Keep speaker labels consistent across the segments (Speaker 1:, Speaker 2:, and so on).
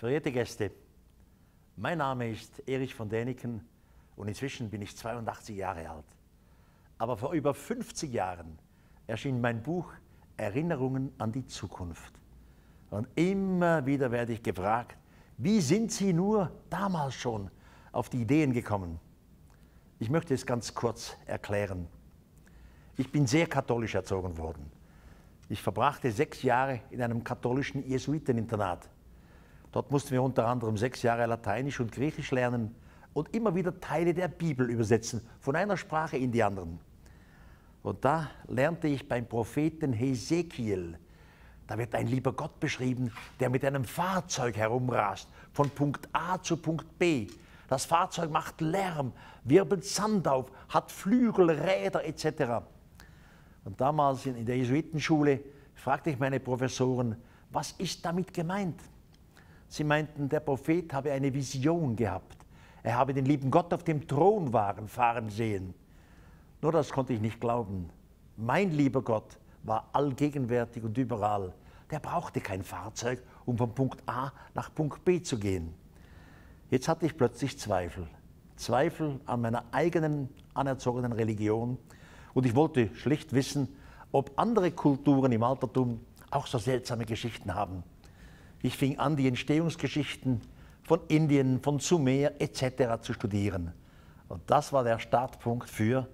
Speaker 1: Verehrte Gäste, mein Name ist Erich von Däniken und inzwischen bin ich 82 Jahre alt. Aber vor über 50 Jahren erschien mein Buch Erinnerungen an die Zukunft. Und immer wieder werde ich gefragt, wie sind Sie nur damals schon auf die Ideen gekommen? Ich möchte es ganz kurz erklären. Ich bin sehr katholisch erzogen worden. Ich verbrachte sechs Jahre in einem katholischen Jesuiteninternat. Dort mussten wir unter anderem sechs Jahre Lateinisch und Griechisch lernen und immer wieder Teile der Bibel übersetzen, von einer Sprache in die anderen. Und da lernte ich beim Propheten Hesekiel, da wird ein lieber Gott beschrieben, der mit einem Fahrzeug herumrast, von Punkt A zu Punkt B. Das Fahrzeug macht Lärm, wirbelt Sand auf, hat Flügel, Räder etc. Und damals in der Jesuitenschule fragte ich meine Professoren, was ist damit gemeint? Sie meinten, der Prophet habe eine Vision gehabt. Er habe den lieben Gott auf dem Thronwagen fahren sehen. Nur das konnte ich nicht glauben. Mein lieber Gott war allgegenwärtig und überall. Der brauchte kein Fahrzeug, um von Punkt A nach Punkt B zu gehen. Jetzt hatte ich plötzlich Zweifel. Zweifel an meiner eigenen anerzogenen Religion. Und ich wollte schlicht wissen, ob andere Kulturen im Altertum auch so seltsame Geschichten haben. Ich fing an, die Entstehungsgeschichten von Indien, von Sumer etc. zu studieren. Und das war der Startpunkt für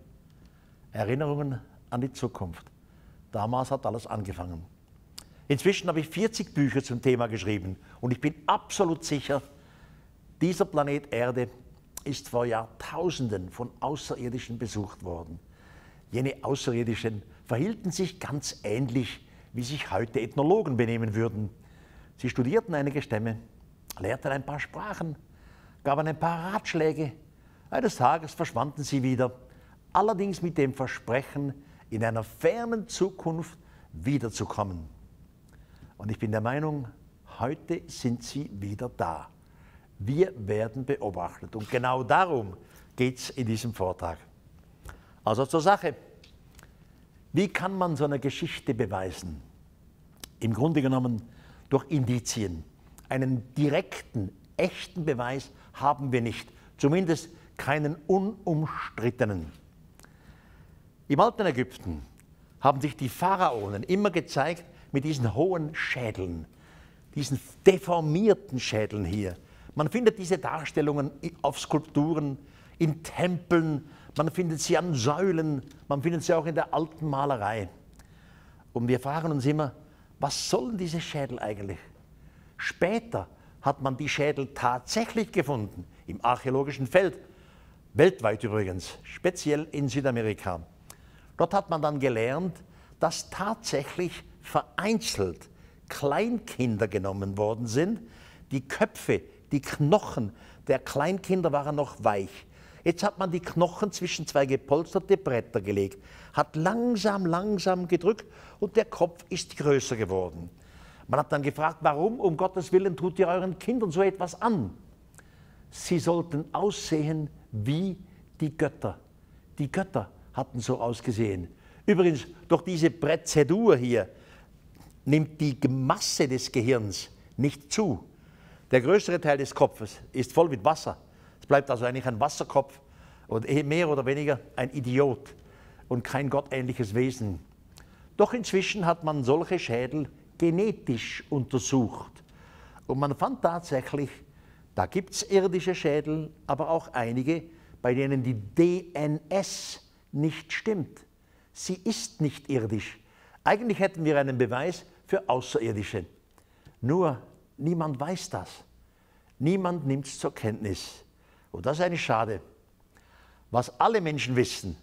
Speaker 1: Erinnerungen an die Zukunft. Damals hat alles angefangen. Inzwischen habe ich 40 Bücher zum Thema geschrieben und ich bin absolut sicher, dieser Planet Erde ist vor Jahrtausenden von Außerirdischen besucht worden. Jene Außerirdischen verhielten sich ganz ähnlich, wie sich heute Ethnologen benehmen würden. Sie studierten einige Stämme, lehrten ein paar Sprachen, gaben ein paar Ratschläge. Eines Tages verschwanden sie wieder, allerdings mit dem Versprechen, in einer fernen Zukunft wiederzukommen. Und ich bin der Meinung, heute sind sie wieder da. Wir werden beobachtet. Und genau darum geht es in diesem Vortrag. Also zur Sache. Wie kann man so eine Geschichte beweisen? Im Grunde genommen durch Indizien. Einen direkten, echten Beweis haben wir nicht, zumindest keinen unumstrittenen. Im alten Ägypten haben sich die Pharaonen immer gezeigt mit diesen hohen Schädeln, diesen deformierten Schädeln hier. Man findet diese Darstellungen auf Skulpturen, in Tempeln, man findet sie an Säulen, man findet sie auch in der alten Malerei. Und wir fragen uns immer, was sollen diese Schädel eigentlich? Später hat man die Schädel tatsächlich gefunden, im archäologischen Feld, weltweit übrigens, speziell in Südamerika. Dort hat man dann gelernt, dass tatsächlich vereinzelt Kleinkinder genommen worden sind. Die Köpfe, die Knochen der Kleinkinder waren noch weich. Jetzt hat man die Knochen zwischen zwei gepolsterte Bretter gelegt, hat langsam, langsam gedrückt und der Kopf ist größer geworden. Man hat dann gefragt, warum um Gottes Willen tut ihr euren Kindern so etwas an? Sie sollten aussehen wie die Götter. Die Götter hatten so ausgesehen. Übrigens, durch diese Präzedur hier nimmt die Masse des Gehirns nicht zu. Der größere Teil des Kopfes ist voll mit Wasser. Es bleibt also eigentlich ein Wasserkopf und eh mehr oder weniger ein Idiot und kein gottähnliches Wesen. Doch inzwischen hat man solche Schädel genetisch untersucht. Und man fand tatsächlich, da gibt es irdische Schädel, aber auch einige, bei denen die DNS nicht stimmt. Sie ist nicht irdisch. Eigentlich hätten wir einen Beweis für Außerirdische. Nur niemand weiß das. Niemand nimmt es zur Kenntnis. Und das ist eigentlich schade. Was alle Menschen wissen,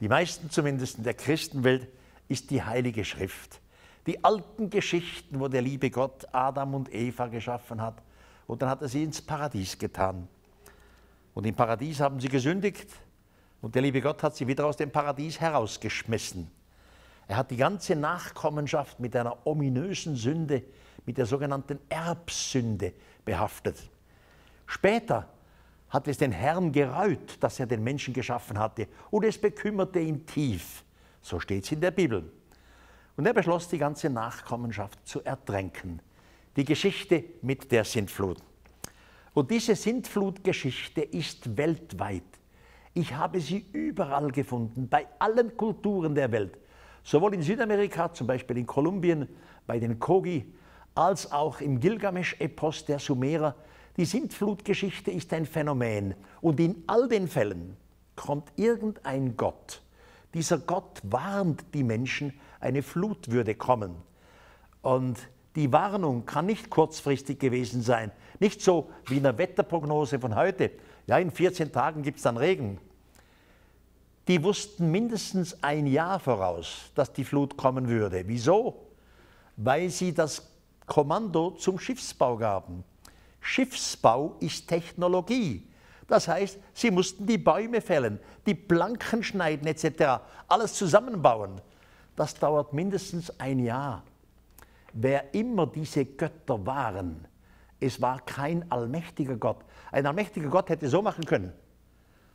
Speaker 1: die meisten zumindest in der Christenwelt, ist die Heilige Schrift. Die alten Geschichten, wo der liebe Gott Adam und Eva geschaffen hat und dann hat er sie ins Paradies getan. Und im Paradies haben sie gesündigt und der liebe Gott hat sie wieder aus dem Paradies herausgeschmissen. Er hat die ganze Nachkommenschaft mit einer ominösen Sünde, mit der sogenannten Erbsünde behaftet. Später hat es den Herrn gereut, dass er den Menschen geschaffen hatte, und es bekümmerte ihn tief. So steht es in der Bibel. Und er beschloss, die ganze Nachkommenschaft zu ertränken. die Geschichte mit der Sintflut. Und diese Sintflutgeschichte ist weltweit. Ich habe sie überall gefunden, bei allen Kulturen der Welt. Sowohl in Südamerika, zum Beispiel in Kolumbien, bei den Kogi, als auch im Gilgamesch-Epos der Sumerer. Die Sintflutgeschichte ist ein Phänomen. Und in all den Fällen kommt irgendein Gott. Dieser Gott warnt die Menschen, eine Flut würde kommen. Und die Warnung kann nicht kurzfristig gewesen sein. Nicht so wie in der Wetterprognose von heute. Ja, in 14 Tagen gibt es dann Regen. Die wussten mindestens ein Jahr voraus, dass die Flut kommen würde. Wieso? Weil sie das Kommando zum Schiffsbau gaben. Schiffsbau ist Technologie. Das heißt, sie mussten die Bäume fällen, die Planken schneiden etc., alles zusammenbauen. Das dauert mindestens ein Jahr. Wer immer diese Götter waren, es war kein allmächtiger Gott. Ein allmächtiger Gott hätte so machen können.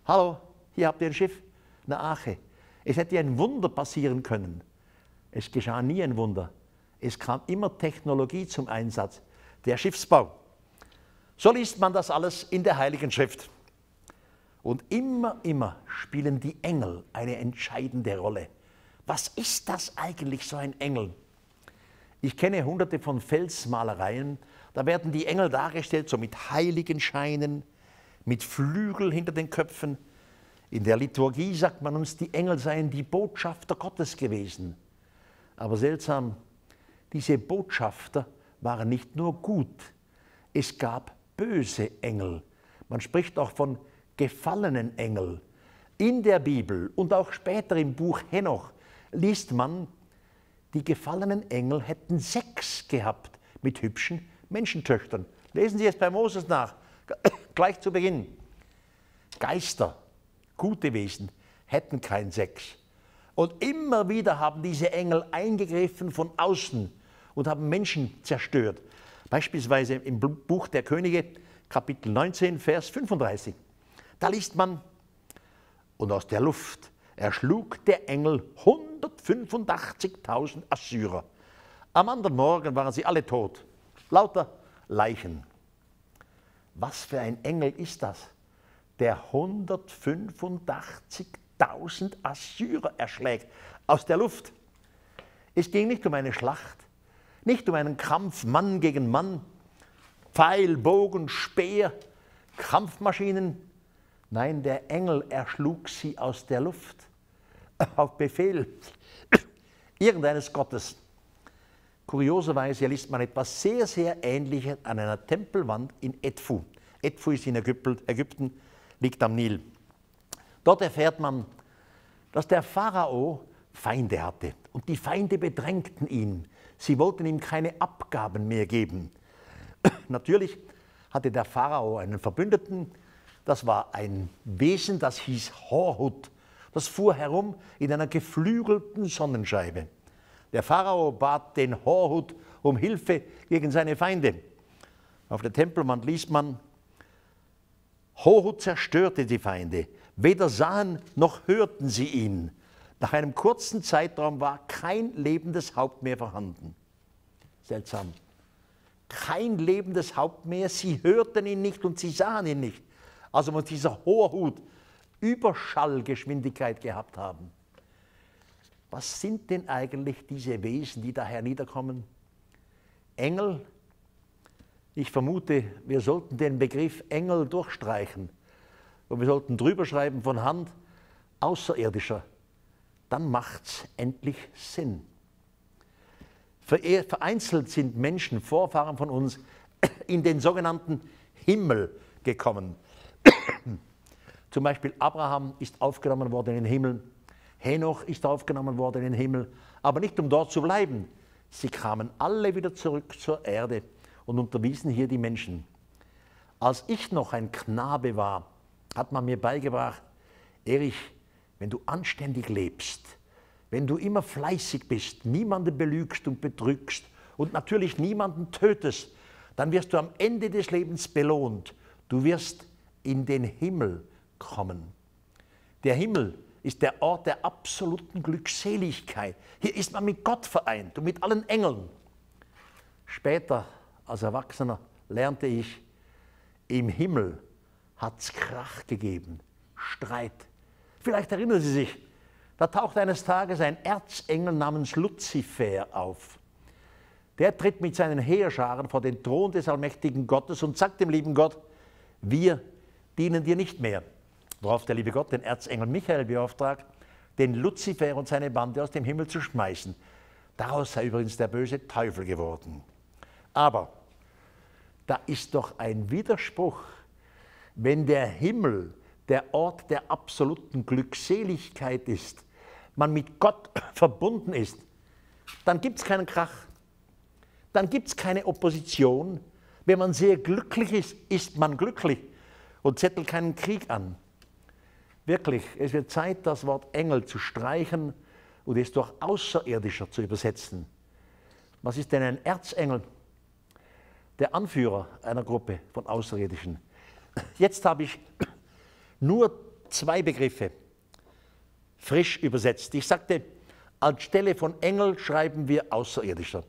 Speaker 1: Hallo, hier habt ihr ein Schiff, eine Arche. Es hätte ein Wunder passieren können. Es geschah nie ein Wunder. Es kam immer Technologie zum Einsatz. Der Schiffsbau. So liest man das alles in der Heiligen Schrift. Und immer, immer spielen die Engel eine entscheidende Rolle. Was ist das eigentlich, so ein Engel? Ich kenne hunderte von Felsmalereien, da werden die Engel dargestellt, so mit heiligen Scheinen, mit Flügel hinter den Köpfen. In der Liturgie sagt man uns, die Engel seien die Botschafter Gottes gewesen. Aber seltsam, diese Botschafter waren nicht nur gut, es gab böse Engel. Man spricht auch von gefallenen Engel. In der Bibel und auch später im Buch Henoch liest man, die gefallenen Engel hätten Sex gehabt mit hübschen Menschentöchtern. Lesen Sie es bei Moses nach, gleich zu Beginn. Geister, gute Wesen, hätten keinen Sex. Und immer wieder haben diese Engel eingegriffen von außen und haben Menschen zerstört. Beispielsweise im Buch der Könige, Kapitel 19, Vers 35. Da liest man, und aus der Luft erschlug der Engel 185.000 Assyrer. Am anderen Morgen waren sie alle tot, lauter Leichen. Was für ein Engel ist das, der 185.000 Assyrer erschlägt aus der Luft? Es ging nicht um eine Schlacht, nicht um einen Kampf Mann gegen Mann, Pfeil, Bogen, Speer, Kampfmaschinen. Nein, der Engel erschlug sie aus der Luft auf Befehl irgendeines Gottes. Kurioserweise liest man etwas sehr, sehr Ähnliches an einer Tempelwand in Edfu. Edfu ist in Ägypten, liegt am Nil. Dort erfährt man, dass der Pharao Feinde hatte und die Feinde bedrängten ihn. Sie wollten ihm keine Abgaben mehr geben. Natürlich hatte der Pharao einen Verbündeten, das war ein Wesen, das hieß Horhut. Das fuhr herum in einer geflügelten Sonnenscheibe. Der Pharao bat den Horhut um Hilfe gegen seine Feinde. Auf der Tempelwand liest man, Horhut zerstörte die Feinde, weder sahen noch hörten sie ihn. Nach einem kurzen Zeitraum war kein lebendes Haupt mehr vorhanden. Seltsam. Kein lebendes Haupt mehr, sie hörten ihn nicht und sie sahen ihn nicht. Also muss dieser Horhut Überschallgeschwindigkeit gehabt haben. Was sind denn eigentlich diese Wesen, die da herniederkommen? Engel? Ich vermute, wir sollten den Begriff Engel durchstreichen und wir sollten drüber schreiben von Hand außerirdischer. Dann macht es endlich Sinn. Vereinzelt sind Menschen, Vorfahren von uns, in den sogenannten Himmel gekommen. Zum Beispiel Abraham ist aufgenommen worden in den Himmel, Henoch ist aufgenommen worden in den Himmel, aber nicht um dort zu bleiben. Sie kamen alle wieder zurück zur Erde und unterwiesen hier die Menschen. Als ich noch ein Knabe war, hat man mir beigebracht, Erich, wenn du anständig lebst, wenn du immer fleißig bist, niemanden belügst und betrügst und natürlich niemanden tötest, dann wirst du am Ende des Lebens belohnt. Du wirst in den Himmel kommen. Der Himmel ist der Ort der absoluten Glückseligkeit. Hier ist man mit Gott vereint und mit allen Engeln. Später, als Erwachsener lernte ich, im Himmel hat es Krach gegeben, Streit. Vielleicht erinnern Sie sich, da taucht eines Tages ein Erzengel namens Luzifer auf. Der tritt mit seinen Heerscharen vor den Thron des allmächtigen Gottes und sagt dem lieben Gott, wir dienen dir nicht mehr. Worauf der liebe Gott den Erzengel Michael beauftragt, den Luzifer und seine Bande aus dem Himmel zu schmeißen. Daraus sei übrigens der böse Teufel geworden. Aber da ist doch ein Widerspruch, wenn der Himmel der Ort der absoluten Glückseligkeit ist, man mit Gott verbunden ist, dann gibt es keinen Krach, dann gibt es keine Opposition. Wenn man sehr glücklich ist, ist man glücklich und zettelt keinen Krieg an. Wirklich, es wird Zeit, das Wort Engel zu streichen und es durch außerirdischer zu übersetzen. Was ist denn ein Erzengel? Der Anführer einer Gruppe von Außerirdischen. Jetzt habe ich nur zwei Begriffe frisch übersetzt. Ich sagte, anstelle von Engel schreiben wir Außerirdischer.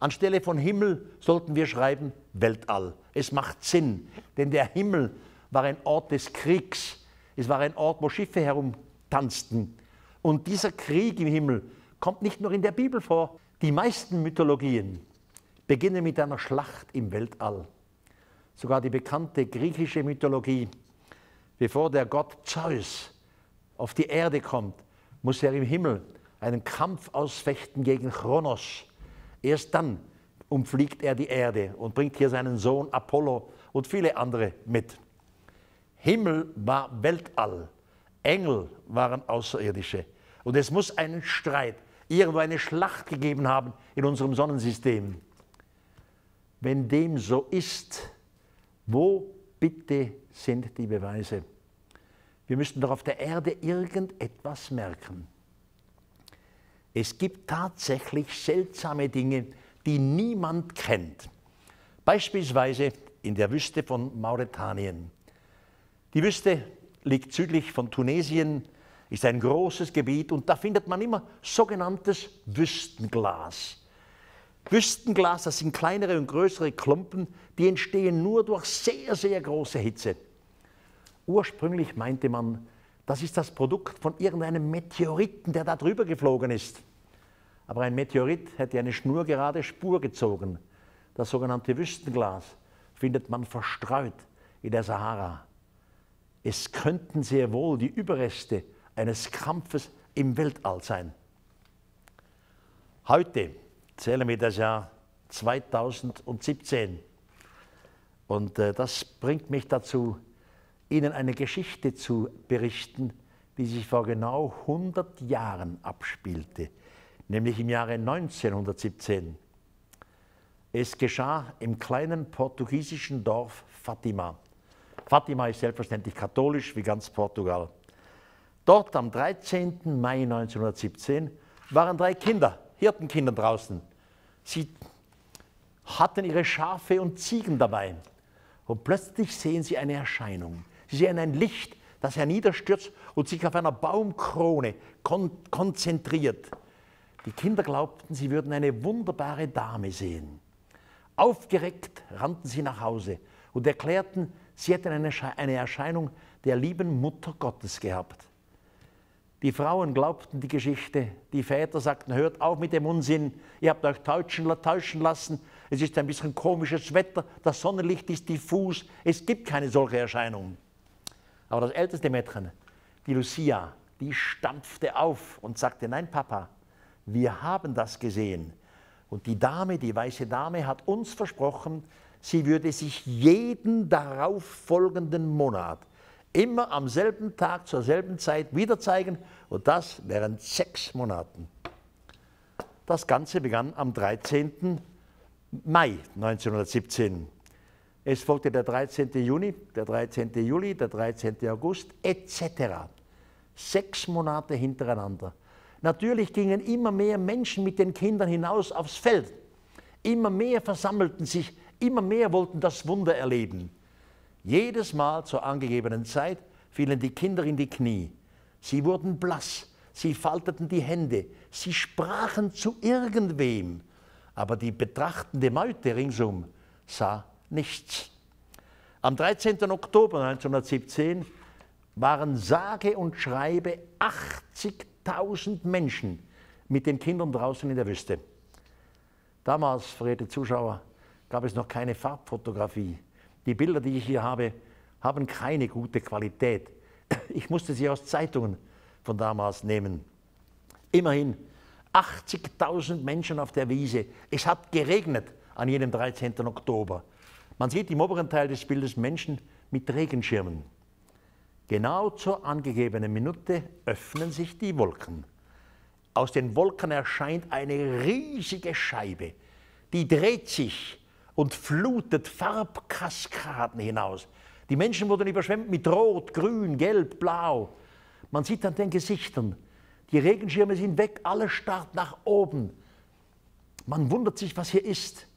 Speaker 1: Anstelle von Himmel sollten wir schreiben Weltall. Es macht Sinn, denn der Himmel war ein Ort des Kriegs. Es war ein Ort, wo Schiffe herumtanzten. Und dieser Krieg im Himmel kommt nicht nur in der Bibel vor. Die meisten Mythologien beginnen mit einer Schlacht im Weltall. Sogar die bekannte griechische Mythologie, bevor der Gott Zeus auf die Erde kommt, muss er im Himmel einen Kampf ausfechten gegen Kronos. Erst dann umfliegt er die Erde und bringt hier seinen Sohn Apollo und viele andere mit. Himmel war Weltall, Engel waren Außerirdische. Und es muss einen Streit, irgendwo eine Schlacht gegeben haben in unserem Sonnensystem. Wenn dem so ist, wo bitte sind die Beweise? Wir müssten doch auf der Erde irgendetwas merken. Es gibt tatsächlich seltsame Dinge, die niemand kennt. Beispielsweise in der Wüste von Mauretanien. Die Wüste liegt südlich von Tunesien, ist ein großes Gebiet und da findet man immer sogenanntes Wüstenglas. Wüstenglas, das sind kleinere und größere Klumpen, die entstehen nur durch sehr, sehr große Hitze. Ursprünglich meinte man, das ist das Produkt von irgendeinem Meteoriten, der da drüber geflogen ist. Aber ein Meteorit hätte eine schnurgerade Spur gezogen. Das sogenannte Wüstenglas findet man verstreut in der Sahara. Es könnten sehr wohl die Überreste eines Kampfes im Weltall sein. Heute zählen wir das Jahr 2017 und äh, das bringt mich dazu, Ihnen eine Geschichte zu berichten, die sich vor genau 100 Jahren abspielte, nämlich im Jahre 1917. Es geschah im kleinen portugiesischen Dorf Fatima. Fatima ist selbstverständlich katholisch wie ganz Portugal. Dort am 13. Mai 1917 waren drei Kinder, Hirtenkinder draußen. Sie hatten ihre Schafe und Ziegen dabei. Und plötzlich sehen sie eine Erscheinung. Sie sehen ein Licht, das herniederstürzt und sich auf einer Baumkrone kon konzentriert. Die Kinder glaubten, sie würden eine wunderbare Dame sehen. Aufgeregt rannten sie nach Hause und erklärten, Sie hätten eine, eine Erscheinung der lieben Mutter Gottes gehabt. Die Frauen glaubten die Geschichte, die Väter sagten, hört auf mit dem Unsinn, ihr habt euch täuschen, täuschen lassen, es ist ein bisschen komisches Wetter, das Sonnenlicht ist diffus, es gibt keine solche Erscheinung. Aber das älteste Mädchen, die Lucia, die stampfte auf und sagte, nein Papa, wir haben das gesehen. Und die Dame, die weiße Dame, hat uns versprochen, sie würde sich jeden darauf folgenden Monat immer am selben Tag zur selben Zeit wieder zeigen und das während sechs Monaten. Das Ganze begann am 13. Mai 1917. Es folgte der 13. Juni, der 13. Juli, der 13. August etc. Sechs Monate hintereinander. Natürlich gingen immer mehr Menschen mit den Kindern hinaus aufs Feld. Immer mehr versammelten sich Immer mehr wollten das Wunder erleben. Jedes Mal zur angegebenen Zeit fielen die Kinder in die Knie. Sie wurden blass, sie falteten die Hände, sie sprachen zu irgendwem. Aber die betrachtende Meute ringsum sah nichts. Am 13. Oktober 1917 waren sage und schreibe 80.000 Menschen mit den Kindern draußen in der Wüste. Damals, verehrte Zuschauer, gab es noch keine Farbfotografie. Die Bilder, die ich hier habe, haben keine gute Qualität. Ich musste sie aus Zeitungen von damals nehmen. Immerhin 80.000 Menschen auf der Wiese. Es hat geregnet an jenem 13. Oktober. Man sieht im oberen Teil des Bildes Menschen mit Regenschirmen. Genau zur angegebenen Minute öffnen sich die Wolken. Aus den Wolken erscheint eine riesige Scheibe, die dreht sich und flutet Farbkaskaden hinaus. Die Menschen wurden überschwemmt mit Rot, Grün, Gelb, Blau. Man sieht an den Gesichtern, die Regenschirme sind weg, alles starrt nach oben. Man wundert sich, was hier ist.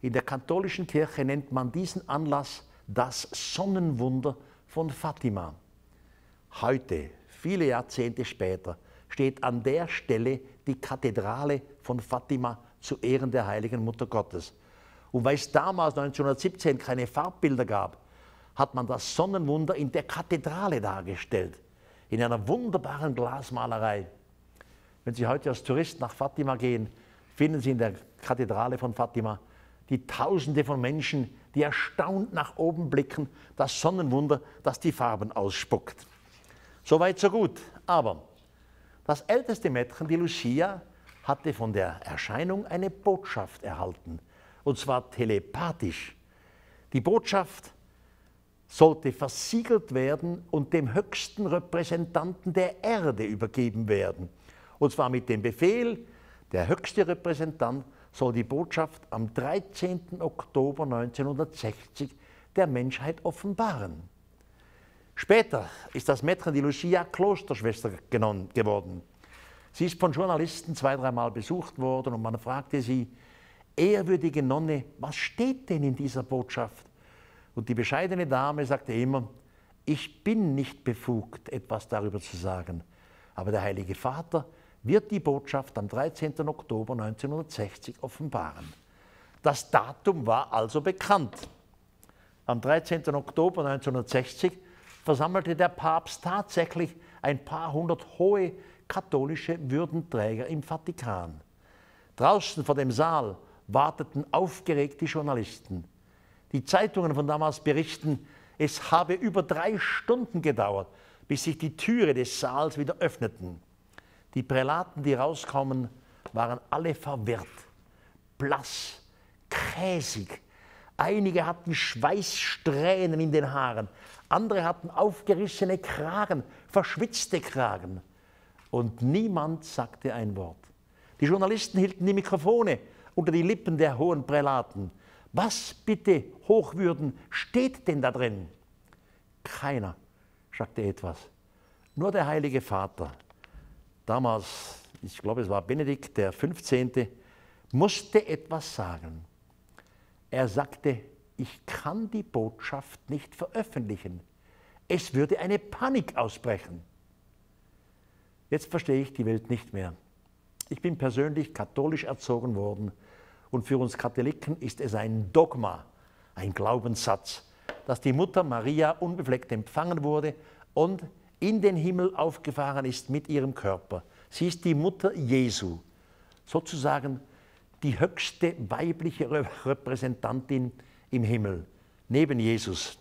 Speaker 1: In der katholischen Kirche nennt man diesen Anlass das Sonnenwunder von Fatima. Heute, viele Jahrzehnte später, steht an der Stelle die Kathedrale von Fatima zu Ehren der heiligen Mutter Gottes. Und weil es damals 1917 keine Farbbilder gab, hat man das Sonnenwunder in der Kathedrale dargestellt, in einer wunderbaren Glasmalerei. Wenn Sie heute als Tourist nach Fatima gehen, finden Sie in der Kathedrale von Fatima die Tausende von Menschen, die erstaunt nach oben blicken, das Sonnenwunder, das die Farben ausspuckt. Soweit, so gut. Aber das älteste Mädchen, die Lucia, hatte von der Erscheinung eine Botschaft erhalten, und zwar telepathisch. Die Botschaft sollte versiegelt werden und dem höchsten Repräsentanten der Erde übergeben werden. Und zwar mit dem Befehl, der höchste Repräsentant soll die Botschaft am 13. Oktober 1960 der Menschheit offenbaren. Später ist das Mädchen die Lucia Klosterschwester geworden. Sie ist von Journalisten zwei, dreimal besucht worden und man fragte sie, ehrwürdige Nonne, was steht denn in dieser Botschaft? Und die bescheidene Dame sagte immer, ich bin nicht befugt, etwas darüber zu sagen, aber der Heilige Vater wird die Botschaft am 13. Oktober 1960 offenbaren. Das Datum war also bekannt. Am 13. Oktober 1960 versammelte der Papst tatsächlich ein paar hundert hohe katholische Würdenträger im Vatikan. Draußen vor dem Saal warteten aufgeregte Journalisten. Die Zeitungen von damals berichten, es habe über drei Stunden gedauert, bis sich die Türe des Saals wieder öffneten. Die Prälaten, die rauskommen, waren alle verwirrt, blass, käsig. Einige hatten Schweißsträhnen in den Haaren, andere hatten aufgerissene Kragen, verschwitzte Kragen. Und niemand sagte ein Wort. Die Journalisten hielten die Mikrofone unter die Lippen der hohen Prälaten. Was bitte, Hochwürden, steht denn da drin? Keiner sagte etwas. Nur der Heilige Vater damals, ich glaube es war Benedikt der 15., musste etwas sagen. Er sagte, ich kann die Botschaft nicht veröffentlichen. Es würde eine Panik ausbrechen. Jetzt verstehe ich die Welt nicht mehr. Ich bin persönlich katholisch erzogen worden und für uns Katholiken ist es ein Dogma, ein Glaubenssatz, dass die Mutter Maria unbefleckt empfangen wurde und in den Himmel aufgefahren ist mit ihrem Körper. Sie ist die Mutter Jesu, sozusagen die höchste weibliche Repräsentantin im Himmel, neben Jesus.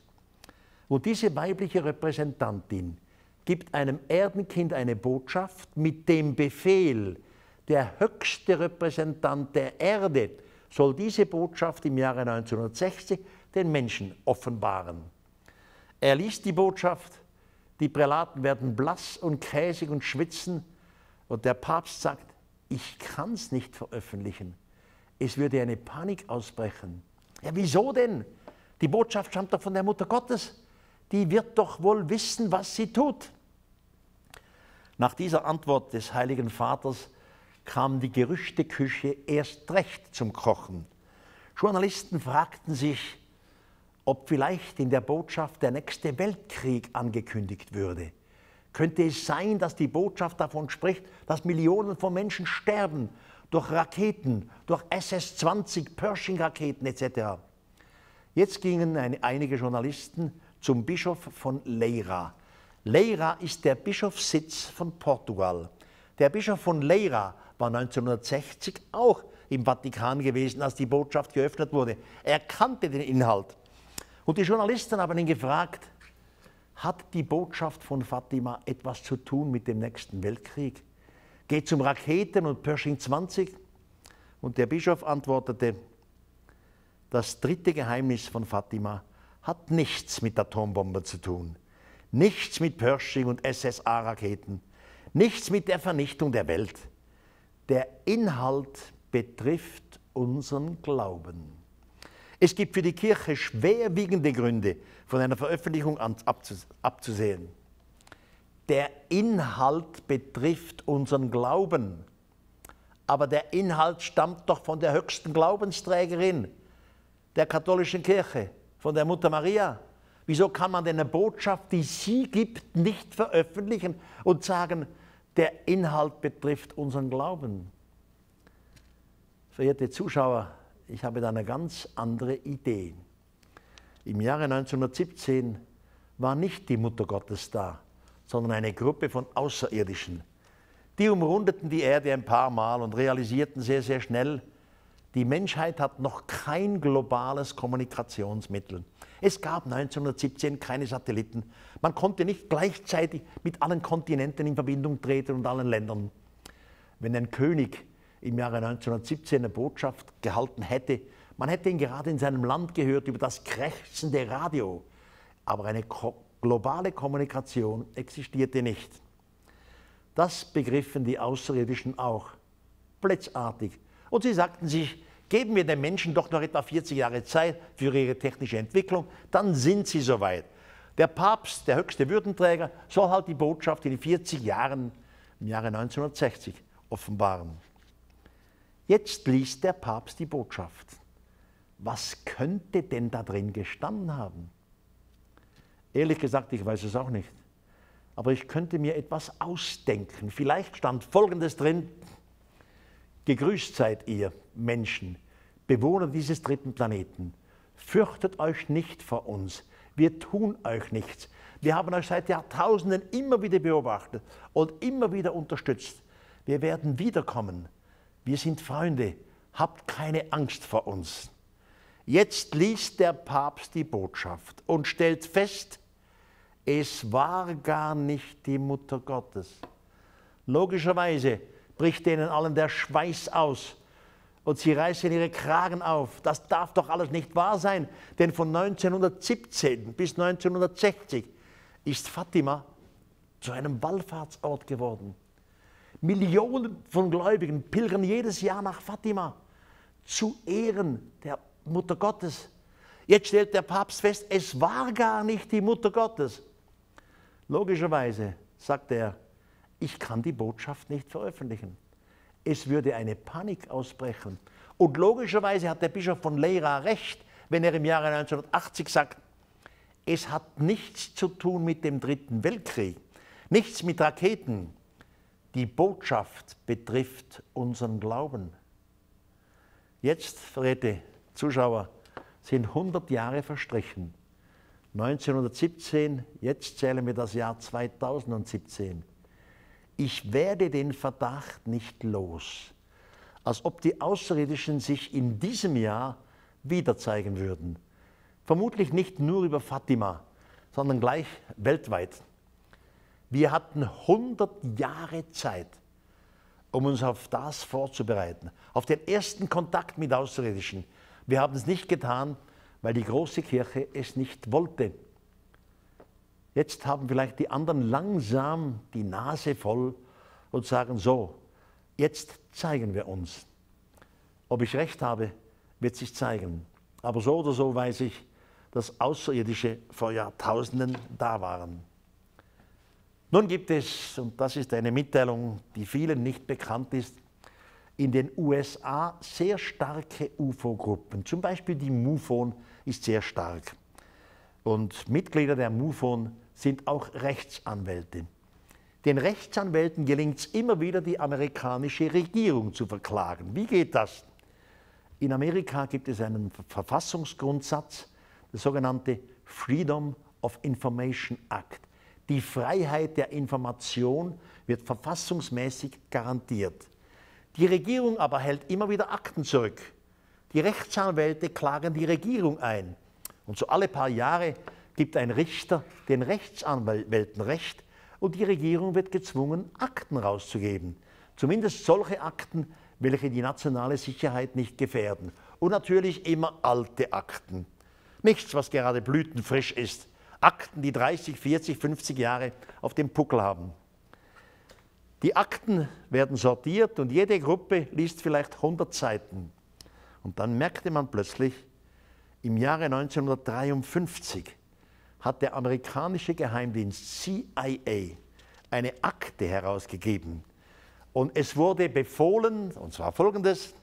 Speaker 1: Und diese weibliche Repräsentantin gibt einem Erdenkind eine Botschaft mit dem Befehl, der höchste Repräsentant der Erde soll diese Botschaft im Jahre 1960 den Menschen offenbaren. Er liest die Botschaft, die Prälaten werden blass und käsig und schwitzen und der Papst sagt, ich kann es nicht veröffentlichen. Es würde eine Panik ausbrechen. Ja, wieso denn? Die Botschaft stammt doch von der Mutter Gottes. Die wird doch wohl wissen, was sie tut. Nach dieser Antwort des Heiligen Vaters kam die Gerüchteküche erst recht zum Kochen. Journalisten fragten sich, ob vielleicht in der Botschaft der nächste Weltkrieg angekündigt würde. Könnte es sein, dass die Botschaft davon spricht, dass Millionen von Menschen sterben durch Raketen, durch SS-20, Pershing-Raketen etc.? Jetzt gingen eine, einige Journalisten zum Bischof von Leira. Leira ist der Bischofssitz von Portugal. Der Bischof von Leira war 1960 auch im Vatikan gewesen, als die Botschaft geöffnet wurde. Er kannte den Inhalt. Und die Journalisten haben ihn gefragt, hat die Botschaft von Fatima etwas zu tun mit dem nächsten Weltkrieg? Geht zum Raketen und Pershing 20? Und der Bischof antwortete, das dritte Geheimnis von Fatima hat nichts mit Atombomben zu tun, nichts mit Pershing und SSA-Raketen, nichts mit der Vernichtung der Welt. Der Inhalt betrifft unseren Glauben. Es gibt für die Kirche schwerwiegende Gründe, von einer Veröffentlichung abzusehen. Der Inhalt betrifft unseren Glauben, aber der Inhalt stammt doch von der höchsten Glaubensträgerin der katholischen Kirche, von der Mutter Maria. Wieso kann man denn eine Botschaft, die sie gibt, nicht veröffentlichen und sagen, der Inhalt betrifft unseren Glauben? Verehrte Zuschauer, ich habe da eine ganz andere Idee. Im Jahre 1917 war nicht die Mutter Gottes da, sondern eine Gruppe von Außerirdischen. Die umrundeten die Erde ein paar Mal und realisierten sehr, sehr schnell, die Menschheit hat noch kein globales Kommunikationsmittel. Es gab 1917 keine Satelliten. Man konnte nicht gleichzeitig mit allen Kontinenten in Verbindung treten und allen Ländern. Wenn ein König im Jahre 1917 eine Botschaft gehalten hätte, man hätte ihn gerade in seinem Land gehört über das krächzende Radio. Aber eine globale Kommunikation existierte nicht. Das begriffen die Außerirdischen auch, blitzartig. Und sie sagten sich, Geben wir den Menschen doch noch etwa 40 Jahre Zeit für ihre technische Entwicklung, dann sind sie soweit. Der Papst, der höchste Würdenträger, soll halt die Botschaft in 40 Jahren, im Jahre 1960, offenbaren. Jetzt liest der Papst die Botschaft. Was könnte denn da drin gestanden haben? Ehrlich gesagt, ich weiß es auch nicht. Aber ich könnte mir etwas ausdenken. Vielleicht stand Folgendes drin. Gegrüßt seid ihr, Menschen, Bewohner dieses dritten Planeten. Fürchtet euch nicht vor uns. Wir tun euch nichts. Wir haben euch seit Jahrtausenden immer wieder beobachtet und immer wieder unterstützt. Wir werden wiederkommen. Wir sind Freunde. Habt keine Angst vor uns. Jetzt liest der Papst die Botschaft und stellt fest, es war gar nicht die Mutter Gottes. Logischerweise bricht denen allen der Schweiß aus und sie reißen ihre Kragen auf. Das darf doch alles nicht wahr sein, denn von 1917 bis 1960 ist Fatima zu einem Wallfahrtsort geworden. Millionen von Gläubigen pilgern jedes Jahr nach Fatima zu Ehren der Mutter Gottes. Jetzt stellt der Papst fest, es war gar nicht die Mutter Gottes. Logischerweise sagt er, ich kann die Botschaft nicht veröffentlichen. Es würde eine Panik ausbrechen. Und logischerweise hat der Bischof von Leira recht, wenn er im Jahre 1980 sagt, es hat nichts zu tun mit dem Dritten Weltkrieg, nichts mit Raketen. Die Botschaft betrifft unseren Glauben. Jetzt, verehrte Zuschauer, sind 100 Jahre verstrichen. 1917, jetzt zählen wir das Jahr 2017 ich werde den Verdacht nicht los, als ob die Außerirdischen sich in diesem Jahr wieder zeigen würden. Vermutlich nicht nur über Fatima, sondern gleich weltweit. Wir hatten 100 Jahre Zeit, um uns auf das vorzubereiten, auf den ersten Kontakt mit Außerirdischen. Wir haben es nicht getan, weil die große Kirche es nicht wollte. Jetzt haben vielleicht die anderen langsam die Nase voll und sagen, so, jetzt zeigen wir uns. Ob ich recht habe, wird sich zeigen. Aber so oder so weiß ich, dass Außerirdische vor Jahrtausenden da waren. Nun gibt es, und das ist eine Mitteilung, die vielen nicht bekannt ist, in den USA sehr starke UFO-Gruppen. Zum Beispiel die MUFON ist sehr stark. Und Mitglieder der MUFON sind auch Rechtsanwälte. Den Rechtsanwälten gelingt es immer wieder, die amerikanische Regierung zu verklagen. Wie geht das? In Amerika gibt es einen Verfassungsgrundsatz, der sogenannte Freedom of Information Act. Die Freiheit der Information wird verfassungsmäßig garantiert. Die Regierung aber hält immer wieder Akten zurück. Die Rechtsanwälte klagen die Regierung ein. Und so alle paar Jahre gibt ein Richter den Rechtsanwälten Recht und die Regierung wird gezwungen, Akten rauszugeben. Zumindest solche Akten, welche die nationale Sicherheit nicht gefährden. Und natürlich immer alte Akten. Nichts, was gerade blütenfrisch ist. Akten, die 30, 40, 50 Jahre auf dem Puckel haben. Die Akten werden sortiert und jede Gruppe liest vielleicht 100 Seiten. Und dann merkte man plötzlich, im Jahre 1953 hat der amerikanische Geheimdienst CIA eine Akte herausgegeben. Und es wurde befohlen, und zwar folgendes,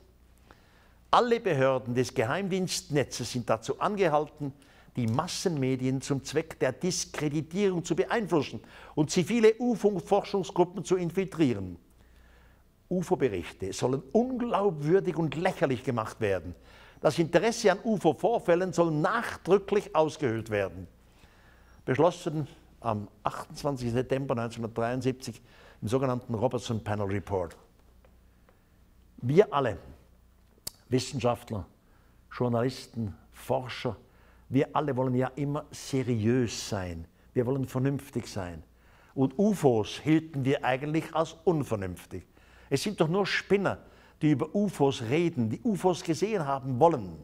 Speaker 1: alle Behörden des Geheimdienstnetzes sind dazu angehalten, die Massenmedien zum Zweck der Diskreditierung zu beeinflussen und zivile UFO-Forschungsgruppen zu infiltrieren. UFO-Berichte sollen unglaubwürdig und lächerlich gemacht werden. Das Interesse an UFO-Vorfällen soll nachdrücklich ausgehöhlt werden. Beschlossen am 28. September 1973 im sogenannten Robertson Panel Report. Wir alle, Wissenschaftler, Journalisten, Forscher, wir alle wollen ja immer seriös sein. Wir wollen vernünftig sein. Und UFOs hielten wir eigentlich als unvernünftig. Es sind doch nur Spinner, die über UFOs reden, die UFOs gesehen haben wollen.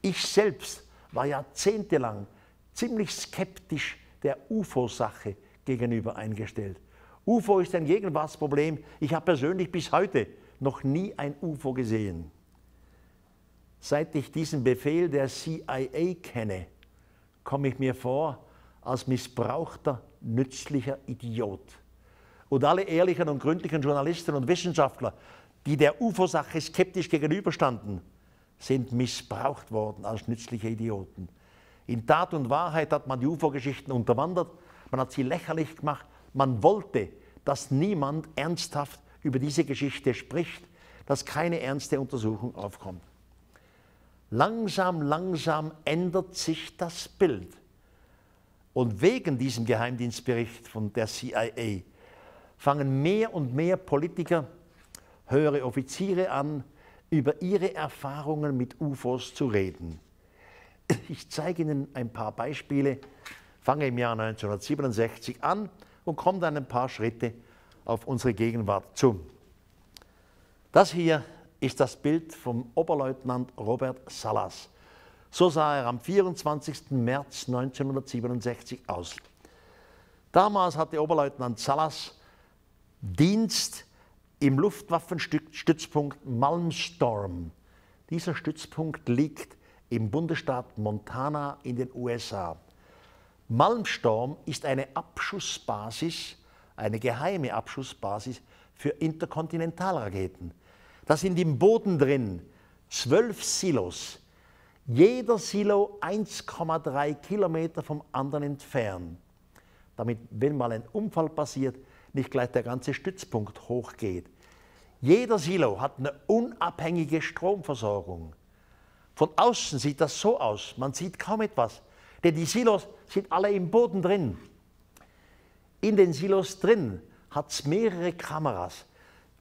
Speaker 1: Ich selbst war jahrzehntelang ziemlich skeptisch der UFO-Sache gegenüber eingestellt. UFO ist ein Gegenwartsproblem. Ich habe persönlich bis heute noch nie ein UFO gesehen. Seit ich diesen Befehl der CIA kenne, komme ich mir vor als missbrauchter, nützlicher Idiot. Und alle ehrlichen und gründlichen Journalisten und Wissenschaftler, die der UFO-Sache skeptisch gegenüberstanden, sind missbraucht worden als nützliche Idioten. In Tat und Wahrheit hat man die UFO-Geschichten unterwandert, man hat sie lächerlich gemacht, man wollte, dass niemand ernsthaft über diese Geschichte spricht, dass keine ernste Untersuchung aufkommt. Langsam, langsam ändert sich das Bild. Und wegen diesem Geheimdienstbericht von der CIA fangen mehr und mehr Politiker, höhere Offiziere an, über ihre Erfahrungen mit UFOs zu reden. Ich zeige Ihnen ein paar Beispiele, fange im Jahr 1967 an und komme dann ein paar Schritte auf unsere Gegenwart zu. Das hier ist das Bild vom Oberleutnant Robert Salas. So sah er am 24. März 1967 aus. Damals hatte Oberleutnant Salas Dienst im Luftwaffenstützpunkt Malmstorm. Dieser Stützpunkt liegt im Bundesstaat Montana in den USA. Malmstorm ist eine Abschussbasis, eine geheime Abschussbasis für Interkontinentalraketen. Da sind im Boden drin zwölf Silos, jeder Silo 1,3 Kilometer vom anderen entfernt, damit, wenn mal ein Unfall passiert, nicht gleich der ganze Stützpunkt hochgeht. Jeder Silo hat eine unabhängige Stromversorgung. Von außen sieht das so aus, man sieht kaum etwas, denn die Silos sind alle im Boden drin. In den Silos drin hat es mehrere Kameras.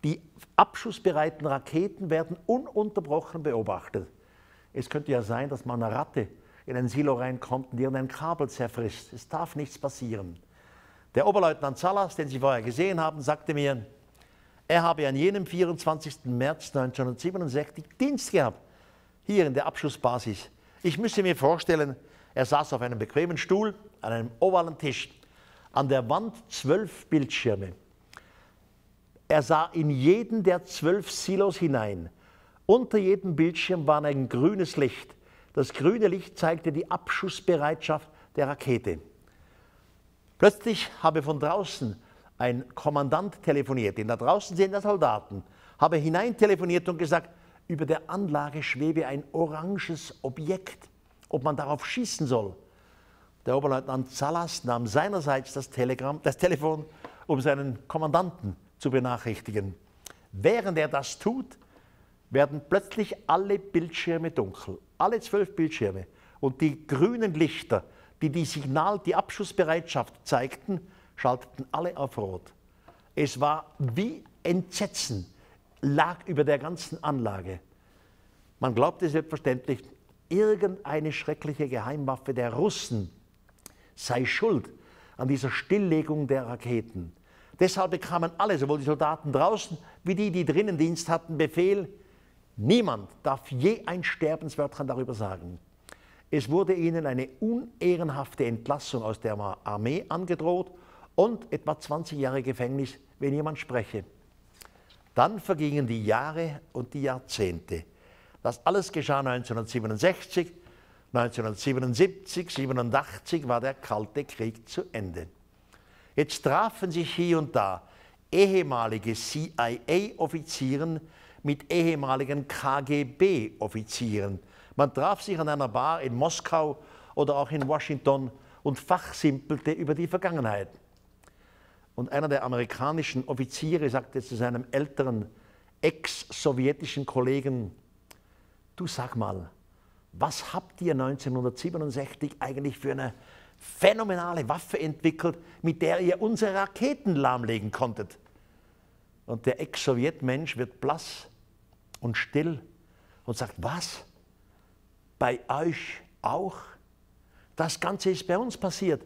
Speaker 1: Die abschussbereiten Raketen werden ununterbrochen beobachtet. Es könnte ja sein, dass man eine Ratte in ein Silo reinkommt und ihr ein Kabel zerfrisst. Es darf nichts passieren. Der Oberleutnant Salas, den Sie vorher gesehen haben, sagte mir, er habe an jenem 24. März 1967 Dienst gehabt, hier in der Abschussbasis. Ich müsse mir vorstellen, er saß auf einem bequemen Stuhl an einem ovalen Tisch, an der Wand zwölf Bildschirme. Er sah in jeden der zwölf Silos hinein. Unter jedem Bildschirm war ein grünes Licht. Das grüne Licht zeigte die Abschussbereitschaft der Rakete. Plötzlich habe von draußen ein Kommandant telefoniert, denn da draußen sind ja Soldaten, habe hineintelefoniert und gesagt, über der Anlage schwebe ein oranges Objekt, ob man darauf schießen soll. Der Oberleutnant Salas nahm seinerseits das, Telegramm, das Telefon, um seinen Kommandanten zu benachrichtigen. Während er das tut, werden plötzlich alle Bildschirme dunkel, alle zwölf Bildschirme. und die grünen Lichter, die die Signal, die Abschussbereitschaft zeigten, schalteten alle auf Rot. Es war wie Entsetzen, lag über der ganzen Anlage. Man glaubte selbstverständlich, irgendeine schreckliche Geheimwaffe der Russen sei schuld an dieser Stilllegung der Raketen. Deshalb bekamen alle, sowohl die Soldaten draußen wie die, die drinnen Dienst hatten, Befehl, niemand darf je ein Sterbenswörtchen darüber sagen. Es wurde ihnen eine unehrenhafte Entlassung aus der Armee angedroht und etwa 20 Jahre Gefängnis, wenn jemand spreche. Dann vergingen die Jahre und die Jahrzehnte. Das alles geschah 1967, 1977, 1987 war der Kalte Krieg zu Ende. Jetzt trafen sich hier und da ehemalige CIA-Offizieren mit ehemaligen KGB-Offizieren. Man traf sich an einer Bar in Moskau oder auch in Washington und fachsimpelte über die Vergangenheit. Und einer der amerikanischen Offiziere sagte zu seinem älteren ex-sowjetischen Kollegen, du sag mal, was habt ihr 1967 eigentlich für eine phänomenale Waffe entwickelt, mit der ihr unsere Raketen lahmlegen konntet? Und der Ex-Sowjetmensch wird blass und still und sagt, was? Bei euch auch? Das Ganze ist bei uns passiert.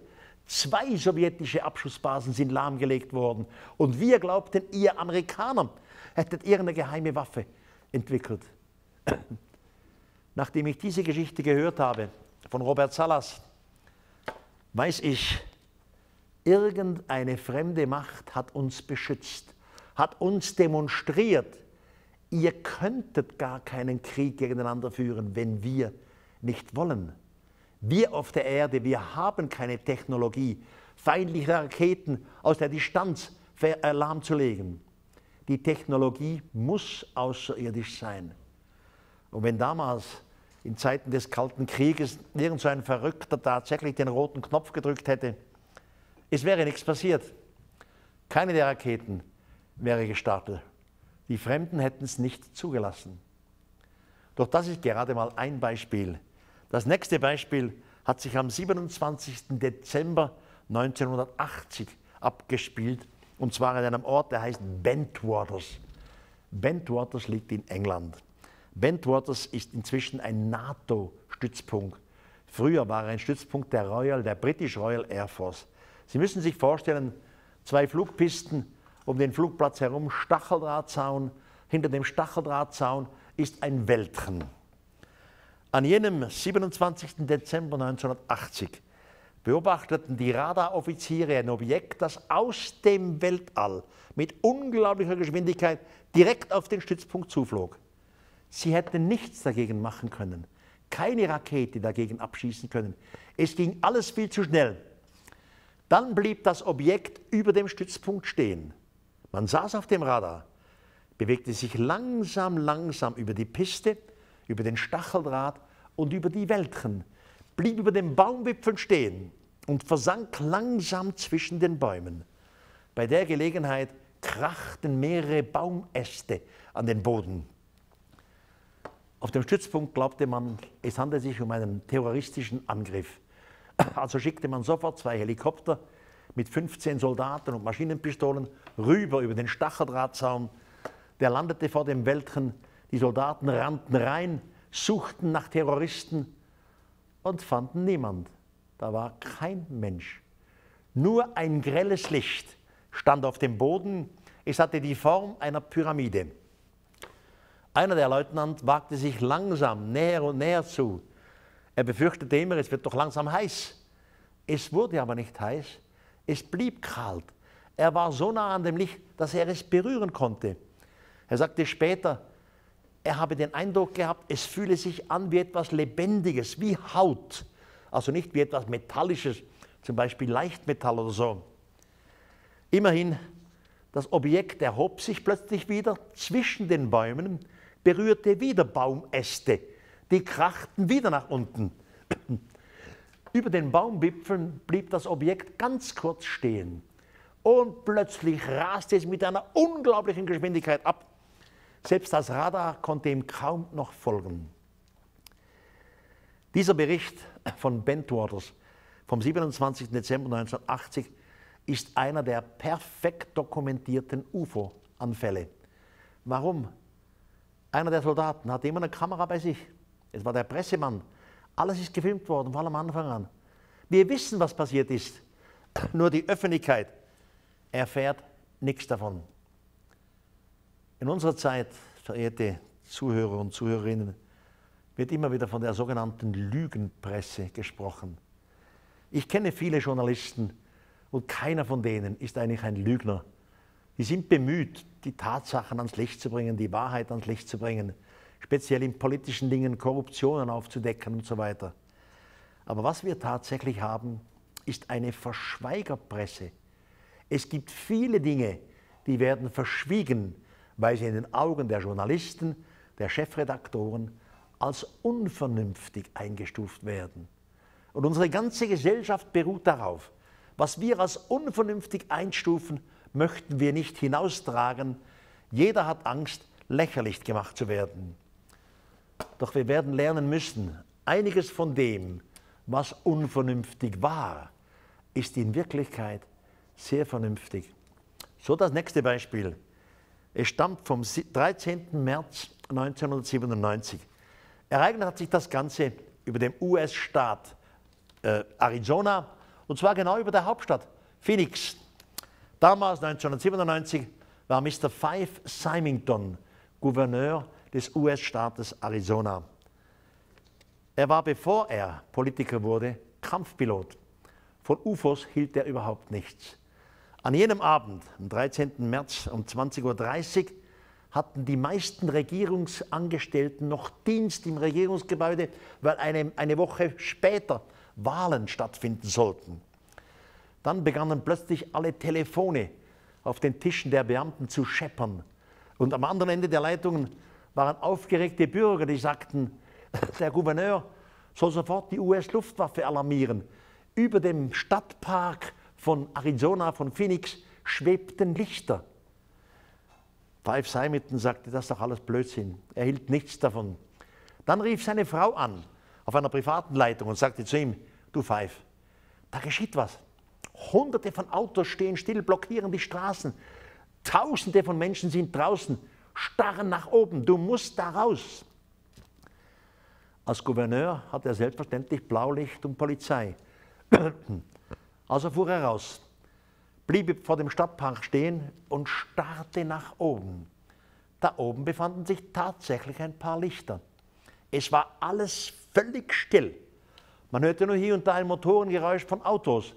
Speaker 1: Zwei sowjetische Abschussbasen sind lahmgelegt worden. Und wir glaubten, ihr Amerikaner hättet irgendeine geheime Waffe entwickelt. Nachdem ich diese Geschichte gehört habe von Robert Salas, weiß ich, irgendeine fremde Macht hat uns beschützt, hat uns demonstriert, ihr könntet gar keinen Krieg gegeneinander führen, wenn wir nicht wollen. Wir auf der Erde, wir haben keine Technologie, feindliche Raketen aus der Distanz lahmzulegen. Die Technologie muss außerirdisch sein. Und wenn damals in Zeiten des Kalten Krieges irgend so ein Verrückter tatsächlich den roten Knopf gedrückt hätte, es wäre nichts passiert. Keine der Raketen wäre gestartet. Die Fremden hätten es nicht zugelassen. Doch das ist gerade mal ein Beispiel. Das nächste Beispiel hat sich am 27. Dezember 1980 abgespielt, und zwar in einem Ort, der heißt Bentwaters. Bentwaters liegt in England. Bentwaters ist inzwischen ein NATO-Stützpunkt. Früher war er ein Stützpunkt der Royal, der British Royal Air Force. Sie müssen sich vorstellen, zwei Flugpisten um den Flugplatz herum, Stacheldrahtzaun. Hinter dem Stacheldrahtzaun ist ein Wäldchen. An jenem 27. Dezember 1980 beobachteten die Radaroffiziere ein Objekt, das aus dem Weltall mit unglaublicher Geschwindigkeit direkt auf den Stützpunkt zuflog. Sie hätten nichts dagegen machen können, keine Rakete dagegen abschießen können. Es ging alles viel zu schnell. Dann blieb das Objekt über dem Stützpunkt stehen. Man saß auf dem Radar, bewegte sich langsam, langsam über die Piste, über den Stacheldraht und über die Wäldchen, blieb über den Baumwipfeln stehen und versank langsam zwischen den Bäumen. Bei der Gelegenheit krachten mehrere Baumäste an den Boden. Auf dem Stützpunkt glaubte man, es handele sich um einen terroristischen Angriff. Also schickte man sofort zwei Helikopter mit 15 Soldaten und Maschinenpistolen rüber über den Stacheldrahtzaun. Der landete vor dem Wäldchen. Die Soldaten rannten rein, suchten nach Terroristen und fanden niemand. Da war kein Mensch. Nur ein grelles Licht stand auf dem Boden. Es hatte die Form einer Pyramide. Einer der Leutnant wagte sich langsam näher und näher zu. Er befürchtete immer, es wird doch langsam heiß. Es wurde aber nicht heiß, es blieb kalt. Er war so nah an dem Licht, dass er es berühren konnte. Er sagte später, er habe den Eindruck gehabt, es fühle sich an wie etwas Lebendiges, wie Haut. Also nicht wie etwas Metallisches, zum Beispiel Leichtmetall oder so. Immerhin, das Objekt erhob sich plötzlich wieder zwischen den Bäumen berührte wieder Baumäste. Die krachten wieder nach unten. Über den Baumwipfeln blieb das Objekt ganz kurz stehen. Und plötzlich raste es mit einer unglaublichen Geschwindigkeit ab. Selbst das Radar konnte ihm kaum noch folgen. Dieser Bericht von Bentwaters vom 27. Dezember 1980 ist einer der perfekt dokumentierten UFO-Anfälle. Warum? Einer der Soldaten hatte immer eine Kamera bei sich. Es war der Pressemann. Alles ist gefilmt worden, von am Anfang an. Wir wissen, was passiert ist. Nur die Öffentlichkeit erfährt nichts davon. In unserer Zeit, verehrte Zuhörer und Zuhörerinnen, wird immer wieder von der sogenannten Lügenpresse gesprochen. Ich kenne viele Journalisten und keiner von denen ist eigentlich ein Lügner. Die sind bemüht, die Tatsachen ans Licht zu bringen, die Wahrheit ans Licht zu bringen, speziell in politischen Dingen Korruptionen aufzudecken und so weiter. Aber was wir tatsächlich haben, ist eine Verschweigerpresse. Es gibt viele Dinge, die werden verschwiegen, weil sie in den Augen der Journalisten, der Chefredaktoren als unvernünftig eingestuft werden. Und unsere ganze Gesellschaft beruht darauf. Was wir als unvernünftig einstufen, möchten wir nicht hinaustragen. Jeder hat Angst, lächerlich gemacht zu werden. Doch wir werden lernen müssen, einiges von dem, was unvernünftig war, ist in Wirklichkeit sehr vernünftig. So das nächste Beispiel. Es stammt vom 13. März 1997. Ereignet hat sich das Ganze über dem US-Staat äh, Arizona und zwar genau über der Hauptstadt Phoenix. Damals, 1997, war Mr. Fife Symington Gouverneur des US-Staates Arizona. Er war, bevor er Politiker wurde, Kampfpilot. Von UFOs hielt er überhaupt nichts. An jenem Abend, am 13. März um 20.30 Uhr, hatten die meisten Regierungsangestellten noch Dienst im Regierungsgebäude, weil eine, eine Woche später Wahlen stattfinden sollten. Dann begannen plötzlich alle Telefone auf den Tischen der Beamten zu scheppern. Und am anderen Ende der Leitungen waren aufgeregte Bürger, die sagten, der Gouverneur soll sofort die US-Luftwaffe alarmieren. Über dem Stadtpark von Arizona, von Phoenix, schwebten Lichter. Five Simon sagte, das ist doch alles Blödsinn. Er hielt nichts davon. Dann rief seine Frau an, auf einer privaten Leitung, und sagte zu ihm, du Five, da geschieht was. Hunderte von Autos stehen still, blockieren die Straßen. Tausende von Menschen sind draußen, starren nach oben. Du musst da raus. Als Gouverneur hat er selbstverständlich Blaulicht und Polizei. Also fuhr er raus, blieb vor dem Stadtpark stehen und starrte nach oben. Da oben befanden sich tatsächlich ein paar Lichter. Es war alles völlig still. Man hörte nur hier und da ein Motorengeräusch von Autos.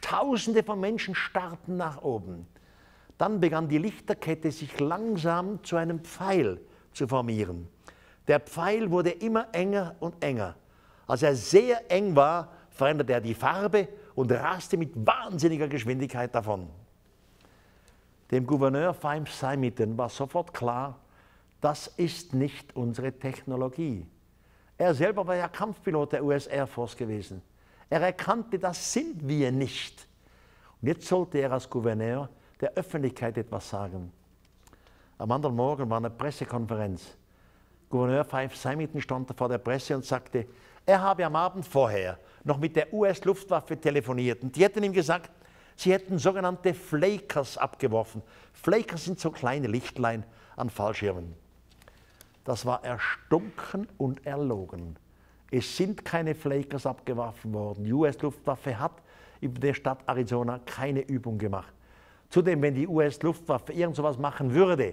Speaker 1: Tausende von Menschen starrten nach oben. Dann begann die Lichterkette sich langsam zu einem Pfeil zu formieren. Der Pfeil wurde immer enger und enger. Als er sehr eng war, veränderte er die Farbe und raste mit wahnsinniger Geschwindigkeit davon. Dem Gouverneur Feim Simington war sofort klar, das ist nicht unsere Technologie. Er selber war ja Kampfpilot der US Air Force gewesen. Er erkannte, das sind wir nicht. Und jetzt sollte er als Gouverneur der Öffentlichkeit etwas sagen. Am anderen Morgen war eine Pressekonferenz. Gouverneur Fife Symington stand vor der Presse und sagte, er habe am Abend vorher noch mit der US-Luftwaffe telefoniert und die hätten ihm gesagt, sie hätten sogenannte Flakers abgeworfen. Flakers sind so kleine Lichtlein an Fallschirmen. Das war erstunken und erlogen. Es sind keine Flakers abgeworfen worden. Die US-Luftwaffe hat in der Stadt Arizona keine Übung gemacht. Zudem, wenn die US-Luftwaffe irgend sowas machen würde,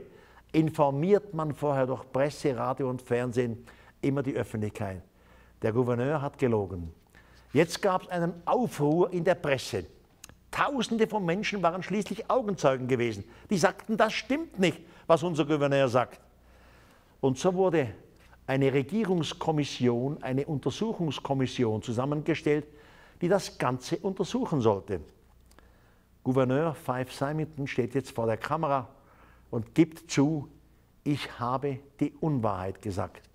Speaker 1: informiert man vorher durch Presse, Radio und Fernsehen immer die Öffentlichkeit. Der Gouverneur hat gelogen. Jetzt gab es einen Aufruhr in der Presse. Tausende von Menschen waren schließlich Augenzeugen gewesen. Die sagten, das stimmt nicht, was unser Gouverneur sagt. Und so wurde eine Regierungskommission, eine Untersuchungskommission zusammengestellt, die das Ganze untersuchen sollte. Gouverneur Five Symington steht jetzt vor der Kamera und gibt zu, ich habe die Unwahrheit gesagt.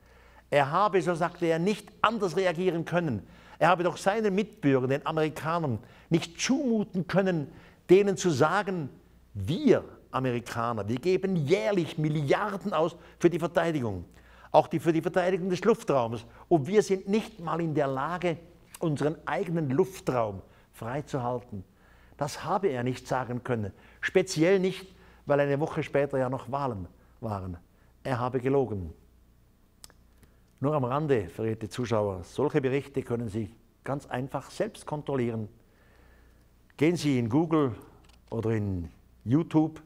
Speaker 1: Er habe, so sagte er, nicht anders reagieren können. Er habe doch seinen Mitbürgern, den Amerikanern, nicht zumuten können, denen zu sagen, wir Amerikaner, wir geben jährlich Milliarden aus für die Verteidigung. Auch die für die Verteidigung des Luftraums. Und wir sind nicht mal in der Lage, unseren eigenen Luftraum freizuhalten. Das habe er nicht sagen können. Speziell nicht, weil eine Woche später ja noch Wahlen waren. Er habe gelogen. Nur am Rande, verehrte Zuschauer, solche Berichte können Sie ganz einfach selbst kontrollieren. Gehen Sie in Google oder in YouTube,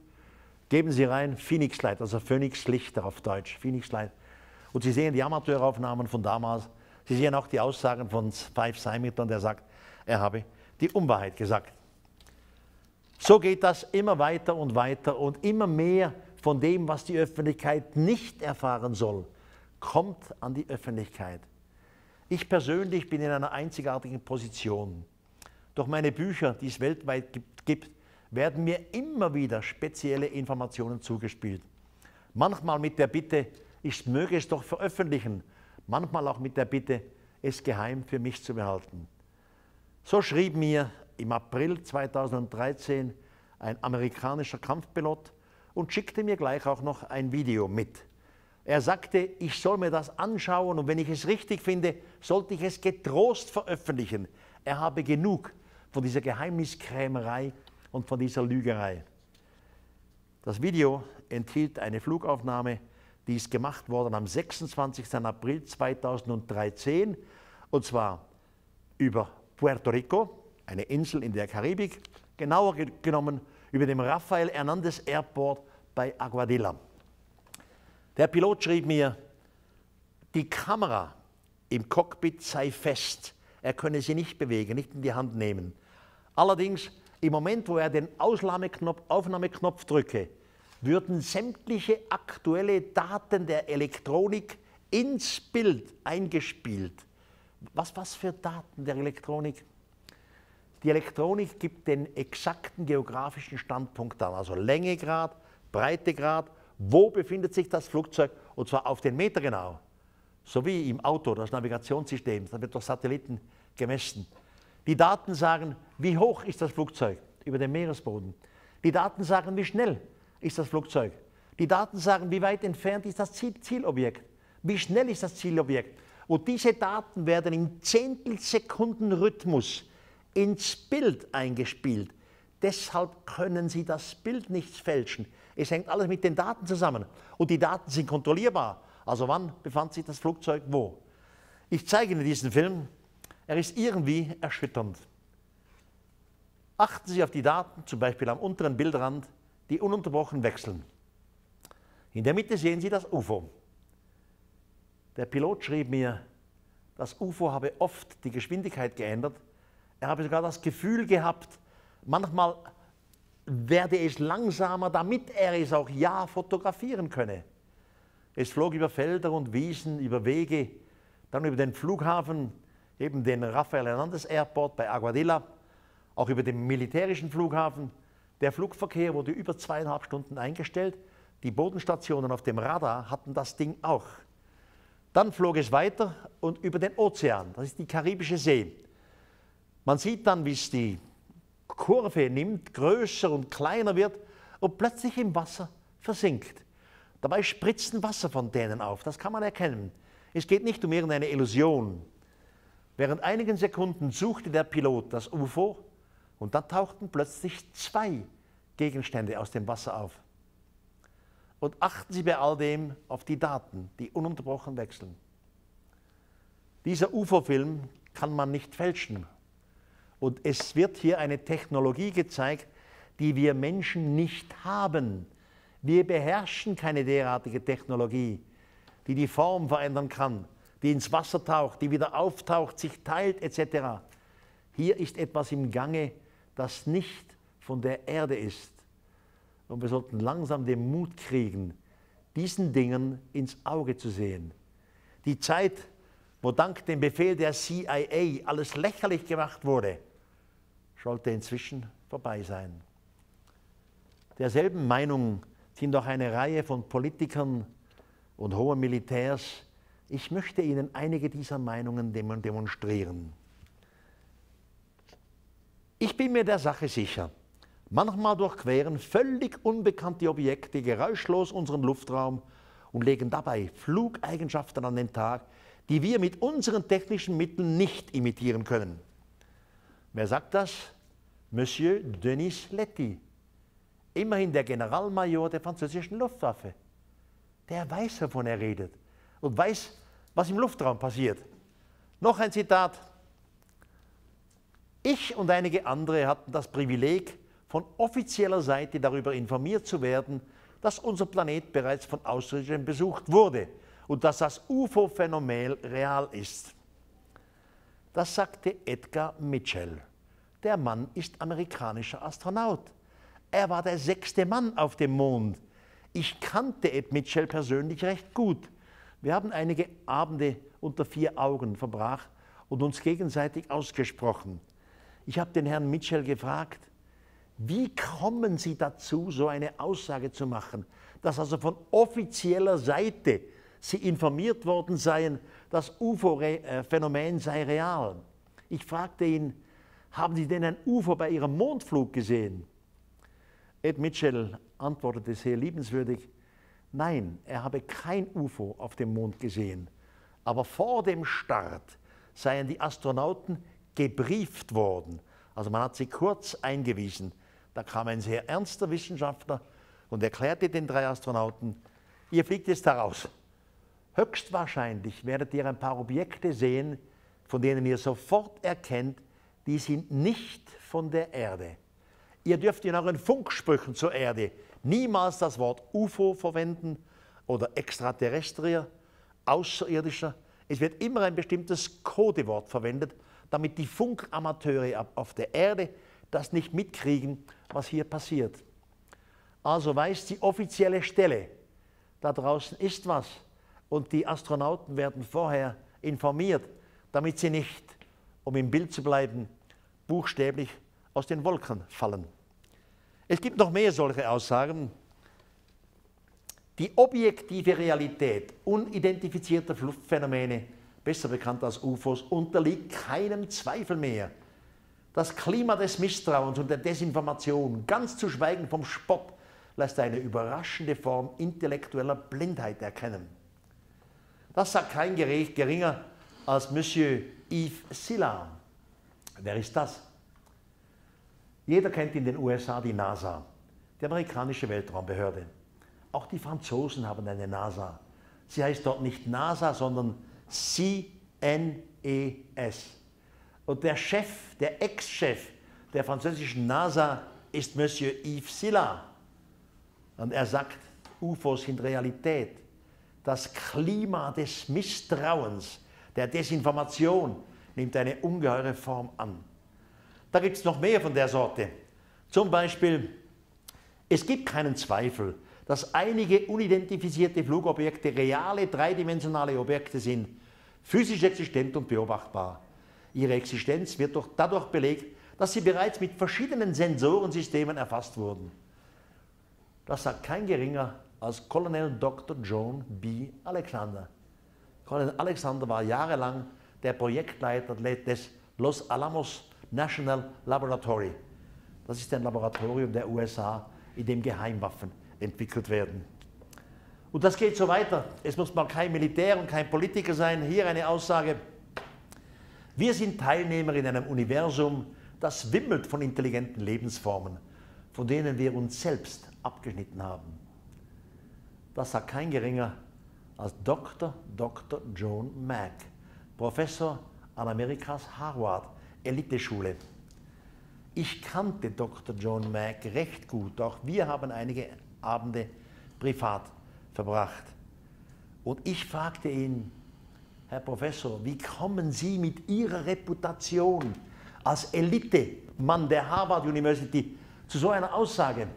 Speaker 1: geben Sie rein Phoenix Light, also Phoenix Lichter auf Deutsch, Phoenix Light. Und Sie sehen die Amateuraufnahmen von damals. Sie sehen auch die Aussagen von Five Seimitern, der sagt, er habe die Unwahrheit gesagt. So geht das immer weiter und weiter und immer mehr von dem, was die Öffentlichkeit nicht erfahren soll, kommt an die Öffentlichkeit. Ich persönlich bin in einer einzigartigen Position. Durch meine Bücher, die es weltweit gibt, werden mir immer wieder spezielle Informationen zugespielt. Manchmal mit der Bitte, ich möge es doch veröffentlichen, manchmal auch mit der Bitte, es geheim für mich zu behalten. So schrieb mir im April 2013 ein amerikanischer Kampfpilot und schickte mir gleich auch noch ein Video mit. Er sagte, ich soll mir das anschauen und wenn ich es richtig finde, sollte ich es getrost veröffentlichen. Er habe genug von dieser Geheimniskrämerei und von dieser Lügerei. Das Video enthielt eine Flugaufnahme, die ist gemacht worden am 26. April 2013 und zwar über Puerto Rico, eine Insel in der Karibik, genauer genommen über dem Rafael Hernandez Airport bei Aguadilla. Der Pilot schrieb mir, die Kamera im Cockpit sei fest. Er könne sie nicht bewegen, nicht in die Hand nehmen. Allerdings, im Moment, wo er den Aufnahmeknopf drücke, würden sämtliche aktuelle Daten der Elektronik ins Bild eingespielt. Was, was für Daten der Elektronik? Die Elektronik gibt den exakten geografischen Standpunkt an, also Längegrad, Breitegrad, wo befindet sich das Flugzeug und zwar auf den Meter genau. So wie im Auto, das Navigationssystem, das wird durch Satelliten gemessen. Die Daten sagen, wie hoch ist das Flugzeug über dem Meeresboden. Die Daten sagen, wie schnell ist das Flugzeug. Die Daten sagen, wie weit entfernt ist das Ziel Zielobjekt. Wie schnell ist das Zielobjekt. Und diese Daten werden im Zehntelsekunden-Rhythmus ins Bild eingespielt. Deshalb können Sie das Bild nicht fälschen. Es hängt alles mit den Daten zusammen. Und die Daten sind kontrollierbar. Also wann befand sich das Flugzeug wo? Ich zeige Ihnen diesen Film. Er ist irgendwie erschütternd. Achten Sie auf die Daten, zum Beispiel am unteren Bildrand, die ununterbrochen wechseln. In der Mitte sehen Sie das UFO. Der Pilot schrieb mir, das UFO habe oft die Geschwindigkeit geändert. Er habe sogar das Gefühl gehabt, manchmal werde es langsamer, damit er es auch ja fotografieren könne. Es flog über Felder und Wiesen, über Wege, dann über den Flughafen, eben den Rafael Hernandez Airport bei Aguadilla, auch über den militärischen Flughafen. Der Flugverkehr wurde über zweieinhalb Stunden eingestellt. Die Bodenstationen auf dem Radar hatten das Ding auch. Dann flog es weiter und über den Ozean, das ist die Karibische See. Man sieht dann, wie es die Kurve nimmt, größer und kleiner wird und plötzlich im Wasser versinkt. Dabei spritzen Wasserfontänen auf, das kann man erkennen. Es geht nicht um irgendeine Illusion. Während einigen Sekunden suchte der Pilot das UFO und dann tauchten plötzlich zwei Gegenstände aus dem Wasser auf. Und achten Sie bei all dem auf die Daten, die ununterbrochen wechseln. Dieser UFO-Film kann man nicht fälschen. Und es wird hier eine Technologie gezeigt, die wir Menschen nicht haben. Wir beherrschen keine derartige Technologie, die die Form verändern kann, die ins Wasser taucht, die wieder auftaucht, sich teilt etc. Hier ist etwas im Gange, das nicht von der Erde ist. Und wir sollten langsam den Mut kriegen, diesen Dingen ins Auge zu sehen. Die Zeit, wo dank dem Befehl der CIA alles lächerlich gemacht wurde, sollte inzwischen vorbei sein. Derselben Meinung sind auch eine Reihe von Politikern und hohen Militärs. Ich möchte Ihnen einige dieser Meinungen demonstrieren. Ich bin mir der Sache sicher, Manchmal durchqueren völlig unbekannte Objekte geräuschlos unseren Luftraum und legen dabei Flugeigenschaften an den Tag, die wir mit unseren technischen Mitteln nicht imitieren können. Wer sagt das? Monsieur Denis Letty, immerhin der Generalmajor der französischen Luftwaffe. Der weiß, wovon er redet und weiß, was im Luftraum passiert. Noch ein Zitat. Ich und einige andere hatten das Privileg, von offizieller Seite darüber informiert zu werden, dass unser Planet bereits von Außerirdischen besucht wurde und dass das UFO-Phänomen real ist. Das sagte Edgar Mitchell. Der Mann ist amerikanischer Astronaut. Er war der sechste Mann auf dem Mond. Ich kannte Ed Mitchell persönlich recht gut. Wir haben einige Abende unter vier Augen verbracht und uns gegenseitig ausgesprochen. Ich habe den Herrn Mitchell gefragt, wie kommen Sie dazu, so eine Aussage zu machen, dass also von offizieller Seite Sie informiert worden seien, das UFO-Phänomen sei real? Ich fragte ihn, haben Sie denn ein UFO bei Ihrem Mondflug gesehen? Ed Mitchell antwortete sehr liebenswürdig, nein, er habe kein UFO auf dem Mond gesehen, aber vor dem Start seien die Astronauten gebrieft worden. Also man hat sie kurz eingewiesen. Da kam ein sehr ernster Wissenschaftler und erklärte den drei Astronauten, ihr fliegt jetzt heraus. Höchstwahrscheinlich werdet ihr ein paar Objekte sehen, von denen ihr sofort erkennt, die sind nicht von der Erde. Ihr dürft in euren Funksprüchen zur Erde niemals das Wort UFO verwenden oder Extraterrestrier, Außerirdischer. Es wird immer ein bestimmtes Codewort verwendet, damit die Funkamateure auf der Erde das nicht mitkriegen, was hier passiert. Also weiß die offizielle Stelle, da draußen ist was und die Astronauten werden vorher informiert, damit sie nicht, um im Bild zu bleiben, buchstäblich aus den Wolken fallen. Es gibt noch mehr solche Aussagen. Die objektive Realität unidentifizierter Fluchtphänomene, besser bekannt als UFOs, unterliegt keinem Zweifel mehr. Das Klima des Misstrauens und der Desinformation, ganz zu schweigen vom Spott, lässt eine überraschende Form intellektueller Blindheit erkennen. Das sagt kein geringer als Monsieur Yves Silla. Wer ist das? Jeder kennt in den USA die NASA, die amerikanische Weltraumbehörde. Auch die Franzosen haben eine NASA. Sie heißt dort nicht NASA, sondern CNES. Und der Chef, der Ex-Chef der französischen NASA ist Monsieur Yves Silla. Und er sagt, UFOs sind Realität. Das Klima des Misstrauens, der Desinformation nimmt eine ungeheure Form an. Da gibt es noch mehr von der Sorte. Zum Beispiel, es gibt keinen Zweifel, dass einige unidentifizierte Flugobjekte reale dreidimensionale Objekte sind, physisch existent und beobachtbar. Ihre Existenz wird durch, dadurch belegt, dass sie bereits mit verschiedenen Sensorensystemen erfasst wurden. Das sagt kein geringer als Colonel Dr. John B. Alexander. Colonel Alexander war jahrelang der Projektleiter des Los Alamos National Laboratory. Das ist ein Laboratorium der USA, in dem Geheimwaffen entwickelt werden. Und das geht so weiter. Es muss mal kein Militär und kein Politiker sein. Hier eine Aussage wir sind Teilnehmer in einem Universum, das wimmelt von intelligenten Lebensformen, von denen wir uns selbst abgeschnitten haben. Das sagt kein geringer als Dr. Dr. John Mack, Professor an Amerikas Harvard Eliteschule. Ich kannte Dr. John Mack recht gut, auch wir haben einige Abende privat verbracht. Und ich fragte ihn, Herr Professor, wie kommen Sie mit Ihrer Reputation als Elite-Mann der Harvard University zu so einer Aussage?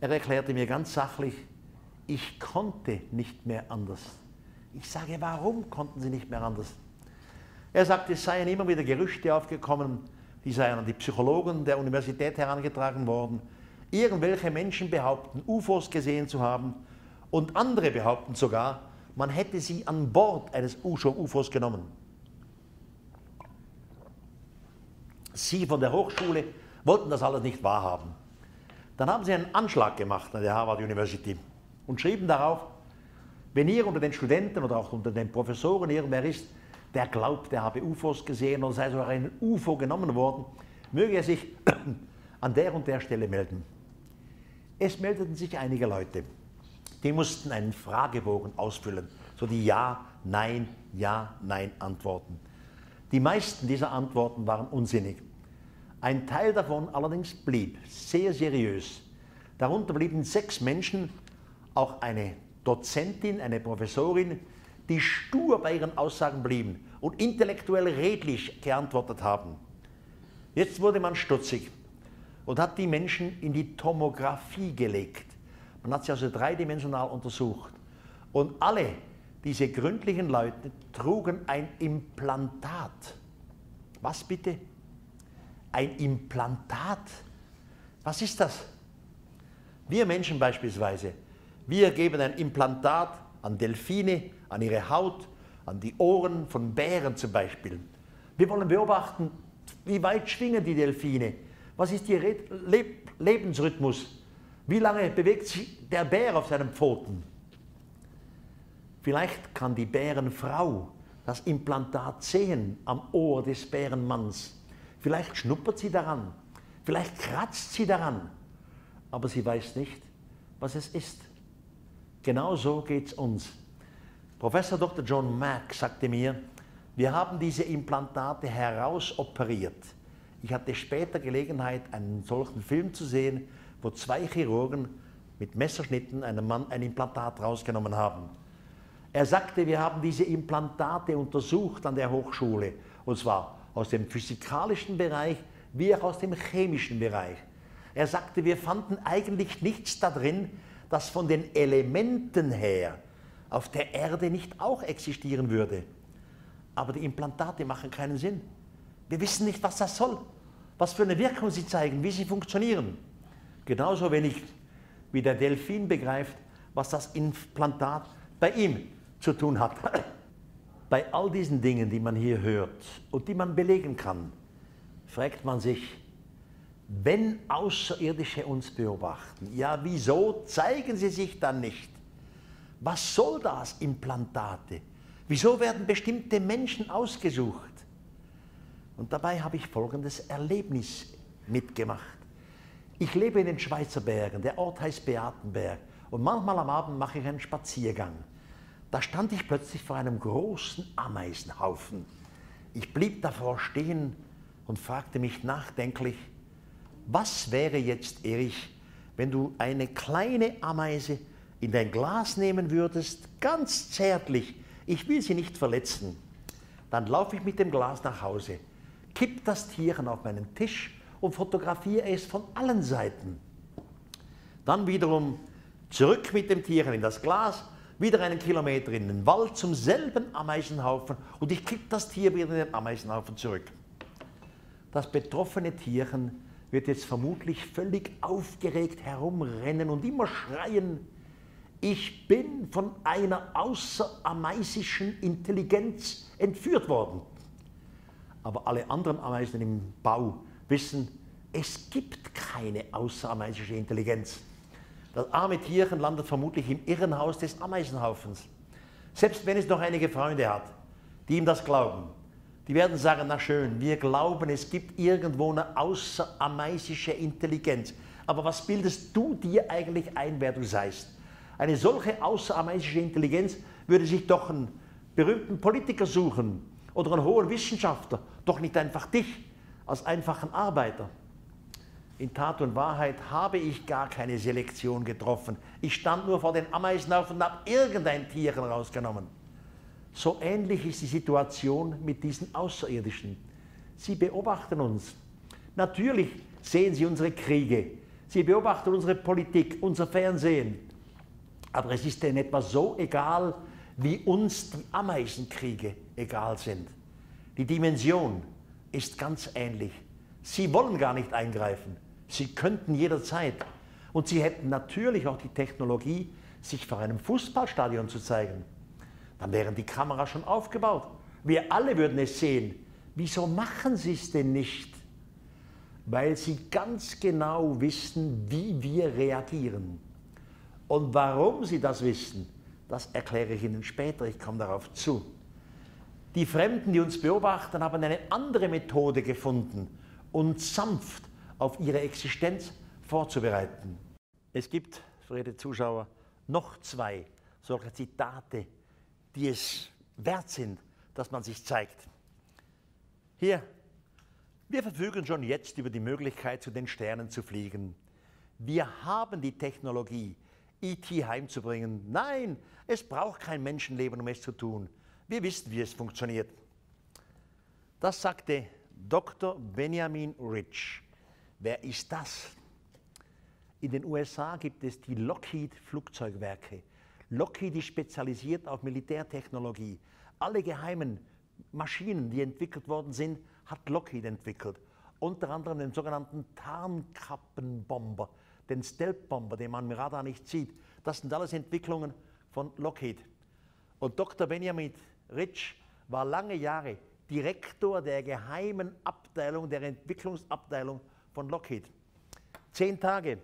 Speaker 1: Er erklärte mir ganz sachlich, ich konnte nicht mehr anders. Ich sage, warum konnten Sie nicht mehr anders? Er sagte, es seien immer wieder Gerüchte aufgekommen, die seien an die Psychologen der Universität herangetragen worden. Irgendwelche Menschen behaupten, UFOs gesehen zu haben und andere behaupten sogar, man hätte sie an Bord eines UFOs genommen. Sie von der Hochschule wollten das alles nicht wahrhaben. Dann haben sie einen Anschlag gemacht an der Harvard University und schrieben darauf, wenn hier unter den Studenten oder auch unter den Professoren irgendwer ist, der glaubt, er habe UFOs gesehen oder sei sogar ein UFO genommen worden, möge er sich an der und der Stelle melden. Es meldeten sich einige Leute, die mussten einen Fragebogen ausfüllen, so die Ja, Nein, Ja, Nein Antworten. Die meisten dieser Antworten waren unsinnig. Ein Teil davon allerdings blieb sehr seriös. Darunter blieben sechs Menschen, auch eine Dozentin, eine Professorin, die stur bei ihren Aussagen blieben und intellektuell redlich geantwortet haben. Jetzt wurde man stutzig und hat die Menschen in die Tomographie gelegt. Man hat sie also dreidimensional untersucht. Und alle diese gründlichen Leute trugen ein Implantat. Was bitte? Ein Implantat? Was ist das? Wir Menschen beispielsweise, wir geben ein Implantat an Delfine, an ihre Haut, an die Ohren von Bären zum Beispiel. Wir wollen beobachten, wie weit schwingen die Delfine, was ist ihr Lebensrhythmus, wie lange bewegt sich der Bär auf seinen Pfoten. Vielleicht kann die Bärenfrau das Implantat sehen am Ohr des Bärenmanns. Vielleicht schnuppert sie daran, vielleicht kratzt sie daran, aber sie weiß nicht, was es ist. Genau so geht es uns. Professor Dr. John Mack sagte mir, wir haben diese Implantate herausoperiert. Ich hatte später Gelegenheit, einen solchen Film zu sehen, wo zwei Chirurgen mit Messerschnitten einem Mann ein Implantat rausgenommen haben. Er sagte, wir haben diese Implantate untersucht an der Hochschule, und zwar aus dem physikalischen Bereich wie auch aus dem chemischen Bereich. Er sagte, wir fanden eigentlich nichts da drin, das von den Elementen her auf der Erde nicht auch existieren würde. Aber die Implantate machen keinen Sinn. Wir wissen nicht, was das soll, was für eine Wirkung sie zeigen, wie sie funktionieren. Genauso wenig wie der Delfin begreift, was das Implantat bei ihm zu tun hat. Bei all diesen Dingen, die man hier hört und die man belegen kann, fragt man sich, wenn Außerirdische uns beobachten, ja, wieso zeigen sie sich dann nicht? Was soll das, Implantate? Wieso werden bestimmte Menschen ausgesucht? Und dabei habe ich folgendes Erlebnis mitgemacht. Ich lebe in den Schweizer Bergen, der Ort heißt Beatenberg und manchmal am Abend mache ich einen Spaziergang. Da stand ich plötzlich vor einem großen Ameisenhaufen. Ich blieb davor stehen und fragte mich nachdenklich, was wäre jetzt, Erich, wenn du eine kleine Ameise in dein Glas nehmen würdest, ganz zärtlich, ich will sie nicht verletzen, dann laufe ich mit dem Glas nach Hause, kipp das Tierchen auf meinen Tisch und fotografiere es von allen Seiten. Dann wiederum zurück mit dem Tierchen in das Glas, wieder einen Kilometer in den Wald zum selben Ameisenhaufen und ich kipp das Tier wieder in den Ameisenhaufen zurück. Das betroffene Tierchen wird jetzt vermutlich völlig aufgeregt herumrennen und immer schreien, ich bin von einer außerameisischen Intelligenz entführt worden. Aber alle anderen Ameisen im Bau wissen, es gibt keine außerameisische Intelligenz. Das arme Tierchen landet vermutlich im Irrenhaus des Ameisenhaufens. Selbst wenn es noch einige Freunde hat, die ihm das glauben, die werden sagen, na schön, wir glauben, es gibt irgendwo eine außerameisische Intelligenz. Aber was bildest du dir eigentlich ein, wer du seist? Eine solche außerameisische Intelligenz würde sich doch einen berühmten Politiker suchen oder einen hohen Wissenschaftler, doch nicht einfach dich als einfachen Arbeiter. In Tat und Wahrheit habe ich gar keine Selektion getroffen. Ich stand nur vor den Ameisenhaufen und habe irgendein Tier rausgenommen. So ähnlich ist die Situation mit diesen Außerirdischen. Sie beobachten uns. Natürlich sehen sie unsere Kriege. Sie beobachten unsere Politik, unser Fernsehen. Aber es ist denen etwa so egal, wie uns die Ameisenkriege egal sind. Die Dimension ist ganz ähnlich. Sie wollen gar nicht eingreifen. Sie könnten jederzeit. Und sie hätten natürlich auch die Technologie, sich vor einem Fußballstadion zu zeigen dann wären die Kameras schon aufgebaut. Wir alle würden es sehen. Wieso machen sie es denn nicht? Weil sie ganz genau wissen, wie wir reagieren. Und warum sie das wissen, das erkläre ich Ihnen später, ich komme darauf zu. Die Fremden, die uns beobachten, haben eine andere Methode gefunden, uns sanft auf ihre Existenz vorzubereiten. Es gibt, verehrte Zuschauer, noch zwei solche Zitate, die es wert sind, dass man sich zeigt. Hier, wir verfügen schon jetzt über die Möglichkeit, zu den Sternen zu fliegen. Wir haben die Technologie, IT e heimzubringen. Nein, es braucht kein Menschenleben, um es zu tun. Wir wissen, wie es funktioniert. Das sagte Dr. Benjamin Rich. Wer ist das? In den USA gibt es die Lockheed Flugzeugwerke. Lockheed ist spezialisiert auf Militärtechnologie. Alle geheimen Maschinen, die entwickelt worden sind, hat Lockheed entwickelt. Unter anderem den sogenannten Tarnkappenbomber, den Stealth-Bomber, den man im Radar nicht sieht. Das sind alles Entwicklungen von Lockheed. Und Dr. Benjamin Rich war lange Jahre Direktor der geheimen Abteilung, der Entwicklungsabteilung von Lockheed. Zehn Tage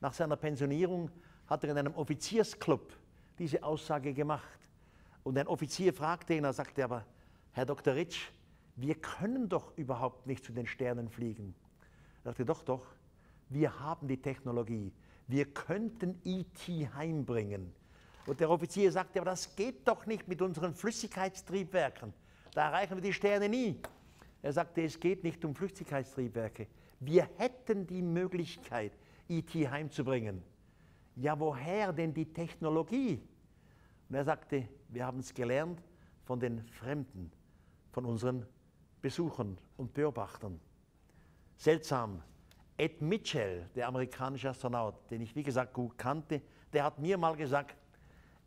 Speaker 1: nach seiner Pensionierung hat er in einem Offiziersclub diese Aussage gemacht. Und ein Offizier fragte ihn, er sagte aber, Herr Dr. Rich, wir können doch überhaupt nicht zu den Sternen fliegen. Er sagte, doch, doch, wir haben die Technologie. Wir könnten IT e heimbringen. Und der Offizier sagte, aber das geht doch nicht mit unseren Flüssigkeitstriebwerken. Da erreichen wir die Sterne nie. Er sagte, es geht nicht um Flüssigkeitstriebwerke. Wir hätten die Möglichkeit, IT e heimzubringen. Ja, woher denn die Technologie? Und er sagte, wir haben es gelernt von den Fremden, von unseren Besuchern und Beobachtern. Seltsam. Ed Mitchell, der amerikanische Astronaut, den ich wie gesagt gut kannte, der hat mir mal gesagt,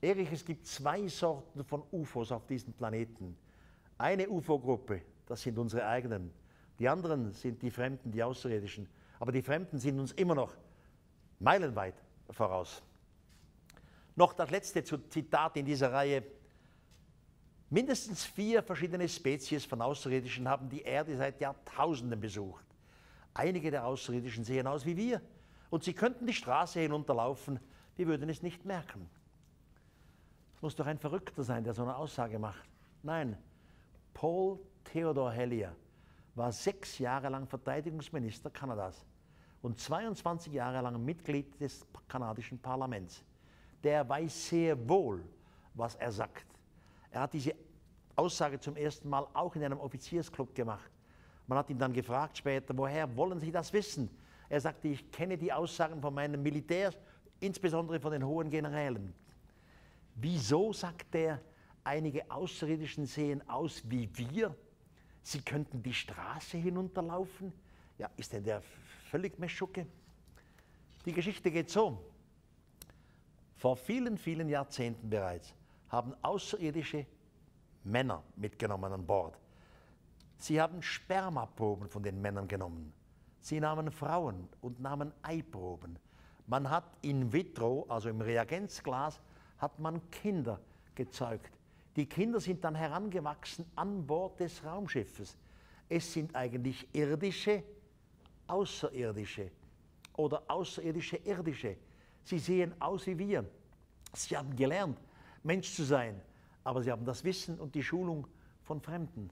Speaker 1: Erich, es gibt zwei Sorten von UFOs auf diesem Planeten. Eine UFO-Gruppe, das sind unsere eigenen. Die anderen sind die Fremden, die Außerirdischen. Aber die Fremden sind uns immer noch meilenweit voraus. Noch das letzte Zitat in dieser Reihe. Mindestens vier verschiedene Spezies von Außerirdischen haben die Erde seit Jahrtausenden besucht. Einige der Außerirdischen sehen aus wie wir und sie könnten die Straße hinunterlaufen, wir würden es nicht merken. Es muss doch ein Verrückter sein, der so eine Aussage macht. Nein, Paul Theodor Hellier war sechs Jahre lang Verteidigungsminister Kanadas und 22 Jahre lang Mitglied des kanadischen Parlaments. Der weiß sehr wohl, was er sagt. Er hat diese Aussage zum ersten Mal auch in einem Offiziersclub gemacht. Man hat ihn dann gefragt später, woher wollen Sie das wissen? Er sagte, ich kenne die Aussagen von meinen Militärs, insbesondere von den hohen Generälen. Wieso, sagt er, einige Außerirdischen sehen aus wie wir? Sie könnten die Straße hinunterlaufen? Ja, ist denn der völlig Meschucke? Die Geschichte geht so. Vor vielen, vielen Jahrzehnten bereits haben außerirdische Männer mitgenommen an Bord. Sie haben Spermaproben von den Männern genommen. Sie nahmen Frauen und nahmen Eiproben. Man hat in vitro, also im Reagenzglas, hat man Kinder gezeugt. Die Kinder sind dann herangewachsen an Bord des Raumschiffes. Es sind eigentlich irdische, außerirdische oder außerirdische irdische. Sie sehen aus wie wir. Sie haben gelernt, Mensch zu sein, aber sie haben das Wissen und die Schulung von Fremden.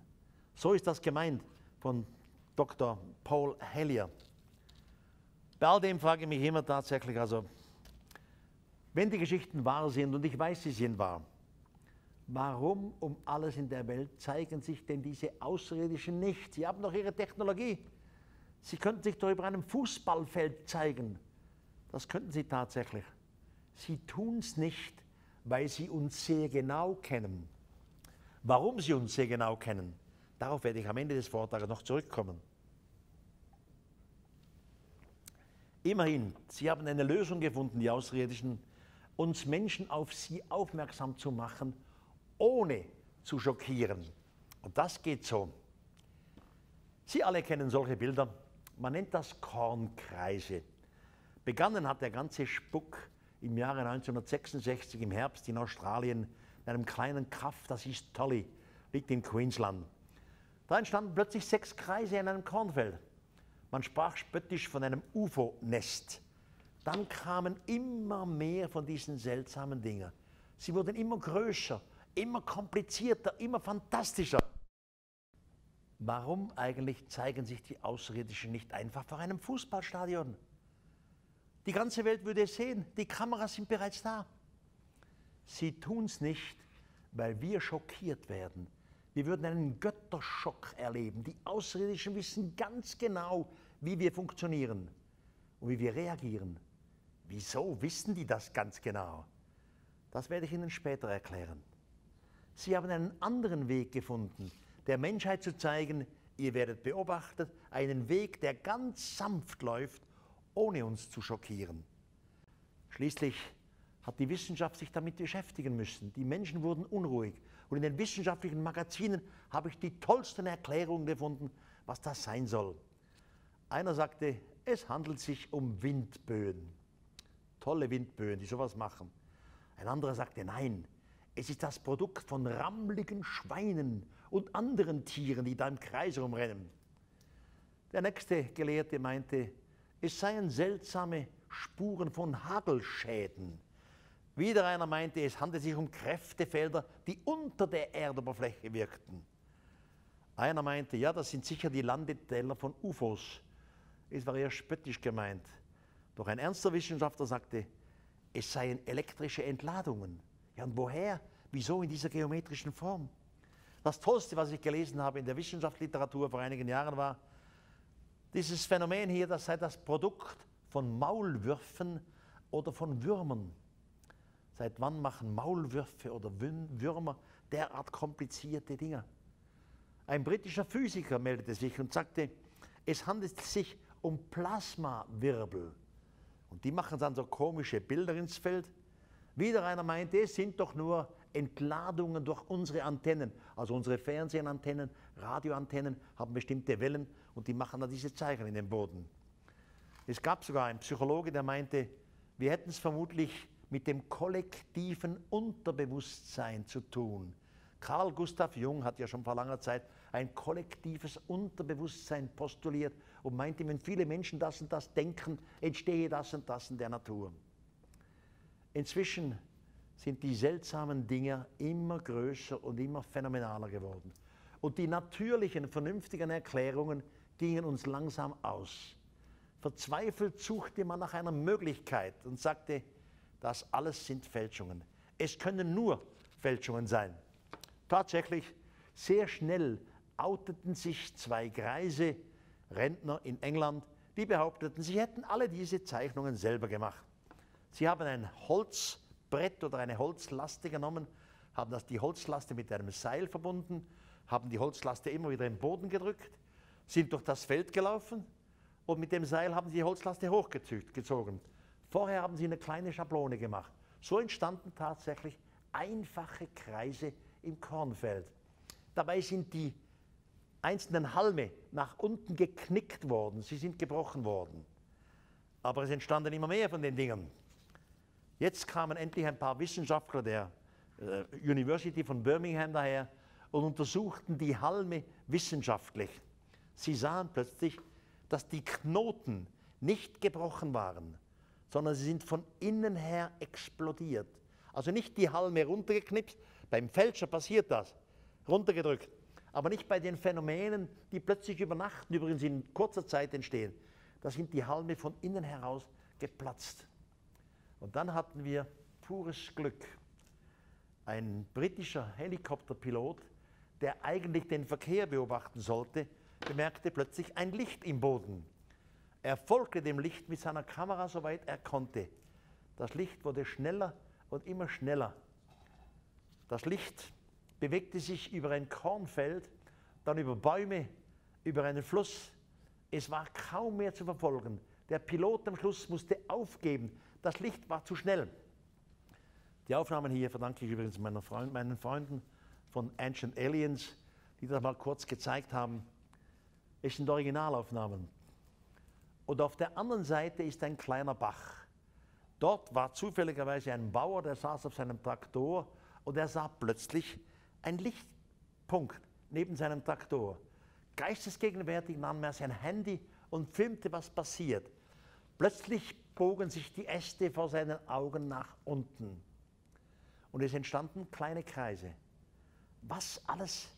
Speaker 1: So ist das gemeint von Dr. Paul Hellier. Bei all dem frage ich mich immer tatsächlich, also, wenn die Geschichten wahr sind, und ich weiß, sie sind wahr, warum um alles in der Welt zeigen sich denn diese Außerirdischen nicht? Sie haben doch ihre Technologie. Sie könnten sich doch über einem Fußballfeld zeigen. Das könnten sie tatsächlich. Sie tun es nicht, weil sie uns sehr genau kennen. Warum sie uns sehr genau kennen, darauf werde ich am Ende des Vortrags noch zurückkommen. Immerhin, sie haben eine Lösung gefunden, die Außerirdischen, uns Menschen auf sie aufmerksam zu machen, ohne zu schockieren. Und das geht so. Sie alle kennen solche Bilder. Man nennt das Kornkreise. Begonnen hat der ganze Spuck im Jahre 1966 im Herbst in Australien in einem kleinen Kaff, das ist Tully, liegt in Queensland. Da entstanden plötzlich sechs Kreise in einem Kornfeld. Man sprach spöttisch von einem UFO-Nest. dann kamen immer mehr von diesen seltsamen Dingen. Sie wurden immer größer, immer komplizierter, immer fantastischer. Warum eigentlich zeigen sich die Außerirdischen nicht einfach vor einem Fußballstadion? Die ganze Welt würde es sehen, die Kameras sind bereits da. Sie tun es nicht, weil wir schockiert werden. Wir würden einen Götterschock erleben. Die Außerirdischen wissen ganz genau, wie wir funktionieren und wie wir reagieren. Wieso wissen die das ganz genau? Das werde ich Ihnen später erklären. Sie haben einen anderen Weg gefunden, der Menschheit zu zeigen, ihr werdet beobachtet, einen Weg, der ganz sanft läuft, ohne uns zu schockieren. Schließlich hat die Wissenschaft sich damit beschäftigen müssen. Die Menschen wurden unruhig. Und in den wissenschaftlichen Magazinen habe ich die tollsten Erklärungen gefunden, was das sein soll. Einer sagte, es handelt sich um Windböen. Tolle Windböen, die sowas machen. Ein anderer sagte, nein, es ist das Produkt von rammligen Schweinen und anderen Tieren, die da im Kreis rumrennen. Der nächste Gelehrte meinte, es seien seltsame Spuren von Hagelschäden. Wieder einer meinte, es handelt sich um Kräftefelder, die unter der Erdoberfläche wirkten. Einer meinte, ja, das sind sicher die Landeteller von UFOs. Es war eher spöttisch gemeint. Doch ein ernster Wissenschaftler sagte, es seien elektrische Entladungen. Ja, und woher? Wieso in dieser geometrischen Form? Das Tollste, was ich gelesen habe in der Wissenschaftsliteratur vor einigen Jahren, war, dieses Phänomen hier, das sei das Produkt von Maulwürfen oder von Würmern. Seit wann machen Maulwürfe oder Würmer derart komplizierte Dinge? Ein britischer Physiker meldete sich und sagte, es handelt sich um Plasmawirbel. Und die machen dann so komische Bilder ins Feld. Wieder einer meinte, es sind doch nur Entladungen durch unsere Antennen. Also unsere Fernsehantennen, Radioantennen haben bestimmte Wellen und die machen dann diese Zeichen in den Boden. Es gab sogar einen Psychologe, der meinte, wir hätten es vermutlich mit dem kollektiven Unterbewusstsein zu tun. Carl Gustav Jung hat ja schon vor langer Zeit ein kollektives Unterbewusstsein postuliert und meinte, wenn viele Menschen das und das denken, entstehe das und das in der Natur. Inzwischen sind die seltsamen Dinge immer größer und immer phänomenaler geworden. Und die natürlichen, vernünftigen Erklärungen gingen uns langsam aus. Verzweifelt suchte man nach einer Möglichkeit und sagte, das alles sind Fälschungen. Es können nur Fälschungen sein. Tatsächlich, sehr schnell outeten sich zwei greise Rentner in England, die behaupteten, sie hätten alle diese Zeichnungen selber gemacht. Sie haben ein Holzbrett oder eine Holzlaste genommen, haben das die Holzlaste mit einem Seil verbunden, haben die Holzlaste immer wieder im Boden gedrückt, sind durch das Feld gelaufen und mit dem Seil haben sie die Holzlaste hochgezogen. Vorher haben sie eine kleine Schablone gemacht. So entstanden tatsächlich einfache Kreise im Kornfeld. Dabei sind die einzelnen Halme nach unten geknickt worden, sie sind gebrochen worden. Aber es entstanden immer mehr von den Dingen. Jetzt kamen endlich ein paar Wissenschaftler der äh, University von Birmingham daher und untersuchten die Halme wissenschaftlich. Sie sahen plötzlich, dass die Knoten nicht gebrochen waren, sondern sie sind von innen her explodiert. Also nicht die Halme runtergeknipst, beim Fälscher passiert das, runtergedrückt, aber nicht bei den Phänomenen, die plötzlich über Nacht, übrigens in kurzer Zeit entstehen. Da sind die Halme von innen heraus geplatzt. Und dann hatten wir pures Glück. Ein britischer Helikopterpilot, der eigentlich den Verkehr beobachten sollte, bemerkte plötzlich ein Licht im Boden. Er folgte dem Licht mit seiner Kamera, soweit er konnte. Das Licht wurde schneller und immer schneller. Das Licht bewegte sich über ein Kornfeld, dann über Bäume, über einen Fluss. Es war kaum mehr zu verfolgen. Der Pilot am Schluss musste aufgeben. Das Licht war zu schnell. Die Aufnahmen hier verdanke ich übrigens Freund, meinen Freunden von Ancient Aliens, die das mal kurz gezeigt haben. Es sind Originalaufnahmen. Und auf der anderen Seite ist ein kleiner Bach. Dort war zufälligerweise ein Bauer, der saß auf seinem Traktor und er sah plötzlich ein Lichtpunkt neben seinem Traktor. Geistesgegenwärtig nahm er sein Handy und filmte, was passiert. Plötzlich bogen sich die Äste vor seinen Augen nach unten. Und es entstanden kleine Kreise. Was alles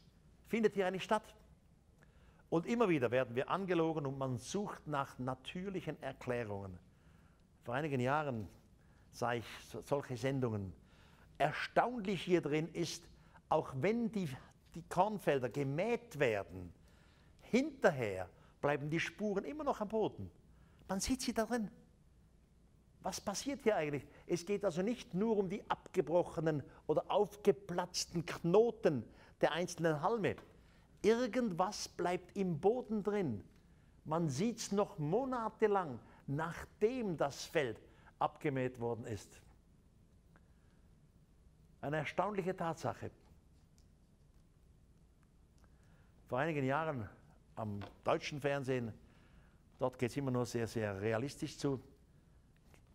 Speaker 1: findet hier eigentlich statt? Und immer wieder werden wir angelogen und man sucht nach natürlichen Erklärungen. Vor einigen Jahren sah ich solche Sendungen. Erstaunlich hier drin ist, auch wenn die, die Kornfelder gemäht werden, hinterher bleiben die Spuren immer noch am Boden. Man sieht sie da drin. Was passiert hier eigentlich? Es geht also nicht nur um die abgebrochenen oder aufgeplatzten Knoten der einzelnen Halme. Irgendwas bleibt im Boden drin. Man sieht es noch monatelang, nachdem das Feld abgemäht worden ist. Eine erstaunliche Tatsache. Vor einigen Jahren am deutschen Fernsehen, dort geht es immer nur sehr, sehr realistisch zu,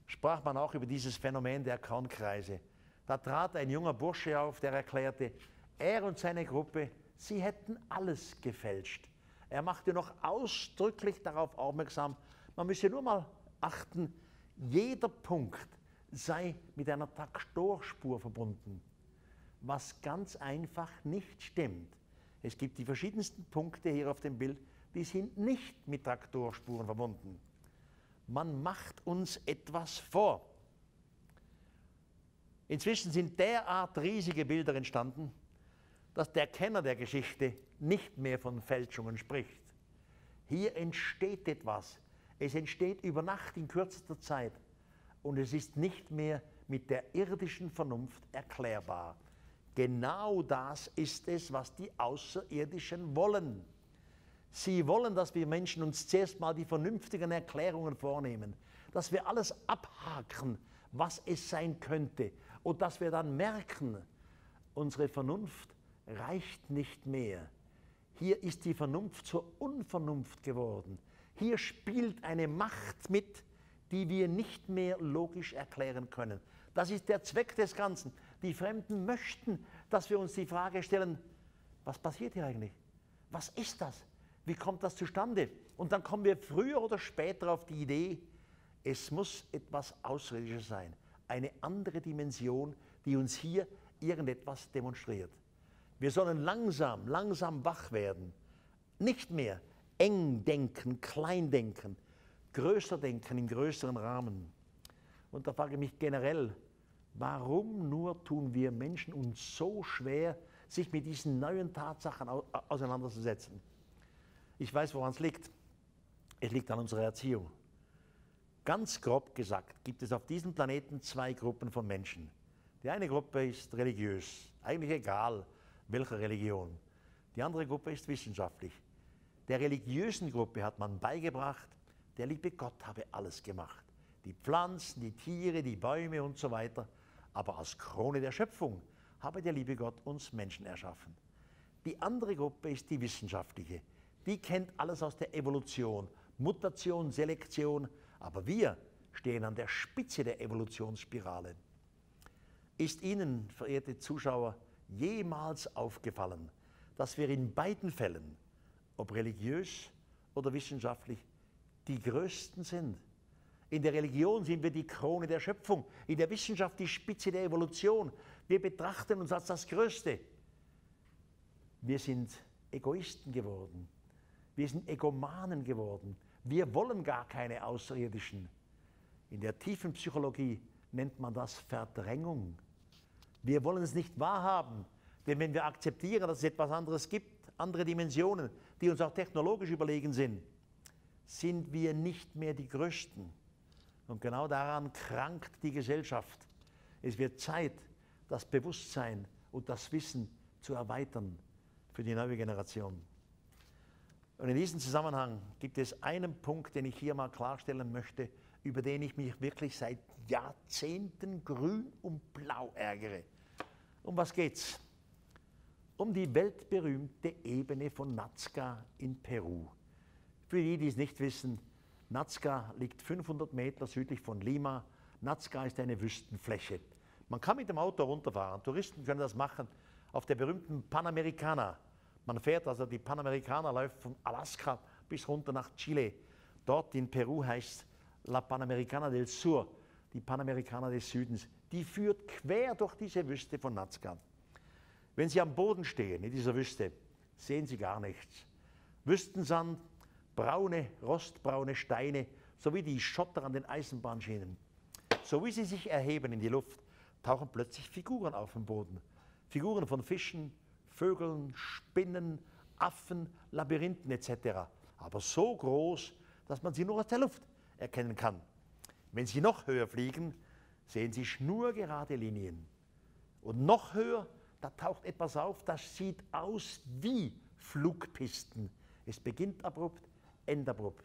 Speaker 1: sprach man auch über dieses Phänomen der Kornkreise. Da trat ein junger Bursche auf, der erklärte, er und seine Gruppe, sie hätten alles gefälscht. Er machte noch ausdrücklich darauf aufmerksam, man müsse nur mal achten, jeder Punkt sei mit einer Traktorspur verbunden, was ganz einfach nicht stimmt. Es gibt die verschiedensten Punkte hier auf dem Bild, die sind nicht mit Traktorspuren verbunden man macht uns etwas vor. Inzwischen sind derart riesige Bilder entstanden, dass der Kenner der Geschichte nicht mehr von Fälschungen spricht. Hier entsteht etwas. Es entsteht über Nacht in kürzester Zeit und es ist nicht mehr mit der irdischen Vernunft erklärbar. Genau das ist es, was die Außerirdischen wollen. Sie wollen, dass wir Menschen uns zuerst mal die vernünftigen Erklärungen vornehmen, dass wir alles abhaken, was es sein könnte und dass wir dann merken, unsere Vernunft reicht nicht mehr. Hier ist die Vernunft zur Unvernunft geworden. Hier spielt eine Macht mit, die wir nicht mehr logisch erklären können. Das ist der Zweck des Ganzen. Die Fremden möchten, dass wir uns die Frage stellen, was passiert hier eigentlich? Was ist das? Wie kommt das zustande? Und dann kommen wir früher oder später auf die Idee, es muss etwas Außerirdisches sein, eine andere Dimension, die uns hier irgendetwas demonstriert. Wir sollen langsam, langsam wach werden. Nicht mehr eng denken, klein denken, größer denken im größeren Rahmen. Und da frage ich mich generell, warum nur tun wir Menschen uns so schwer, sich mit diesen neuen Tatsachen auseinanderzusetzen? Ich weiß, woran es liegt. Es liegt an unserer Erziehung. Ganz grob gesagt gibt es auf diesem Planeten zwei Gruppen von Menschen. Die eine Gruppe ist religiös, eigentlich egal welcher Religion. Die andere Gruppe ist wissenschaftlich. Der religiösen Gruppe hat man beigebracht, der liebe Gott habe alles gemacht. Die Pflanzen, die Tiere, die Bäume und so weiter. Aber als Krone der Schöpfung habe der liebe Gott uns Menschen erschaffen. Die andere Gruppe ist die wissenschaftliche die kennt alles aus der Evolution, Mutation, Selektion, aber wir stehen an der Spitze der Evolutionsspirale. Ist Ihnen, verehrte Zuschauer, jemals aufgefallen, dass wir in beiden Fällen, ob religiös oder wissenschaftlich, die Größten sind? In der Religion sind wir die Krone der Schöpfung, in der Wissenschaft die Spitze der Evolution. Wir betrachten uns als das Größte. Wir sind Egoisten geworden. Wir sind Egomanen geworden. Wir wollen gar keine Außerirdischen. In der tiefen Psychologie nennt man das Verdrängung. Wir wollen es nicht wahrhaben, denn wenn wir akzeptieren, dass es etwas anderes gibt, andere Dimensionen, die uns auch technologisch überlegen sind, sind wir nicht mehr die Größten. Und genau daran krankt die Gesellschaft. Es wird Zeit, das Bewusstsein und das Wissen zu erweitern für die neue Generation. Und in diesem Zusammenhang gibt es einen Punkt, den ich hier mal klarstellen möchte, über den ich mich wirklich seit Jahrzehnten grün und blau ärgere. Um was geht's? Um die weltberühmte Ebene von Nazca in Peru. Für die, die es nicht wissen, Nazca liegt 500 Meter südlich von Lima. Nazca ist eine Wüstenfläche. Man kann mit dem Auto runterfahren. Touristen können das machen auf der berühmten Panamericana man fährt also, die Panamerikaner läuft von Alaska bis runter nach Chile. Dort in Peru heißt La Panamericana del Sur, die Panamericana des Südens, die führt quer durch diese Wüste von Nazca. Wenn Sie am Boden stehen in dieser Wüste, sehen Sie gar nichts. Wüstensand, braune, rostbraune Steine, sowie die Schotter an den Eisenbahnschienen. So wie sie sich erheben in die Luft, tauchen plötzlich Figuren auf dem Boden. Figuren von Fischen, Vögeln, Spinnen, Affen, Labyrinthen etc. Aber so groß, dass man sie nur aus der Luft erkennen kann. Wenn sie noch höher fliegen, sehen Sie schnurgerade Linien. Und noch höher, da taucht etwas auf, das sieht aus wie Flugpisten. Es beginnt abrupt, endet abrupt.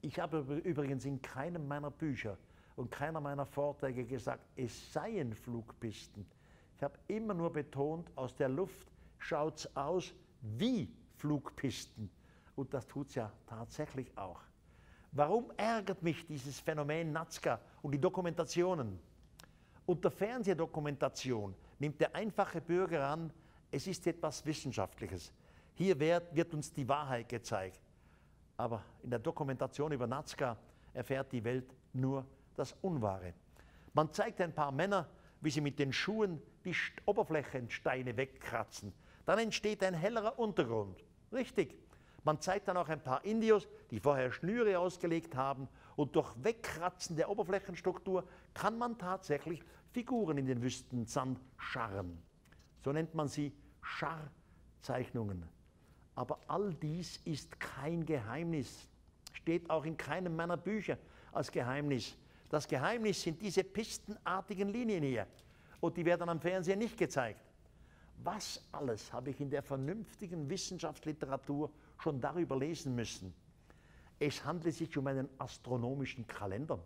Speaker 1: Ich habe übrigens in keinem meiner Bücher und keiner meiner Vorträge gesagt, es seien Flugpisten. Ich habe immer nur betont, aus der Luft schaut es aus wie Flugpisten. Und das tut es ja tatsächlich auch. Warum ärgert mich dieses Phänomen Nazca und die Dokumentationen? Unter Fernsehdokumentation nimmt der einfache Bürger an, es ist etwas Wissenschaftliches. Hier wird, wird uns die Wahrheit gezeigt. Aber in der Dokumentation über Nazca erfährt die Welt nur das Unwahre. Man zeigt ein paar Männer, wie sie mit den Schuhen die Oberflächensteine wegkratzen. Dann entsteht ein hellerer Untergrund. Richtig. Man zeigt dann auch ein paar Indios, die vorher Schnüre ausgelegt haben und durch Wegkratzen der Oberflächenstruktur kann man tatsächlich Figuren in den Wüstensand scharren. So nennt man sie Scharzeichnungen. Aber all dies ist kein Geheimnis, steht auch in keinem meiner Bücher als Geheimnis. Das Geheimnis sind diese pistenartigen Linien hier und die werden am Fernsehen nicht gezeigt. Was alles habe ich in der vernünftigen Wissenschaftsliteratur schon darüber lesen müssen? Es handelt sich um einen astronomischen Kalender.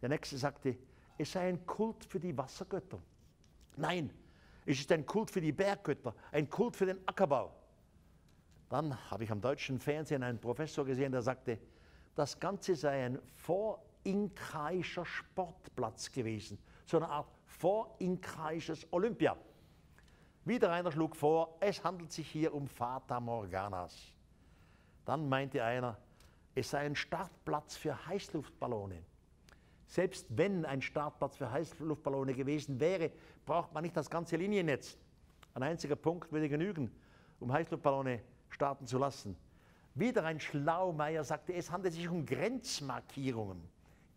Speaker 1: Der nächste sagte, es sei ein Kult für die Wassergötter. Nein, es ist ein Kult für die Berggötter, ein Kult für den Ackerbau. Dann habe ich am deutschen Fernsehen einen Professor gesehen, der sagte, das Ganze sei ein vorinkaischer Sportplatz gewesen, so eine Art vorinkaisches Olympia. Wieder einer schlug vor, es handelt sich hier um Fata Morganas. Dann meinte einer, es sei ein Startplatz für Heißluftballone. Selbst wenn ein Startplatz für Heißluftballone gewesen wäre, braucht man nicht das ganze Liniennetz. Ein einziger Punkt würde genügen, um Heißluftballone starten zu lassen. Wieder ein Schlaumeier sagte, es handelt sich um Grenzmarkierungen.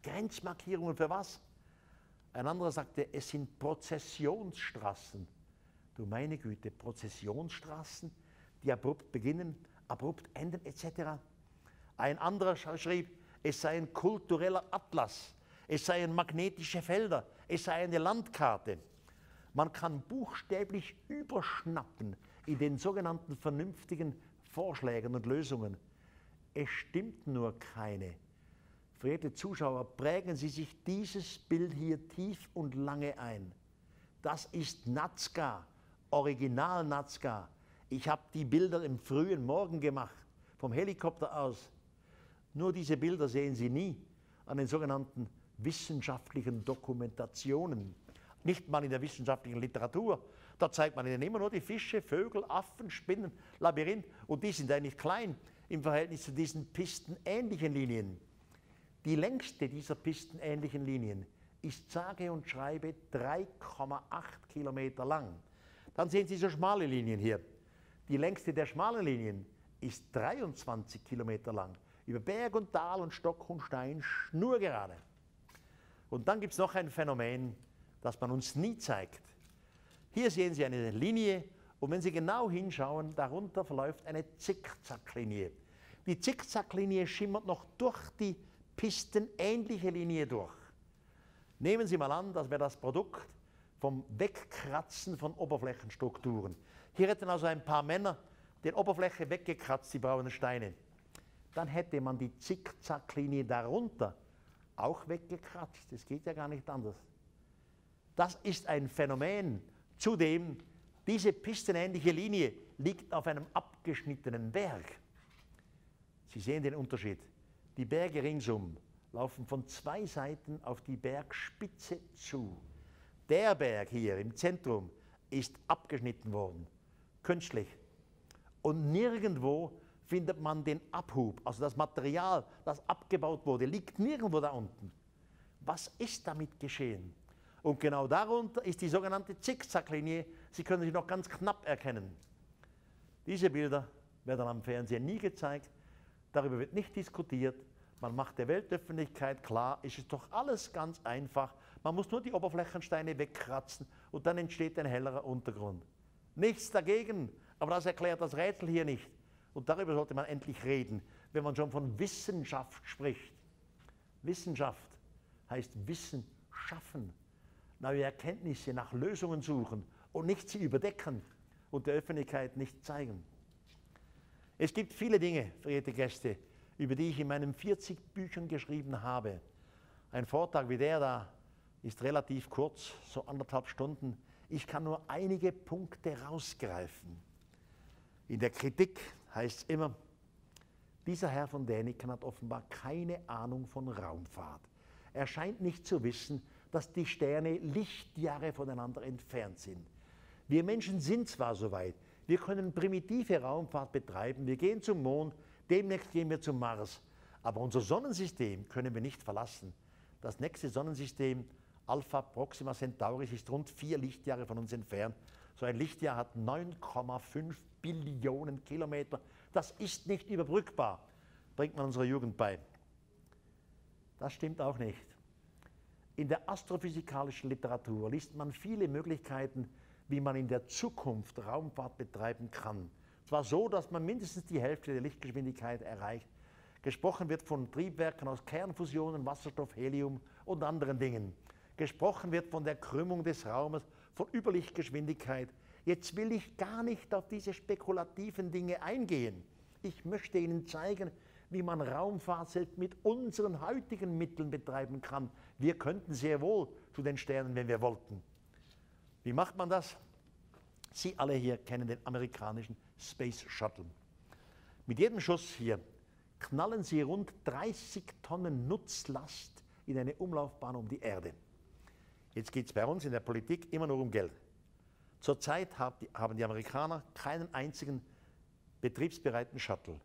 Speaker 1: Grenzmarkierungen für was? Ein anderer sagte, es sind Prozessionsstraßen. Du meine Güte, Prozessionsstraßen, die abrupt beginnen, abrupt enden etc. Ein anderer schrieb, es sei ein kultureller Atlas, es seien magnetische Felder, es sei eine Landkarte. Man kann buchstäblich überschnappen in den sogenannten vernünftigen Vorschlägen und Lösungen. Es stimmt nur keine. Verehrte Zuschauer, prägen Sie sich dieses Bild hier tief und lange ein. Das ist Nazca, Original Nazca. Ich habe die Bilder im frühen Morgen gemacht, vom Helikopter aus. Nur diese Bilder sehen Sie nie an den sogenannten wissenschaftlichen Dokumentationen. Nicht mal in der wissenschaftlichen Literatur. Da zeigt man ihnen immer nur die Fische, Vögel, Affen, Spinnen, Labyrinth. Und die sind eigentlich klein im Verhältnis zu diesen pistenähnlichen Linien. Die längste dieser pistenähnlichen Linien ist sage und schreibe 3,8 Kilometer lang. Dann sehen Sie so schmale Linien hier. Die längste der schmalen Linien ist 23 Kilometer lang. Über Berg und Tal und Stock und Stein schnurgerade. Und dann gibt es noch ein Phänomen, das man uns nie zeigt. Hier sehen Sie eine Linie und wenn Sie genau hinschauen, darunter verläuft eine Zickzacklinie. Die Zickzacklinie schimmert noch durch die pistenähnliche Linie durch. Nehmen Sie mal an, das wäre das Produkt vom Wegkratzen von Oberflächenstrukturen. Hier hätten also ein paar Männer die Oberfläche weggekratzt, die braunen Steine. Dann hätte man die Zickzacklinie darunter auch weggekratzt. Das geht ja gar nicht anders. Das ist ein Phänomen. Zudem, diese pistenähnliche Linie liegt auf einem abgeschnittenen Berg. Sie sehen den Unterschied. Die Berge ringsum laufen von zwei Seiten auf die Bergspitze zu. Der Berg hier im Zentrum ist abgeschnitten worden, künstlich. Und nirgendwo findet man den Abhub, also das Material, das abgebaut wurde, liegt nirgendwo da unten. Was ist damit geschehen? Und genau darunter ist die sogenannte Zickzacklinie. Sie können sie noch ganz knapp erkennen. Diese Bilder werden am Fernsehen nie gezeigt. Darüber wird nicht diskutiert. Man macht der Weltöffentlichkeit klar, ist es doch alles ganz einfach. Man muss nur die Oberflächensteine wegkratzen und dann entsteht ein hellerer Untergrund. Nichts dagegen, aber das erklärt das Rätsel hier nicht. Und darüber sollte man endlich reden, wenn man schon von Wissenschaft spricht. Wissenschaft heißt Wissen schaffen neue Erkenntnisse, nach Lösungen suchen und nicht sie überdecken und der Öffentlichkeit nicht zeigen. Es gibt viele Dinge, verehrte Gäste, über die ich in meinen 40 Büchern geschrieben habe. Ein Vortrag wie der da ist relativ kurz, so anderthalb Stunden. Ich kann nur einige Punkte rausgreifen. In der Kritik heißt es immer, dieser Herr von Däniken hat offenbar keine Ahnung von Raumfahrt. Er scheint nicht zu wissen, dass die Sterne Lichtjahre voneinander entfernt sind. Wir Menschen sind zwar so weit, wir können primitive Raumfahrt betreiben, wir gehen zum Mond, demnächst gehen wir zum Mars, aber unser Sonnensystem können wir nicht verlassen. Das nächste Sonnensystem, Alpha Proxima Centauris, ist rund vier Lichtjahre von uns entfernt. So ein Lichtjahr hat 9,5 Billionen Kilometer. Das ist nicht überbrückbar, bringt man unserer Jugend bei. Das stimmt auch nicht. In der astrophysikalischen Literatur liest man viele Möglichkeiten, wie man in der Zukunft Raumfahrt betreiben kann. Zwar so, dass man mindestens die Hälfte der Lichtgeschwindigkeit erreicht. Gesprochen wird von Triebwerken aus Kernfusionen, Wasserstoff, Helium und anderen Dingen. Gesprochen wird von der Krümmung des Raumes, von Überlichtgeschwindigkeit. Jetzt will ich gar nicht auf diese spekulativen Dinge eingehen. Ich möchte Ihnen zeigen, wie man Raumfahrt selbst mit unseren heutigen Mitteln betreiben kann. Wir könnten sehr wohl zu den Sternen, wenn wir wollten. Wie macht man das? Sie alle hier kennen den amerikanischen Space Shuttle. Mit jedem Schuss hier knallen Sie rund 30 Tonnen Nutzlast in eine Umlaufbahn um die Erde. Jetzt geht es bei uns in der Politik immer nur um Geld. Zurzeit haben die Amerikaner keinen einzigen betriebsbereiten Shuttle.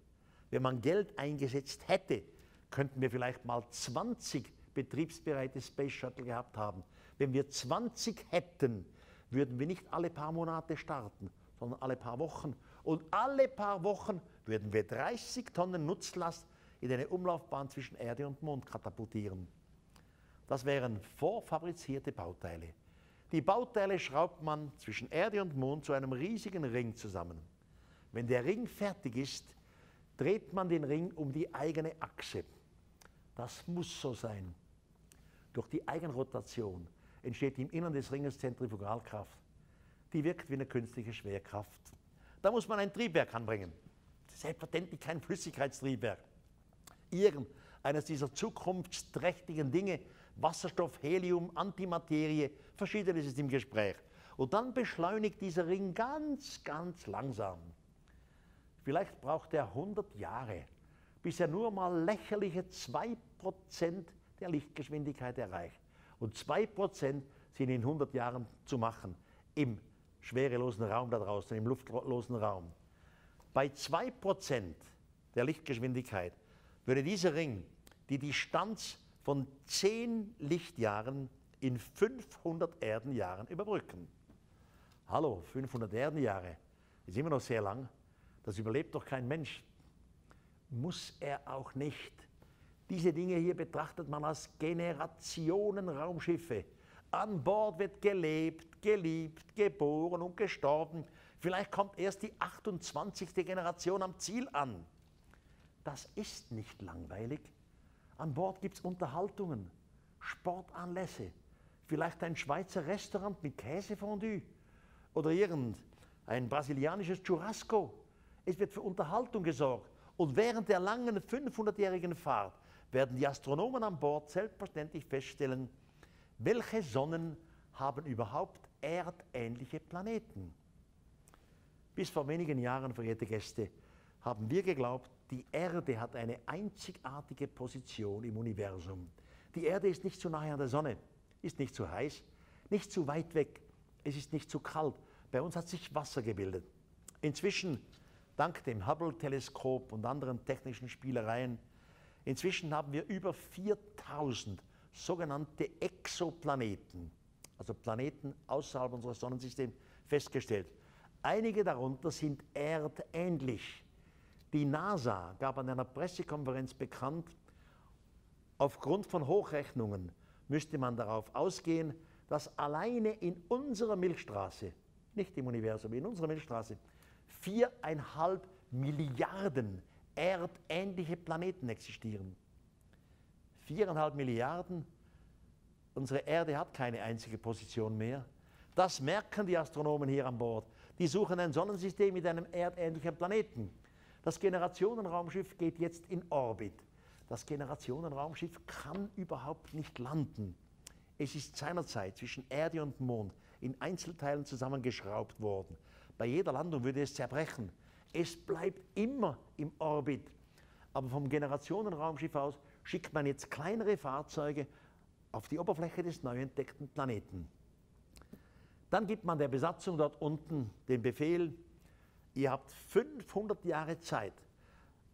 Speaker 1: Wenn man Geld eingesetzt hätte, könnten wir vielleicht mal 20 betriebsbereite Space Shuttle gehabt haben. Wenn wir 20 hätten, würden wir nicht alle paar Monate starten, sondern alle paar Wochen. Und alle paar Wochen würden wir 30 Tonnen Nutzlast in eine Umlaufbahn zwischen Erde und Mond katapultieren. Das wären vorfabrizierte Bauteile. Die Bauteile schraubt man zwischen Erde und Mond zu einem riesigen Ring zusammen. Wenn der Ring fertig ist, dreht man den Ring um die eigene Achse. Das muss so sein. Durch die Eigenrotation entsteht im Innern des Ringes Zentrifugalkraft. Die wirkt wie eine künstliche Schwerkraft. Da muss man ein Triebwerk anbringen. Selbstverständlich kein Flüssigkeitstriebwerk. Irgendeines dieser zukunftsträchtigen Dinge, Wasserstoff, Helium, Antimaterie, verschiedenes ist im Gespräch. Und dann beschleunigt dieser Ring ganz, ganz langsam. Vielleicht braucht er 100 Jahre, bis er nur mal lächerliche 2% der Lichtgeschwindigkeit erreicht. Und 2% sind in 100 Jahren zu machen im schwerelosen Raum da draußen, im luftlosen Raum. Bei 2% der Lichtgeschwindigkeit würde dieser Ring die Distanz von 10 Lichtjahren in 500 Erdenjahren überbrücken. Hallo, 500 Erdenjahre ist immer noch sehr lang. Das überlebt doch kein Mensch. Muss er auch nicht. Diese Dinge hier betrachtet man als Generationen-Raumschiffe. An Bord wird gelebt, geliebt, geboren und gestorben. Vielleicht kommt erst die 28. Generation am Ziel an. Das ist nicht langweilig. An Bord gibt es Unterhaltungen, Sportanlässe, vielleicht ein Schweizer Restaurant mit Käsefondue oder irgendein brasilianisches Churrasco. Es wird für Unterhaltung gesorgt. Und während der langen 500-jährigen Fahrt werden die Astronomen an Bord selbstverständlich feststellen, welche Sonnen haben überhaupt erdähnliche Planeten. Bis vor wenigen Jahren, verehrte Gäste, haben wir geglaubt, die Erde hat eine einzigartige Position im Universum. Die Erde ist nicht zu nahe an der Sonne, ist nicht zu heiß, nicht zu weit weg, es ist nicht zu kalt. Bei uns hat sich Wasser gebildet. Inzwischen dank dem Hubble-Teleskop und anderen technischen Spielereien. Inzwischen haben wir über 4000 sogenannte Exoplaneten, also Planeten außerhalb unseres Sonnensystems, festgestellt. Einige darunter sind erdähnlich. Die NASA gab an einer Pressekonferenz bekannt, aufgrund von Hochrechnungen müsste man darauf ausgehen, dass alleine in unserer Milchstraße, nicht im Universum, in unserer Milchstraße, viereinhalb Milliarden erdähnliche Planeten existieren. Viereinhalb Milliarden. Unsere Erde hat keine einzige Position mehr. Das merken die Astronomen hier an Bord. Die suchen ein Sonnensystem mit einem erdähnlichen Planeten. Das Generationenraumschiff geht jetzt in Orbit. Das Generationenraumschiff kann überhaupt nicht landen. Es ist seinerzeit zwischen Erde und Mond in Einzelteilen zusammengeschraubt worden. Bei jeder Landung würde es zerbrechen. Es bleibt immer im Orbit. Aber vom Generationenraumschiff aus schickt man jetzt kleinere Fahrzeuge auf die Oberfläche des neu entdeckten Planeten. Dann gibt man der Besatzung dort unten den Befehl, ihr habt 500 Jahre Zeit,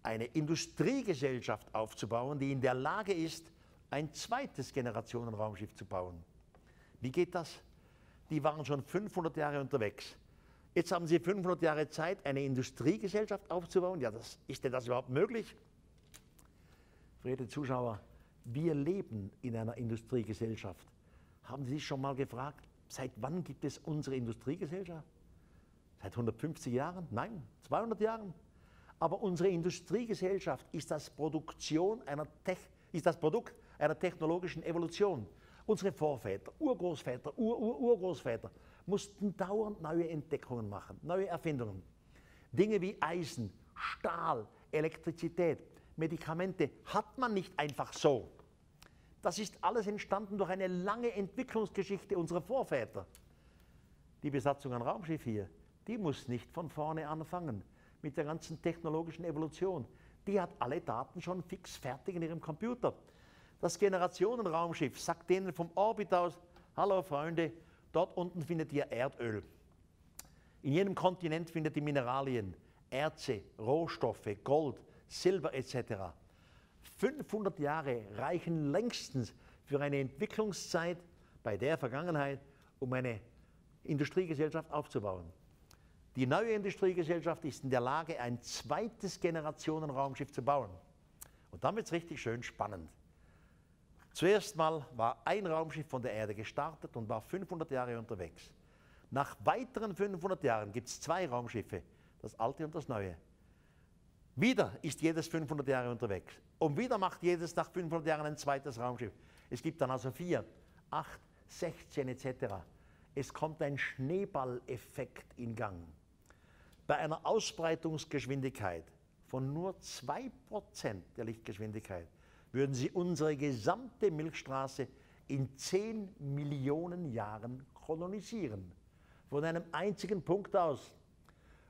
Speaker 1: eine Industriegesellschaft aufzubauen, die in der Lage ist, ein zweites Generationenraumschiff zu bauen. Wie geht das? Die waren schon 500 Jahre unterwegs. Jetzt haben sie 500 Jahre Zeit, eine Industriegesellschaft aufzubauen. Ja, das, ist denn das überhaupt möglich? Verehrte Zuschauer, wir leben in einer Industriegesellschaft. Haben Sie sich schon mal gefragt, Seit wann gibt es unsere Industriegesellschaft? Seit 150 Jahren? Nein, 200 Jahren. Aber unsere Industriegesellschaft ist das, Produktion einer ist das Produkt einer technologischen Evolution. Unsere Vorväter, Urgroßväter, Ur -Ur Urgroßväter mussten dauernd neue Entdeckungen machen, neue Erfindungen. Dinge wie Eisen, Stahl, Elektrizität, Medikamente hat man nicht einfach so. Das ist alles entstanden durch eine lange Entwicklungsgeschichte unserer Vorväter. Die Besatzung an Raumschiff hier, die muss nicht von vorne anfangen mit der ganzen technologischen Evolution. Die hat alle Daten schon fix fertig in ihrem Computer. Das Generationenraumschiff sagt denen vom Orbit aus, hallo Freunde, dort unten findet ihr Erdöl. In jedem Kontinent findet ihr Mineralien, Erze, Rohstoffe, Gold, Silber etc. 500 Jahre reichen längstens für eine Entwicklungszeit bei der Vergangenheit, um eine Industriegesellschaft aufzubauen. Die neue Industriegesellschaft ist in der Lage, ein zweites Generationenraumschiff zu bauen. Und dann wird es richtig schön spannend. Zuerst mal war ein Raumschiff von der Erde gestartet und war 500 Jahre unterwegs. Nach weiteren 500 Jahren gibt es zwei Raumschiffe, das alte und das neue. Wieder ist jedes 500 Jahre unterwegs. Und wieder macht jedes nach 500 Jahren ein zweites Raumschiff. Es gibt dann also vier, acht, 16 etc. Es kommt ein Schneeballeffekt in Gang. Bei einer Ausbreitungsgeschwindigkeit von nur 2% der Lichtgeschwindigkeit würden Sie unsere gesamte Milchstraße in 10 Millionen Jahren kolonisieren. Von einem einzigen Punkt aus.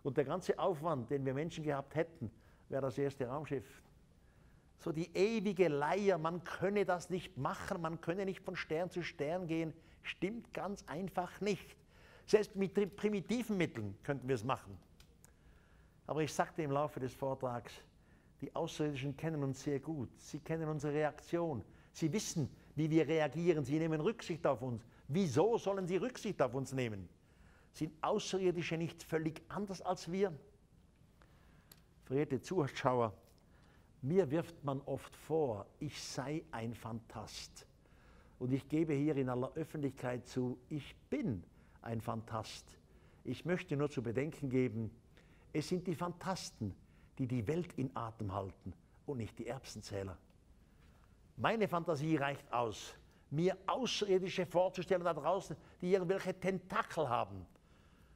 Speaker 1: Und der ganze Aufwand, den wir Menschen gehabt hätten, wäre das erste Raumschiff. So die ewige Leier, man könne das nicht machen, man könne nicht von Stern zu Stern gehen, stimmt ganz einfach nicht. Selbst mit primitiven Mitteln könnten wir es machen. Aber ich sagte im Laufe des Vortrags, die Außerirdischen kennen uns sehr gut. Sie kennen unsere Reaktion. Sie wissen, wie wir reagieren. Sie nehmen Rücksicht auf uns. Wieso sollen sie Rücksicht auf uns nehmen? Sind Außerirdische nicht völlig anders als wir? Verehrte Zuschauer, mir wirft man oft vor, ich sei ein Fantast. Und ich gebe hier in aller Öffentlichkeit zu, ich bin ein Fantast. Ich möchte nur zu bedenken geben, es sind die Fantasten, die die Welt in Atem halten und nicht die Erbsenzähler. Meine Fantasie reicht aus, mir Außerirdische vorzustellen da draußen, die irgendwelche Tentakel haben.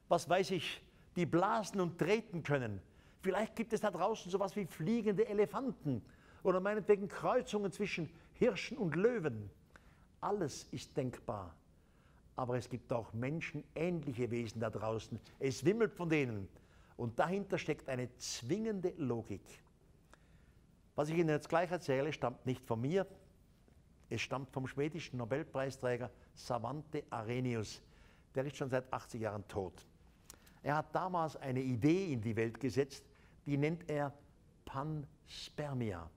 Speaker 1: Was weiß ich, die blasen und treten können, Vielleicht gibt es da draußen sowas wie fliegende Elefanten oder meinetwegen Kreuzungen zwischen Hirschen und Löwen. Alles ist denkbar. Aber es gibt auch menschenähnliche Wesen da draußen. Es wimmelt von denen. Und dahinter steckt eine zwingende Logik. Was ich Ihnen jetzt gleich erzähle, stammt nicht von mir. Es stammt vom schwedischen Nobelpreisträger Savante Arrhenius. Der ist schon seit 80 Jahren tot. Er hat damals eine Idee in die Welt gesetzt, die nennt er Panspermia.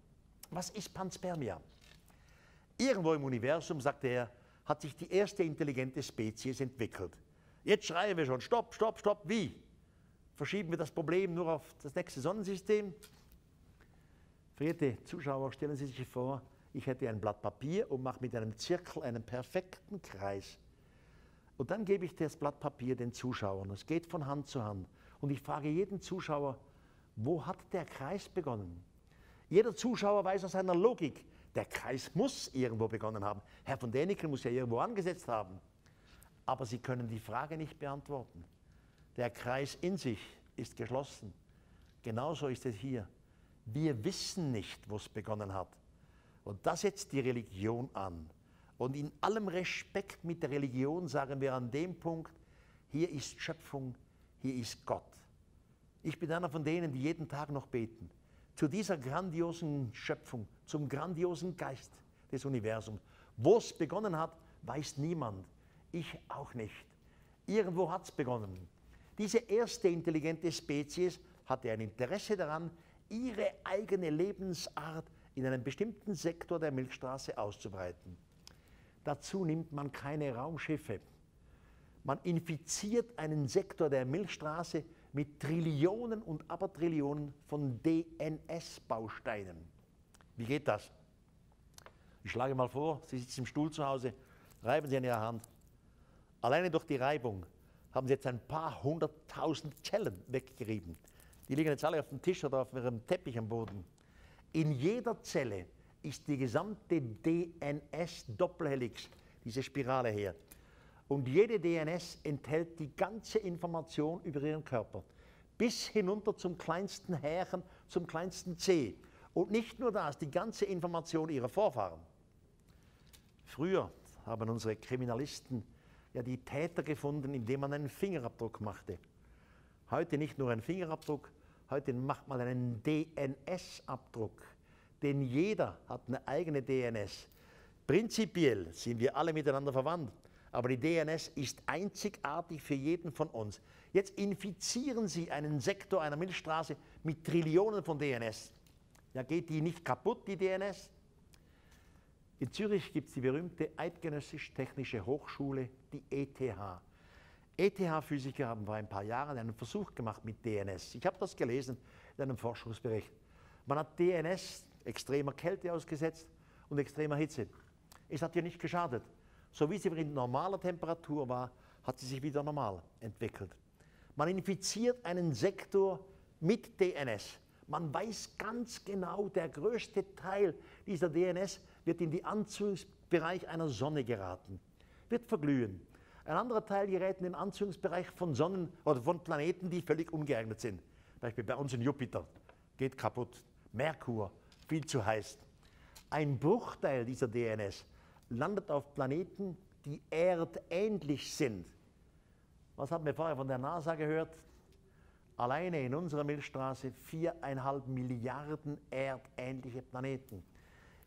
Speaker 1: Was ist Panspermia? Irgendwo im Universum, sagte er, hat sich die erste intelligente Spezies entwickelt. Jetzt schreien wir schon, stopp, stopp, stopp, wie? Verschieben wir das Problem nur auf das nächste Sonnensystem? Verehrte Zuschauer, stellen Sie sich vor, ich hätte ein Blatt Papier und mache mit einem Zirkel einen perfekten Kreis. Und dann gebe ich das Blatt Papier den Zuschauern. Es geht von Hand zu Hand. Und ich frage jeden Zuschauer, wo hat der Kreis begonnen? Jeder Zuschauer weiß aus seiner Logik, der Kreis muss irgendwo begonnen haben. Herr von Däniken muss ja irgendwo angesetzt haben. Aber Sie können die Frage nicht beantworten. Der Kreis in sich ist geschlossen. Genauso ist es hier. Wir wissen nicht, wo es begonnen hat. Und das setzt die Religion an. Und in allem Respekt mit der Religion sagen wir an dem Punkt, hier ist Schöpfung, hier ist Gott. Ich bin einer von denen, die jeden Tag noch beten. Zu dieser grandiosen Schöpfung, zum grandiosen Geist des Universums. Wo es begonnen hat, weiß niemand. Ich auch nicht. Irgendwo hat es begonnen. Diese erste intelligente Spezies hatte ein Interesse daran, ihre eigene Lebensart in einem bestimmten Sektor der Milchstraße auszubreiten. Dazu nimmt man keine Raumschiffe. Man infiziert einen Sektor der Milchstraße mit Trillionen und Abertrillionen von DNS-Bausteinen. Wie geht das? Ich schlage mal vor, Sie sitzen im Stuhl zu Hause, reiben Sie an Ihrer Hand. Alleine durch die Reibung haben Sie jetzt ein paar hunderttausend Zellen weggerieben. Die liegen jetzt alle auf dem Tisch oder auf Ihrem Teppich am Boden. In jeder Zelle ist die gesamte DNS-Doppelhelix, diese Spirale hier. Und jede DNS enthält die ganze Information über ihren Körper, bis hinunter zum kleinsten Härchen, zum kleinsten C. Und nicht nur das, die ganze Information ihrer Vorfahren. Früher haben unsere Kriminalisten ja die Täter gefunden, indem man einen Fingerabdruck machte. Heute nicht nur einen Fingerabdruck, heute macht man einen DNS-Abdruck denn jeder hat eine eigene DNS. Prinzipiell sind wir alle miteinander verwandt, aber die DNS ist einzigartig für jeden von uns. Jetzt infizieren Sie einen Sektor einer Milchstraße mit Trillionen von DNS. Ja, geht die nicht kaputt, die DNS? In Zürich gibt es die berühmte Eidgenössisch-Technische Hochschule, die ETH. ETH-Physiker haben vor ein paar Jahren einen Versuch gemacht mit DNS. Ich habe das gelesen in einem Forschungsbericht. Man hat DNS extremer Kälte ausgesetzt und extremer Hitze. Es hat ihr nicht geschadet. So wie sie in normaler Temperatur war, hat sie sich wieder normal entwickelt. Man infiziert einen Sektor mit DNS. Man weiß ganz genau, der größte Teil dieser DNS wird in den Anzugsbereich einer Sonne geraten, wird verglühen. Ein anderer Teil gerät in den Anzugsbereich von Sonnen oder von Planeten, die völlig ungeeignet sind. Beispiel bei uns in Jupiter geht kaputt. Merkur viel zu heiß. Ein Bruchteil dieser DNS landet auf Planeten, die erdähnlich sind. Was haben wir vorher von der NASA gehört? Alleine in unserer Milchstraße viereinhalb Milliarden erdähnliche Planeten.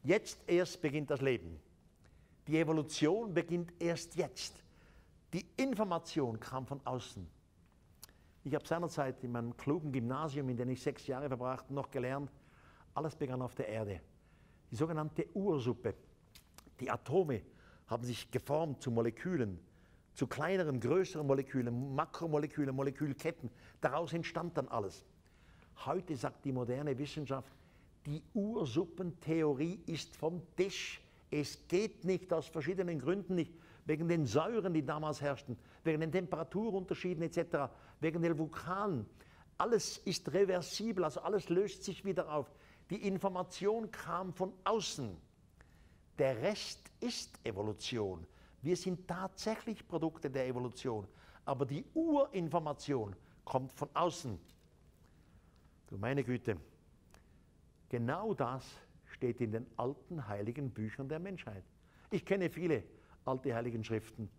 Speaker 1: Jetzt erst beginnt das Leben. Die Evolution beginnt erst jetzt. Die Information kam von außen. Ich habe seinerzeit in meinem klugen Gymnasium, in dem ich sechs Jahre verbrachte, noch gelernt, alles begann auf der Erde. Die sogenannte Ursuppe. Die Atome haben sich geformt zu Molekülen, zu kleineren, größeren Molekülen, Makromolekülen, Molekülketten. Daraus entstand dann alles. Heute sagt die moderne Wissenschaft, die Ursuppentheorie ist vom Tisch. Es geht nicht aus verschiedenen Gründen nicht. Wegen den Säuren, die damals herrschten, wegen den Temperaturunterschieden etc., wegen den Vulkanen. Alles ist reversibel, also alles löst sich wieder auf. Die Information kam von außen. Der Rest ist Evolution. Wir sind tatsächlich Produkte der Evolution. Aber die Urinformation kommt von außen. Du meine Güte, genau das steht in den alten heiligen Büchern der Menschheit. Ich kenne viele alte heiligen Schriften.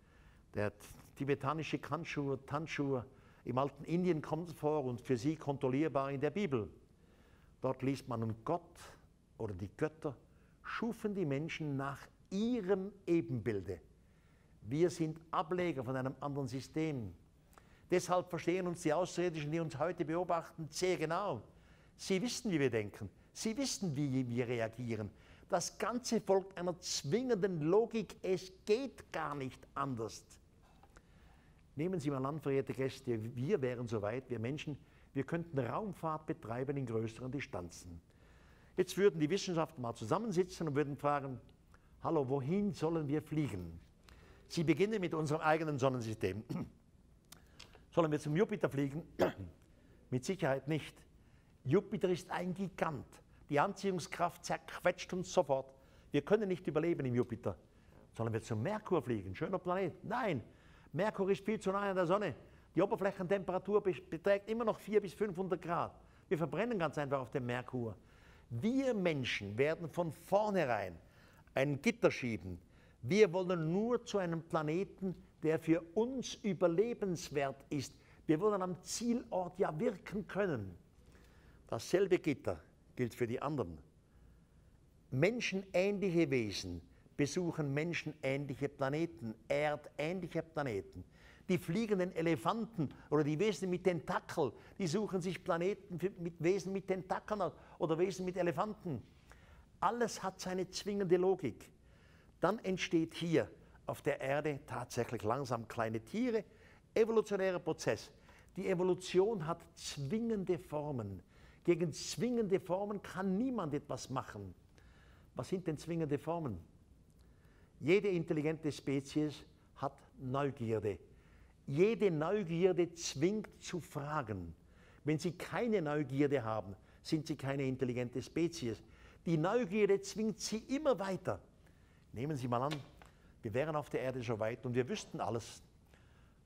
Speaker 1: Der tibetanische Kanschur, Tanschur im alten Indien kommt vor und für sie kontrollierbar in der Bibel. Dort liest man, und Gott oder die Götter schufen die Menschen nach ihrem Ebenbilde. Wir sind Ableger von einem anderen System. Deshalb verstehen uns die Außerirdischen, die uns heute beobachten, sehr genau. Sie wissen, wie wir denken. Sie wissen, wie wir reagieren. Das Ganze folgt einer zwingenden Logik. Es geht gar nicht anders. Nehmen Sie mal an, verehrte Gäste, wir wären soweit, wir Menschen, wir könnten Raumfahrt betreiben in größeren Distanzen. Jetzt würden die Wissenschaftler mal zusammensitzen und würden fragen, hallo, wohin sollen wir fliegen? Sie beginnen mit unserem eigenen Sonnensystem. Sollen wir zum Jupiter fliegen? mit Sicherheit nicht. Jupiter ist ein Gigant. Die Anziehungskraft zerquetscht uns sofort. Wir können nicht überleben im Jupiter. Sollen wir zum Merkur fliegen? Schöner Planet. Nein, Merkur ist viel zu nahe an der Sonne. Die Oberflächentemperatur beträgt immer noch 400 bis 500 Grad. Wir verbrennen ganz einfach auf dem Merkur. Wir Menschen werden von vornherein ein Gitter schieben. Wir wollen nur zu einem Planeten, der für uns überlebenswert ist. Wir wollen am Zielort ja wirken können. Dasselbe Gitter gilt für die anderen. Menschenähnliche Wesen besuchen menschenähnliche Planeten, erdähnliche Planeten. Die fliegenden Elefanten oder die Wesen mit Tentakel, die suchen sich Planeten mit Wesen mit Tentakeln oder Wesen mit Elefanten. Alles hat seine zwingende Logik. Dann entsteht hier auf der Erde tatsächlich langsam kleine Tiere. Evolutionärer Prozess. Die Evolution hat zwingende Formen. Gegen zwingende Formen kann niemand etwas machen. Was sind denn zwingende Formen? Jede intelligente Spezies hat Neugierde. Jede Neugierde zwingt zu fragen. Wenn Sie keine Neugierde haben, sind Sie keine intelligente Spezies. Die Neugierde zwingt Sie immer weiter. Nehmen Sie mal an, wir wären auf der Erde schon weit und wir wüssten alles.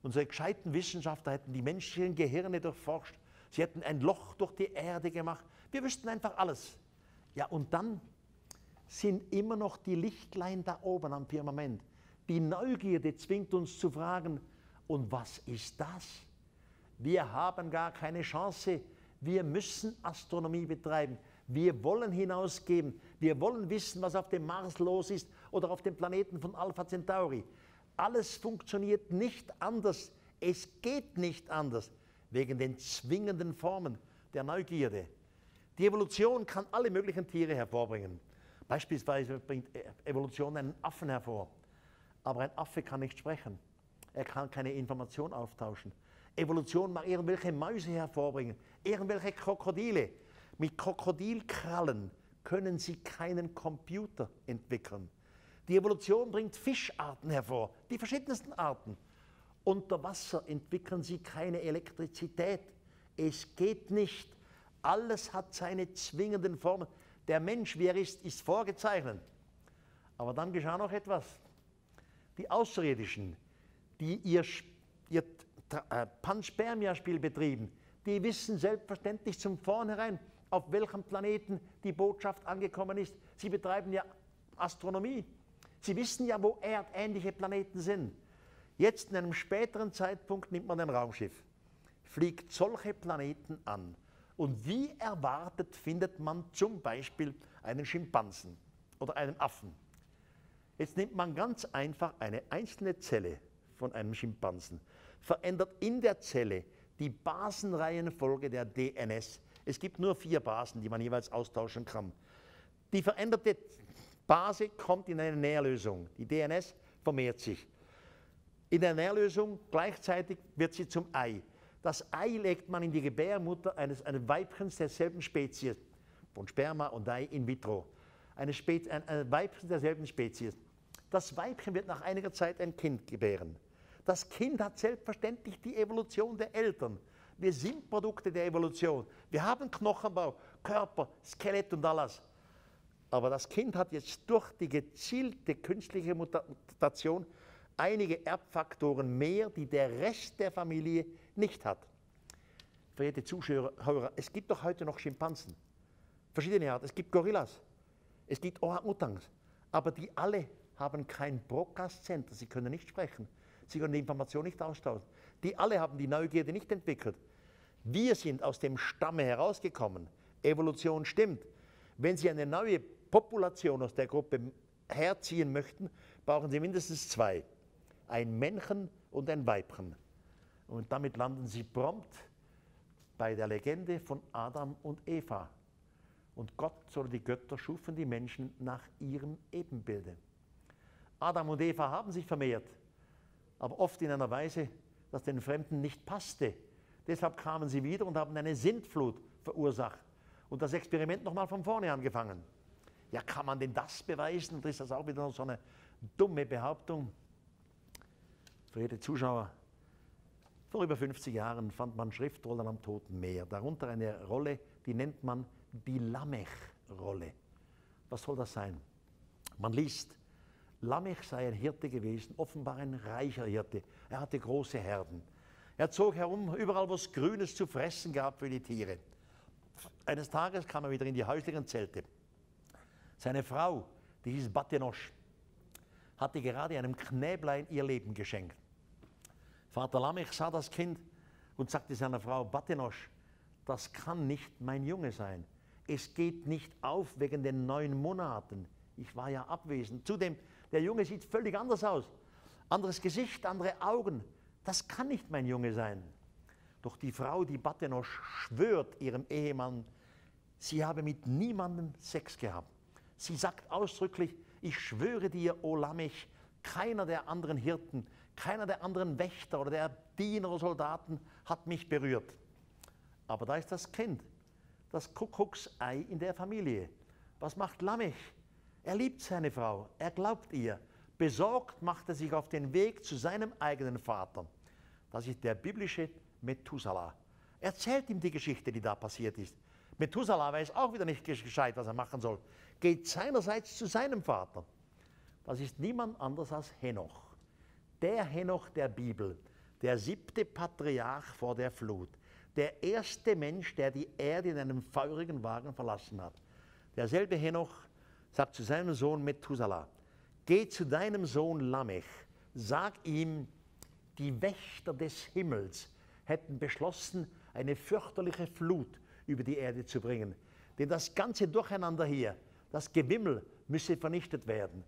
Speaker 1: Unsere gescheiten Wissenschaftler hätten die menschlichen Gehirne durchforscht. Sie hätten ein Loch durch die Erde gemacht. Wir wüssten einfach alles. Ja, und dann sind immer noch die Lichtlein da oben am Firmament. Die Neugierde zwingt uns zu fragen, und was ist das? Wir haben gar keine Chance. Wir müssen Astronomie betreiben. Wir wollen hinausgeben. Wir wollen wissen, was auf dem Mars los ist oder auf dem Planeten von Alpha Centauri. Alles funktioniert nicht anders. Es geht nicht anders wegen den zwingenden Formen der Neugierde. Die Evolution kann alle möglichen Tiere hervorbringen. Beispielsweise bringt Evolution einen Affen hervor. Aber ein Affe kann nicht sprechen. Er kann keine Information austauschen. Evolution mag irgendwelche Mäuse hervorbringen, irgendwelche Krokodile. Mit Krokodilkrallen können sie keinen Computer entwickeln. Die Evolution bringt Fischarten hervor, die verschiedensten Arten. Unter Wasser entwickeln sie keine Elektrizität. Es geht nicht. Alles hat seine zwingenden Formen. Der Mensch, wie er ist, ist vorgezeichnet. Aber dann geschah noch etwas. Die Außerirdischen, die ihr, ihr äh, Panspermia-Spiel betrieben, die wissen selbstverständlich zum Vornherein, auf welchem Planeten die Botschaft angekommen ist. Sie betreiben ja Astronomie. Sie wissen ja, wo erdähnliche Planeten sind. Jetzt in einem späteren Zeitpunkt nimmt man ein Raumschiff, fliegt solche Planeten an und wie erwartet findet man zum Beispiel einen Schimpansen oder einen Affen. Jetzt nimmt man ganz einfach eine einzelne Zelle von einem Schimpansen, verändert in der Zelle die Basenreihenfolge der DNS. Es gibt nur vier Basen, die man jeweils austauschen kann. Die veränderte Base kommt in eine Nährlösung. Die DNS vermehrt sich. In der Nährlösung gleichzeitig wird sie zum Ei. Das Ei legt man in die Gebärmutter eines, eines Weibchens derselben Spezies, von Sperma und Ei in vitro. Eine, Spez, ein, ein Weibchen derselben Spezies. Das Weibchen wird nach einiger Zeit ein Kind gebären. Das Kind hat selbstverständlich die Evolution der Eltern. Wir sind Produkte der Evolution. Wir haben Knochenbau, Körper, Skelett und alles. Aber das Kind hat jetzt durch die gezielte künstliche Mutation einige Erbfaktoren mehr, die der Rest der Familie nicht hat. Verehrte Zuschauer, es gibt doch heute noch Schimpansen. Verschiedene Arten. Es gibt Gorillas. Es gibt Orang-Utans. Aber die alle haben kein Broadcast-Center. Sie können nicht sprechen. Sie können die Information nicht austauschen. Die alle haben die Neugierde nicht entwickelt. Wir sind aus dem Stamme herausgekommen. Evolution stimmt. Wenn Sie eine neue Population aus der Gruppe herziehen möchten, brauchen Sie mindestens zwei ein Männchen und ein Weibchen. Und damit landen sie prompt bei der Legende von Adam und Eva. Und Gott soll die Götter schufen die Menschen nach ihrem Ebenbilde. Adam und Eva haben sich vermehrt, aber oft in einer Weise, dass den Fremden nicht passte. Deshalb kamen sie wieder und haben eine Sintflut verursacht und das Experiment nochmal von vorne angefangen. Ja, kann man denn das beweisen? Und ist das auch wieder so eine dumme Behauptung? Verehrte Zuschauer, vor über 50 Jahren fand man Schriftrollen am Toten Meer, darunter eine Rolle, die nennt man die Lamech-Rolle. Was soll das sein? Man liest, Lamech sei ein Hirte gewesen, offenbar ein reicher Hirte. Er hatte große Herden. Er zog herum, überall, wo es Grünes zu fressen gab für die Tiere. Eines Tages kam er wieder in die häuslichen Zelte. Seine Frau, die hieß Batenosch, hatte gerade einem Knäblein ihr Leben geschenkt. Vater Lamech sah das Kind und sagte seiner Frau, Batenosch, das kann nicht mein Junge sein. Es geht nicht auf wegen den neun Monaten. Ich war ja abwesend. Zudem, der Junge sieht völlig anders aus. Anderes Gesicht, andere Augen. Das kann nicht mein Junge sein. Doch die Frau, die Batenosch, schwört ihrem Ehemann, sie habe mit niemandem Sex gehabt. Sie sagt ausdrücklich, ich schwöre dir, O Lamech, keiner der anderen Hirten, keiner der anderen Wächter oder der Diener oder Soldaten hat mich berührt. Aber da ist das Kind, das Kuckucksei in der Familie. Was macht Lamech? Er liebt seine Frau, er glaubt ihr. Besorgt macht er sich auf den Weg zu seinem eigenen Vater. Das ist der biblische Methuselah. Erzählt ihm die Geschichte, die da passiert ist. Methuselah weiß auch wieder nicht gescheit, was er machen soll. Geht seinerseits zu seinem Vater. Das ist niemand anders als Henoch der Henoch der Bibel, der siebte Patriarch vor der Flut, der erste Mensch, der die Erde in einem feurigen Wagen verlassen hat. Derselbe Henoch sagt zu seinem Sohn Methuselah, geh zu deinem Sohn Lamech, sag ihm, die Wächter des Himmels hätten beschlossen, eine fürchterliche Flut über die Erde zu bringen. Denn das ganze Durcheinander hier, das Gewimmel müsse vernichtet werden.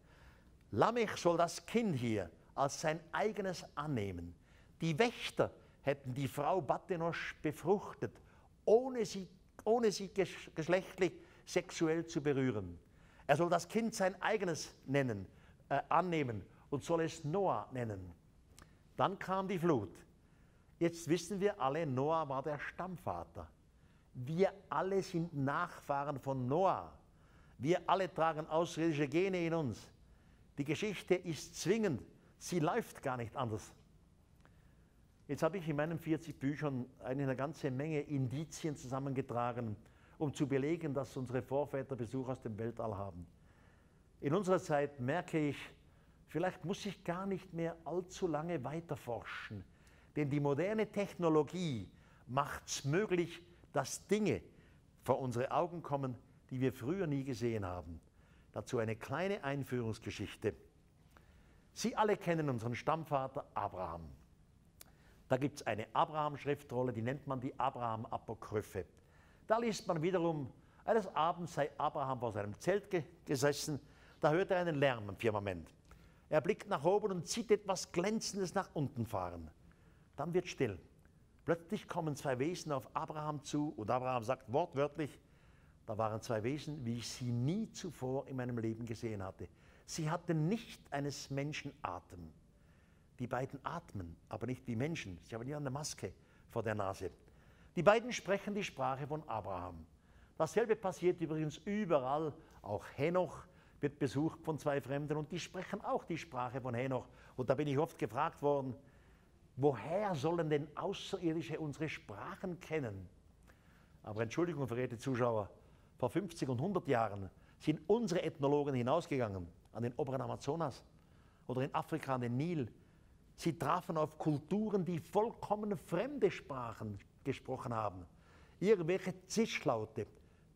Speaker 1: Lamech soll das Kind hier als sein eigenes annehmen. Die Wächter hätten die Frau Batenosch befruchtet, ohne sie, ohne sie geschlechtlich sexuell zu berühren. Er soll das Kind sein eigenes nennen, äh, annehmen und soll es Noah nennen. Dann kam die Flut. Jetzt wissen wir alle, Noah war der Stammvater. Wir alle sind Nachfahren von Noah. Wir alle tragen außerirdische Gene in uns. Die Geschichte ist zwingend Sie läuft gar nicht anders. Jetzt habe ich in meinen 40 Büchern eine ganze Menge Indizien zusammengetragen, um zu belegen, dass unsere Vorväter Besuch aus dem Weltall haben. In unserer Zeit merke ich, vielleicht muss ich gar nicht mehr allzu lange weiterforschen, denn die moderne Technologie macht es möglich, dass Dinge vor unsere Augen kommen, die wir früher nie gesehen haben. Dazu eine kleine Einführungsgeschichte. Sie alle kennen unseren Stammvater Abraham. Da gibt es eine Abraham-Schriftrolle, die nennt man die Abraham-Apokryphe. Da liest man wiederum, eines Abends sei Abraham vor seinem Zelt ge gesessen, da hört er einen Lärm im Firmament. Er blickt nach oben und sieht etwas Glänzendes nach unten fahren. Dann wird still. Plötzlich kommen zwei Wesen auf Abraham zu und Abraham sagt wortwörtlich, da waren zwei Wesen, wie ich sie nie zuvor in meinem Leben gesehen hatte. Sie hatten nicht eines Menschen Atem. Die beiden atmen, aber nicht wie Menschen. Sie haben ja eine Maske vor der Nase. Die beiden sprechen die Sprache von Abraham. Dasselbe passiert übrigens überall. Auch Henoch wird besucht von zwei Fremden und die sprechen auch die Sprache von Henoch. Und da bin ich oft gefragt worden, woher sollen denn Außerirdische unsere Sprachen kennen? Aber Entschuldigung, verehrte Zuschauer, vor 50 und 100 Jahren sind unsere Ethnologen hinausgegangen an den oberen Amazonas oder in Afrika an den Nil. Sie trafen auf Kulturen, die vollkommen fremde Sprachen gesprochen haben. Irgendwelche Zischlaute,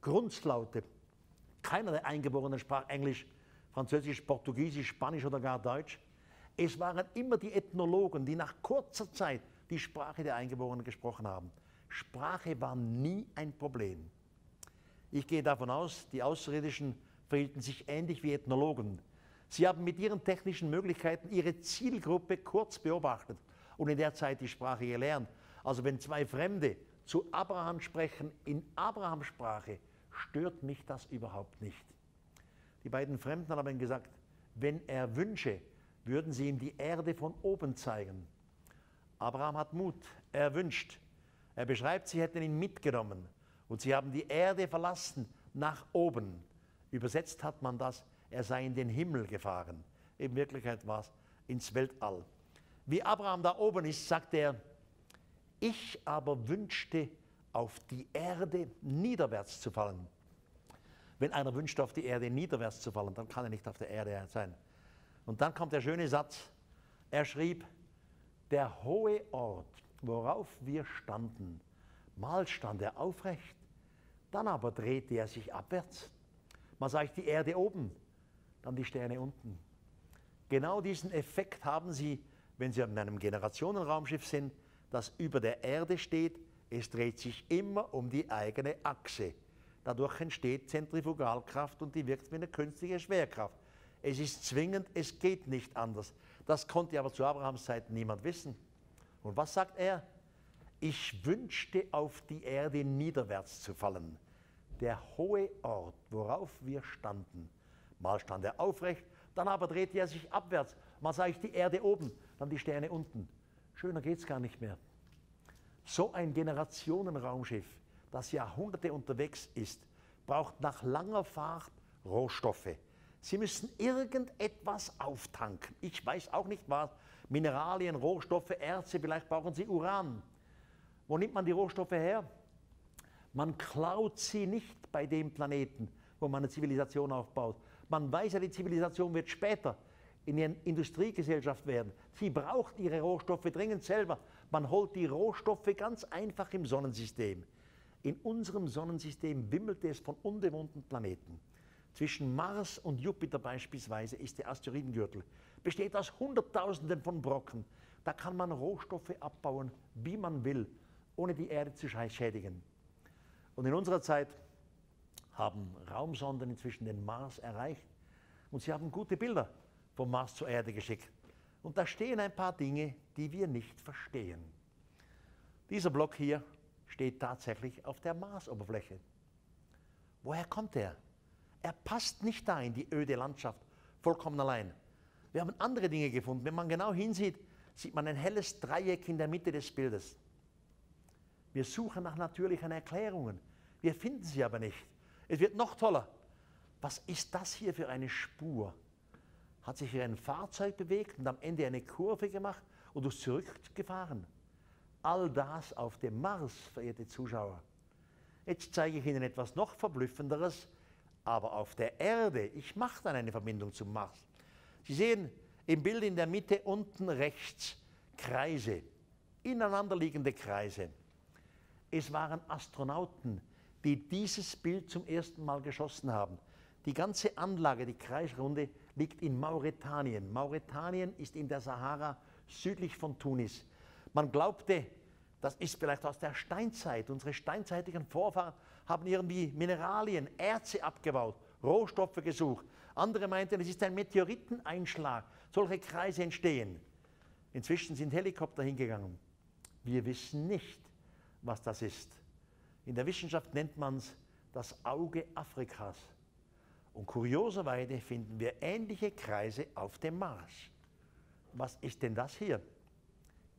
Speaker 1: Grunzlaute. Keiner der Eingeborenen sprach Englisch, Französisch, Portugiesisch, Spanisch oder gar Deutsch. Es waren immer die Ethnologen, die nach kurzer Zeit die Sprache der Eingeborenen gesprochen haben. Sprache war nie ein Problem. Ich gehe davon aus, die Außerirdischen verhielten sich ähnlich wie Ethnologen. Sie haben mit ihren technischen Möglichkeiten ihre Zielgruppe kurz beobachtet und in der Zeit die Sprache gelernt. Also wenn zwei Fremde zu Abraham sprechen in Abrahams Sprache, stört mich das überhaupt nicht. Die beiden Fremden haben gesagt, wenn er wünsche, würden sie ihm die Erde von oben zeigen. Abraham hat Mut, er wünscht. Er beschreibt, sie hätten ihn mitgenommen und sie haben die Erde verlassen nach oben. Übersetzt hat man das, er sei in den Himmel gefahren. In Wirklichkeit war es ins Weltall. Wie Abraham da oben ist, sagt er, ich aber wünschte, auf die Erde niederwärts zu fallen. Wenn einer wünscht, auf die Erde niederwärts zu fallen, dann kann er nicht auf der Erde sein. Und dann kommt der schöne Satz. Er schrieb, der hohe Ort, worauf wir standen, mal stand er aufrecht, dann aber drehte er sich abwärts. Man sagt die Erde oben, dann die Sterne unten. Genau diesen Effekt haben Sie, wenn Sie in einem Generationenraumschiff sind, das über der Erde steht. Es dreht sich immer um die eigene Achse. Dadurch entsteht Zentrifugalkraft und die wirkt wie eine künstliche Schwerkraft. Es ist zwingend, es geht nicht anders. Das konnte aber zu Abrahams Zeit niemand wissen. Und was sagt er? Ich wünschte, auf die Erde niederwärts zu fallen. Der hohe Ort, worauf wir standen. Mal stand er aufrecht, dann aber drehte er sich abwärts. Mal sah ich die Erde oben, dann die Sterne unten. Schöner geht es gar nicht mehr. So ein Generationenraumschiff, das Jahrhunderte unterwegs ist, braucht nach langer Fahrt Rohstoffe. Sie müssen irgendetwas auftanken. Ich weiß auch nicht was. Mineralien, Rohstoffe, Erze, vielleicht brauchen Sie Uran. Wo nimmt man die Rohstoffe her? Man klaut sie nicht bei dem Planeten, wo man eine Zivilisation aufbaut. Man weiß ja, die Zivilisation wird später in eine Industriegesellschaft werden. Sie braucht ihre Rohstoffe dringend selber. Man holt die Rohstoffe ganz einfach im Sonnensystem. In unserem Sonnensystem wimmelt es von unbewohnten Planeten. Zwischen Mars und Jupiter beispielsweise ist der Asteroidengürtel. Besteht aus Hunderttausenden von Brocken. Da kann man Rohstoffe abbauen, wie man will, ohne die Erde zu schädigen. Und in unserer Zeit haben Raumsonden inzwischen den Mars erreicht und sie haben gute Bilder vom Mars zur Erde geschickt. Und da stehen ein paar Dinge, die wir nicht verstehen. Dieser Block hier steht tatsächlich auf der Marsoberfläche. Woher kommt er? Er passt nicht da in die öde Landschaft, vollkommen allein. Wir haben andere Dinge gefunden. Wenn man genau hinsieht, sieht man ein helles Dreieck in der Mitte des Bildes. Wir suchen nach natürlichen Erklärungen. Wir finden sie aber nicht. Es wird noch toller. Was ist das hier für eine Spur? Hat sich hier ein Fahrzeug bewegt und am Ende eine Kurve gemacht und ist zurückgefahren? All das auf dem Mars, verehrte Zuschauer. Jetzt zeige ich Ihnen etwas noch verblüffenderes, aber auf der Erde. Ich mache dann eine Verbindung zum Mars. Sie sehen im Bild in der Mitte unten rechts Kreise, ineinanderliegende Kreise. Es waren Astronauten, die dieses Bild zum ersten Mal geschossen haben. Die ganze Anlage, die Kreisrunde, liegt in Mauretanien. Mauretanien ist in der Sahara südlich von Tunis. Man glaubte, das ist vielleicht aus der Steinzeit. Unsere steinzeitigen Vorfahren haben irgendwie Mineralien, Erze abgebaut, Rohstoffe gesucht. Andere meinten, es ist ein Meteoriteneinschlag. Solche Kreise entstehen. Inzwischen sind Helikopter hingegangen. Wir wissen nicht, was das ist. In der Wissenschaft nennt man es das Auge Afrikas. Und kurioserweise finden wir ähnliche Kreise auf dem Mars. Was ist denn das hier?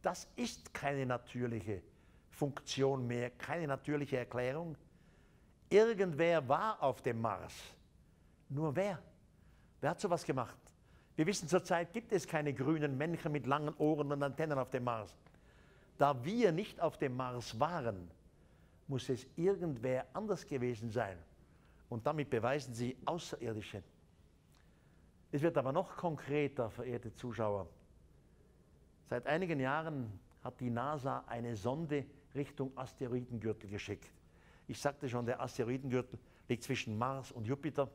Speaker 1: Das ist keine natürliche Funktion mehr, keine natürliche Erklärung. Irgendwer war auf dem Mars. Nur wer? Wer hat sowas gemacht? Wir wissen zurzeit gibt es keine grünen Männchen mit langen Ohren und Antennen auf dem Mars. Da wir nicht auf dem Mars waren, muss es irgendwer anders gewesen sein. Und damit beweisen sie Außerirdische. Es wird aber noch konkreter, verehrte Zuschauer. Seit einigen Jahren hat die NASA eine Sonde Richtung Asteroidengürtel geschickt. Ich sagte schon, der Asteroidengürtel liegt zwischen Mars und Jupiter.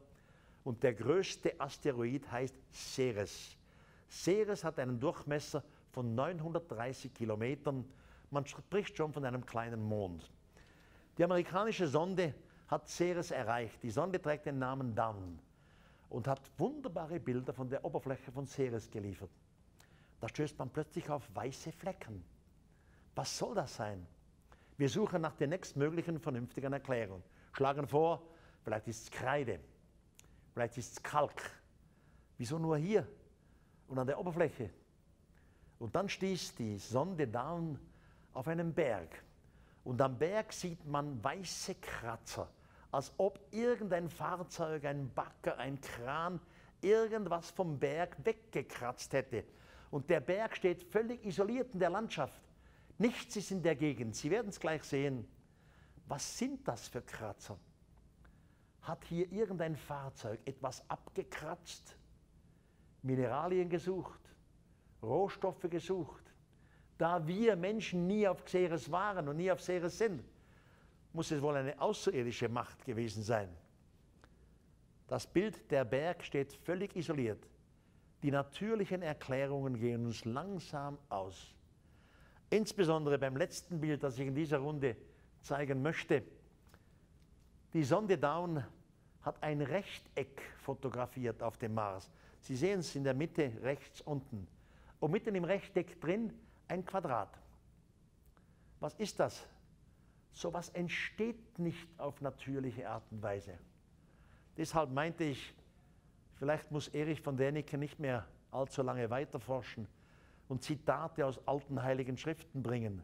Speaker 1: Und der größte Asteroid heißt Ceres. Ceres hat einen Durchmesser von 930 Kilometern. Man spricht schon von einem kleinen Mond. Die amerikanische Sonde hat Ceres erreicht. Die Sonde trägt den Namen Dawn und hat wunderbare Bilder von der Oberfläche von Ceres geliefert. Da stößt man plötzlich auf weiße Flecken. Was soll das sein? Wir suchen nach der nächstmöglichen vernünftigen Erklärung. Schlagen vor, vielleicht ist es Kreide, vielleicht ist es Kalk. Wieso nur hier und an der Oberfläche? Und dann stieß die Sonde down auf einen Berg. Und am Berg sieht man weiße Kratzer, als ob irgendein Fahrzeug, ein Bagger, ein Kran irgendwas vom Berg weggekratzt hätte. Und der Berg steht völlig isoliert in der Landschaft. Nichts ist in der Gegend. Sie werden es gleich sehen. Was sind das für Kratzer? Hat hier irgendein Fahrzeug etwas abgekratzt, Mineralien gesucht, Rohstoffe gesucht? Da wir Menschen nie auf Xeres waren und nie auf Xeres sind, muss es wohl eine außerirdische Macht gewesen sein. Das Bild der Berg steht völlig isoliert. Die natürlichen Erklärungen gehen uns langsam aus. Insbesondere beim letzten Bild, das ich in dieser Runde zeigen möchte. Die Sonde Down hat ein Rechteck fotografiert auf dem Mars. Sie sehen es in der Mitte rechts unten. Und mitten im Rechteck drin ein Quadrat. Was ist das? So etwas entsteht nicht auf natürliche Art und Weise. Deshalb meinte ich, vielleicht muss Erich von Däniken nicht mehr allzu lange weiterforschen und Zitate aus alten heiligen Schriften bringen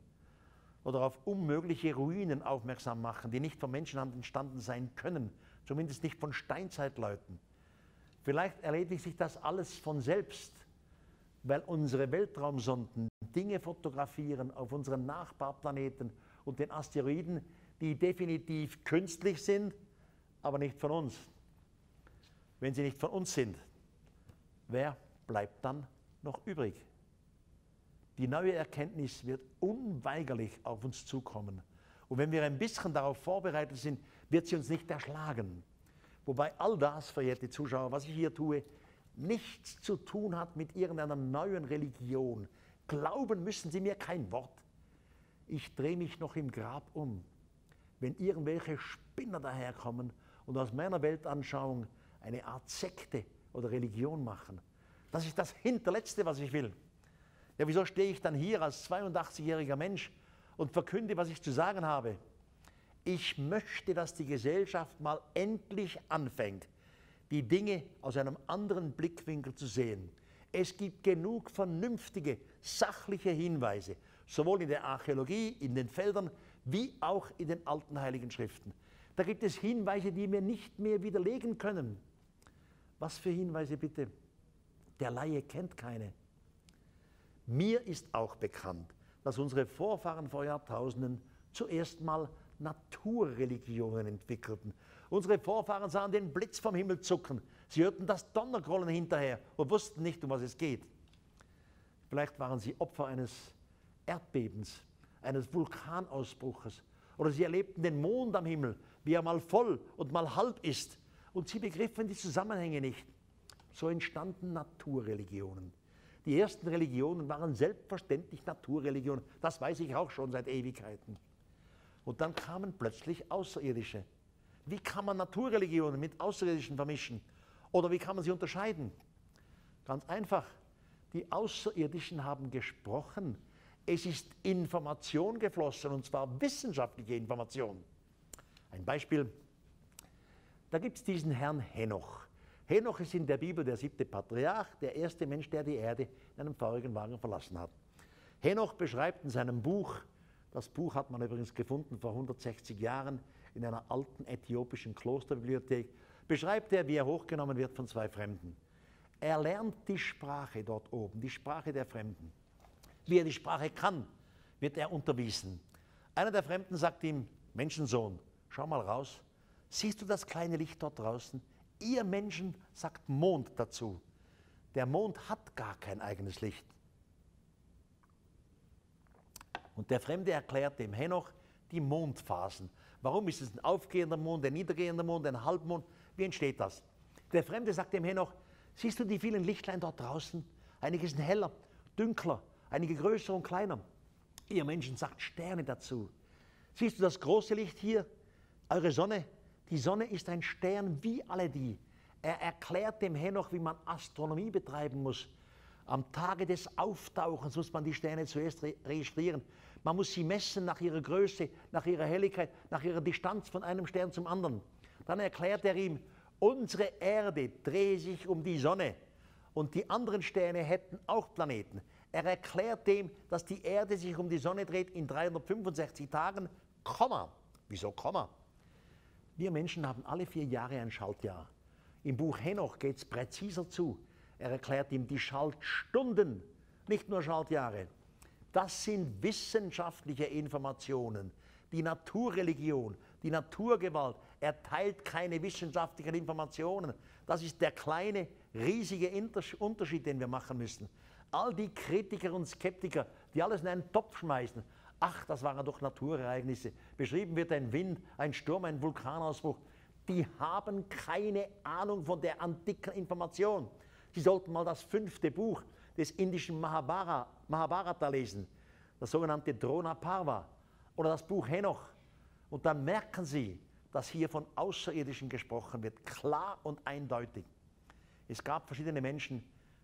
Speaker 1: oder auf unmögliche Ruinen aufmerksam machen, die nicht von Menschenhand entstanden sein können, zumindest nicht von Steinzeitleuten. Vielleicht erledigt sich das alles von selbst, weil unsere Weltraumsonden Dinge fotografieren auf unseren Nachbarplaneten und den Asteroiden, die definitiv künstlich sind, aber nicht von uns. Wenn sie nicht von uns sind, wer bleibt dann noch übrig? Die neue Erkenntnis wird unweigerlich auf uns zukommen. Und wenn wir ein bisschen darauf vorbereitet sind, wird sie uns nicht erschlagen. Wobei all das, verehrte Zuschauer, was ich hier tue, nichts zu tun hat mit irgendeiner neuen Religion. Glauben müssen Sie mir kein Wort. Ich drehe mich noch im Grab um, wenn irgendwelche Spinner daherkommen und aus meiner Weltanschauung eine Art Sekte oder Religion machen. Das ist das Hinterletzte, was ich will. Ja, wieso stehe ich dann hier als 82-jähriger Mensch und verkünde, was ich zu sagen habe? Ich möchte, dass die Gesellschaft mal endlich anfängt, die Dinge aus einem anderen Blickwinkel zu sehen. Es gibt genug vernünftige, sachliche Hinweise, sowohl in der Archäologie, in den Feldern, wie auch in den alten heiligen Schriften. Da gibt es Hinweise, die wir nicht mehr widerlegen können. Was für Hinweise bitte? Der Laie kennt keine. Mir ist auch bekannt, dass unsere Vorfahren vor Jahrtausenden zuerst mal Naturreligionen entwickelten. Unsere Vorfahren sahen den Blitz vom Himmel zucken. Sie hörten das Donnergrollen hinterher und wussten nicht, um was es geht. Vielleicht waren sie Opfer eines Erdbebens, eines Vulkanausbruches. Oder sie erlebten den Mond am Himmel, wie er mal voll und mal halb ist. Und sie begriffen die Zusammenhänge nicht. So entstanden Naturreligionen. Die ersten Religionen waren selbstverständlich Naturreligionen. Das weiß ich auch schon seit Ewigkeiten. Und dann kamen plötzlich Außerirdische. Wie kann man Naturreligionen mit Außerirdischen vermischen? Oder wie kann man sie unterscheiden? Ganz einfach. Die Außerirdischen haben gesprochen. Es ist Information geflossen, und zwar wissenschaftliche Information. Ein Beispiel. Da gibt es diesen Herrn Henoch. Henoch ist in der Bibel der siebte Patriarch, der erste Mensch, der die Erde in einem feurigen Wagen verlassen hat. Henoch beschreibt in seinem Buch, das Buch hat man übrigens gefunden vor 160 Jahren in einer alten äthiopischen Klosterbibliothek, beschreibt er, wie er hochgenommen wird von zwei Fremden. Er lernt die Sprache dort oben, die Sprache der Fremden. Wie er die Sprache kann, wird er unterwiesen. Einer der Fremden sagt ihm, Menschensohn, schau mal raus, siehst du das kleine Licht dort draußen? Ihr Menschen sagt Mond dazu. Der Mond hat gar kein eigenes Licht. Und der Fremde erklärt dem Henoch die Mondphasen. Warum ist es ein aufgehender Mond, ein niedergehender Mond, ein Halbmond? Wie entsteht das? Der Fremde sagt dem Henoch, siehst du die vielen Lichtlein dort draußen? Einige sind heller, dünkler, einige größer und kleiner. Ihr Menschen sagt Sterne dazu. Siehst du das große Licht hier? Eure Sonne, die Sonne ist ein Stern wie alle die. Er erklärt dem Henoch, wie man Astronomie betreiben muss. Am Tage des Auftauchens muss man die Sterne zuerst re registrieren. Man muss sie messen nach ihrer Größe, nach ihrer Helligkeit, nach ihrer Distanz von einem Stern zum anderen. Dann erklärt er ihm, unsere Erde drehe sich um die Sonne und die anderen Sterne hätten auch Planeten. Er erklärt dem, dass die Erde sich um die Sonne dreht in 365 Tagen, Komma. Wieso Komma? Wir Menschen haben alle vier Jahre ein Schaltjahr. Im Buch Henoch geht es präziser zu. Er erklärt ihm die Schaltstunden, nicht nur Schaltjahre. Das sind wissenschaftliche Informationen. Die Naturreligion, die Naturgewalt erteilt keine wissenschaftlichen Informationen. Das ist der kleine, riesige Unterschied, den wir machen müssen. All die Kritiker und Skeptiker, die alles in einen Topf schmeißen, ach, das waren doch Naturereignisse. Beschrieben wird ein Wind, ein Sturm, ein Vulkanausbruch. Die haben keine Ahnung von der antiken Information. Sie sollten mal das fünfte Buch des indischen Mahabharata lesen, das sogenannte Drona Parva oder das Buch Henoch. Und dann merken Sie, dass hier von Außerirdischen gesprochen wird, klar und eindeutig. Es gab verschiedene Menschen,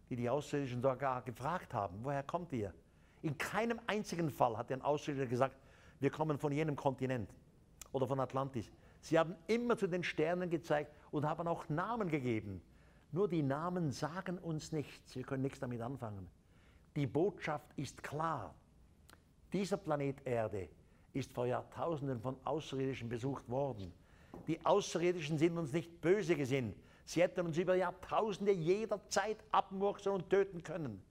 Speaker 1: die die Außerirdischen sogar gefragt haben, woher kommt ihr? In keinem einzigen Fall hat ein Außerirdischer gesagt, wir kommen von jenem Kontinent oder von Atlantis. Sie haben immer zu den Sternen gezeigt und haben auch Namen gegeben. Nur die Namen sagen uns nichts. Wir können nichts damit anfangen. Die Botschaft ist klar. Dieser Planet Erde ist vor Jahrtausenden von Außerirdischen besucht worden. Die Außerirdischen sind uns nicht böse gesinnt. Sie hätten uns über Jahrtausende jederzeit abmurksen und töten können.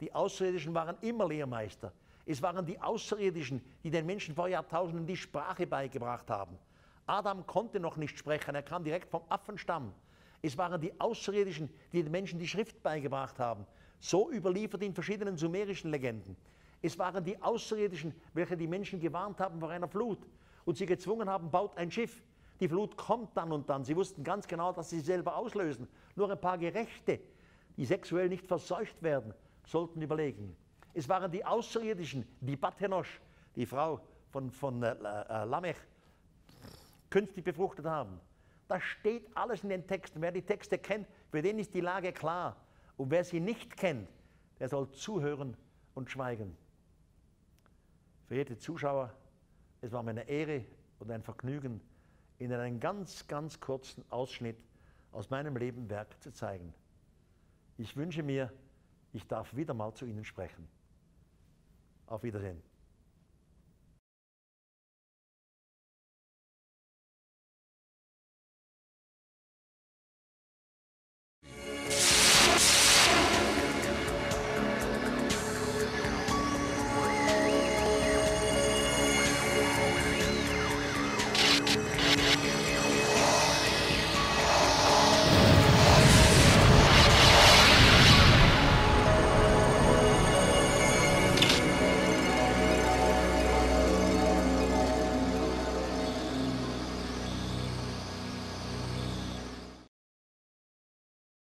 Speaker 1: Die Außerirdischen waren immer Lehrmeister. Es waren die Außerirdischen, die den Menschen vor Jahrtausenden die Sprache beigebracht haben. Adam konnte noch nicht sprechen, er kam direkt vom Affenstamm. Es waren die Außerirdischen, die den Menschen die Schrift beigebracht haben. So überliefert in verschiedenen sumerischen Legenden. Es waren die Außerirdischen, welche die Menschen gewarnt haben vor einer Flut und sie gezwungen haben, baut ein Schiff. Die Flut kommt dann und dann. Sie wussten ganz genau, dass sie selber auslösen. Nur ein paar Gerechte, die sexuell nicht verseucht werden, sollten überlegen. Es waren die Außerirdischen, die Bathenosch, die Frau von, von äh, äh, Lamech, künstlich befruchtet haben. Das steht alles in den Texten. Wer die Texte kennt, für den ist die Lage klar. Und wer sie nicht kennt, der soll zuhören und schweigen. Verehrte Zuschauer, es war mir eine Ehre und ein Vergnügen, Ihnen einen ganz, ganz kurzen Ausschnitt aus meinem Lebenwerk zu zeigen. Ich wünsche mir, ich darf wieder mal zu Ihnen sprechen. Auf Wiedersehen.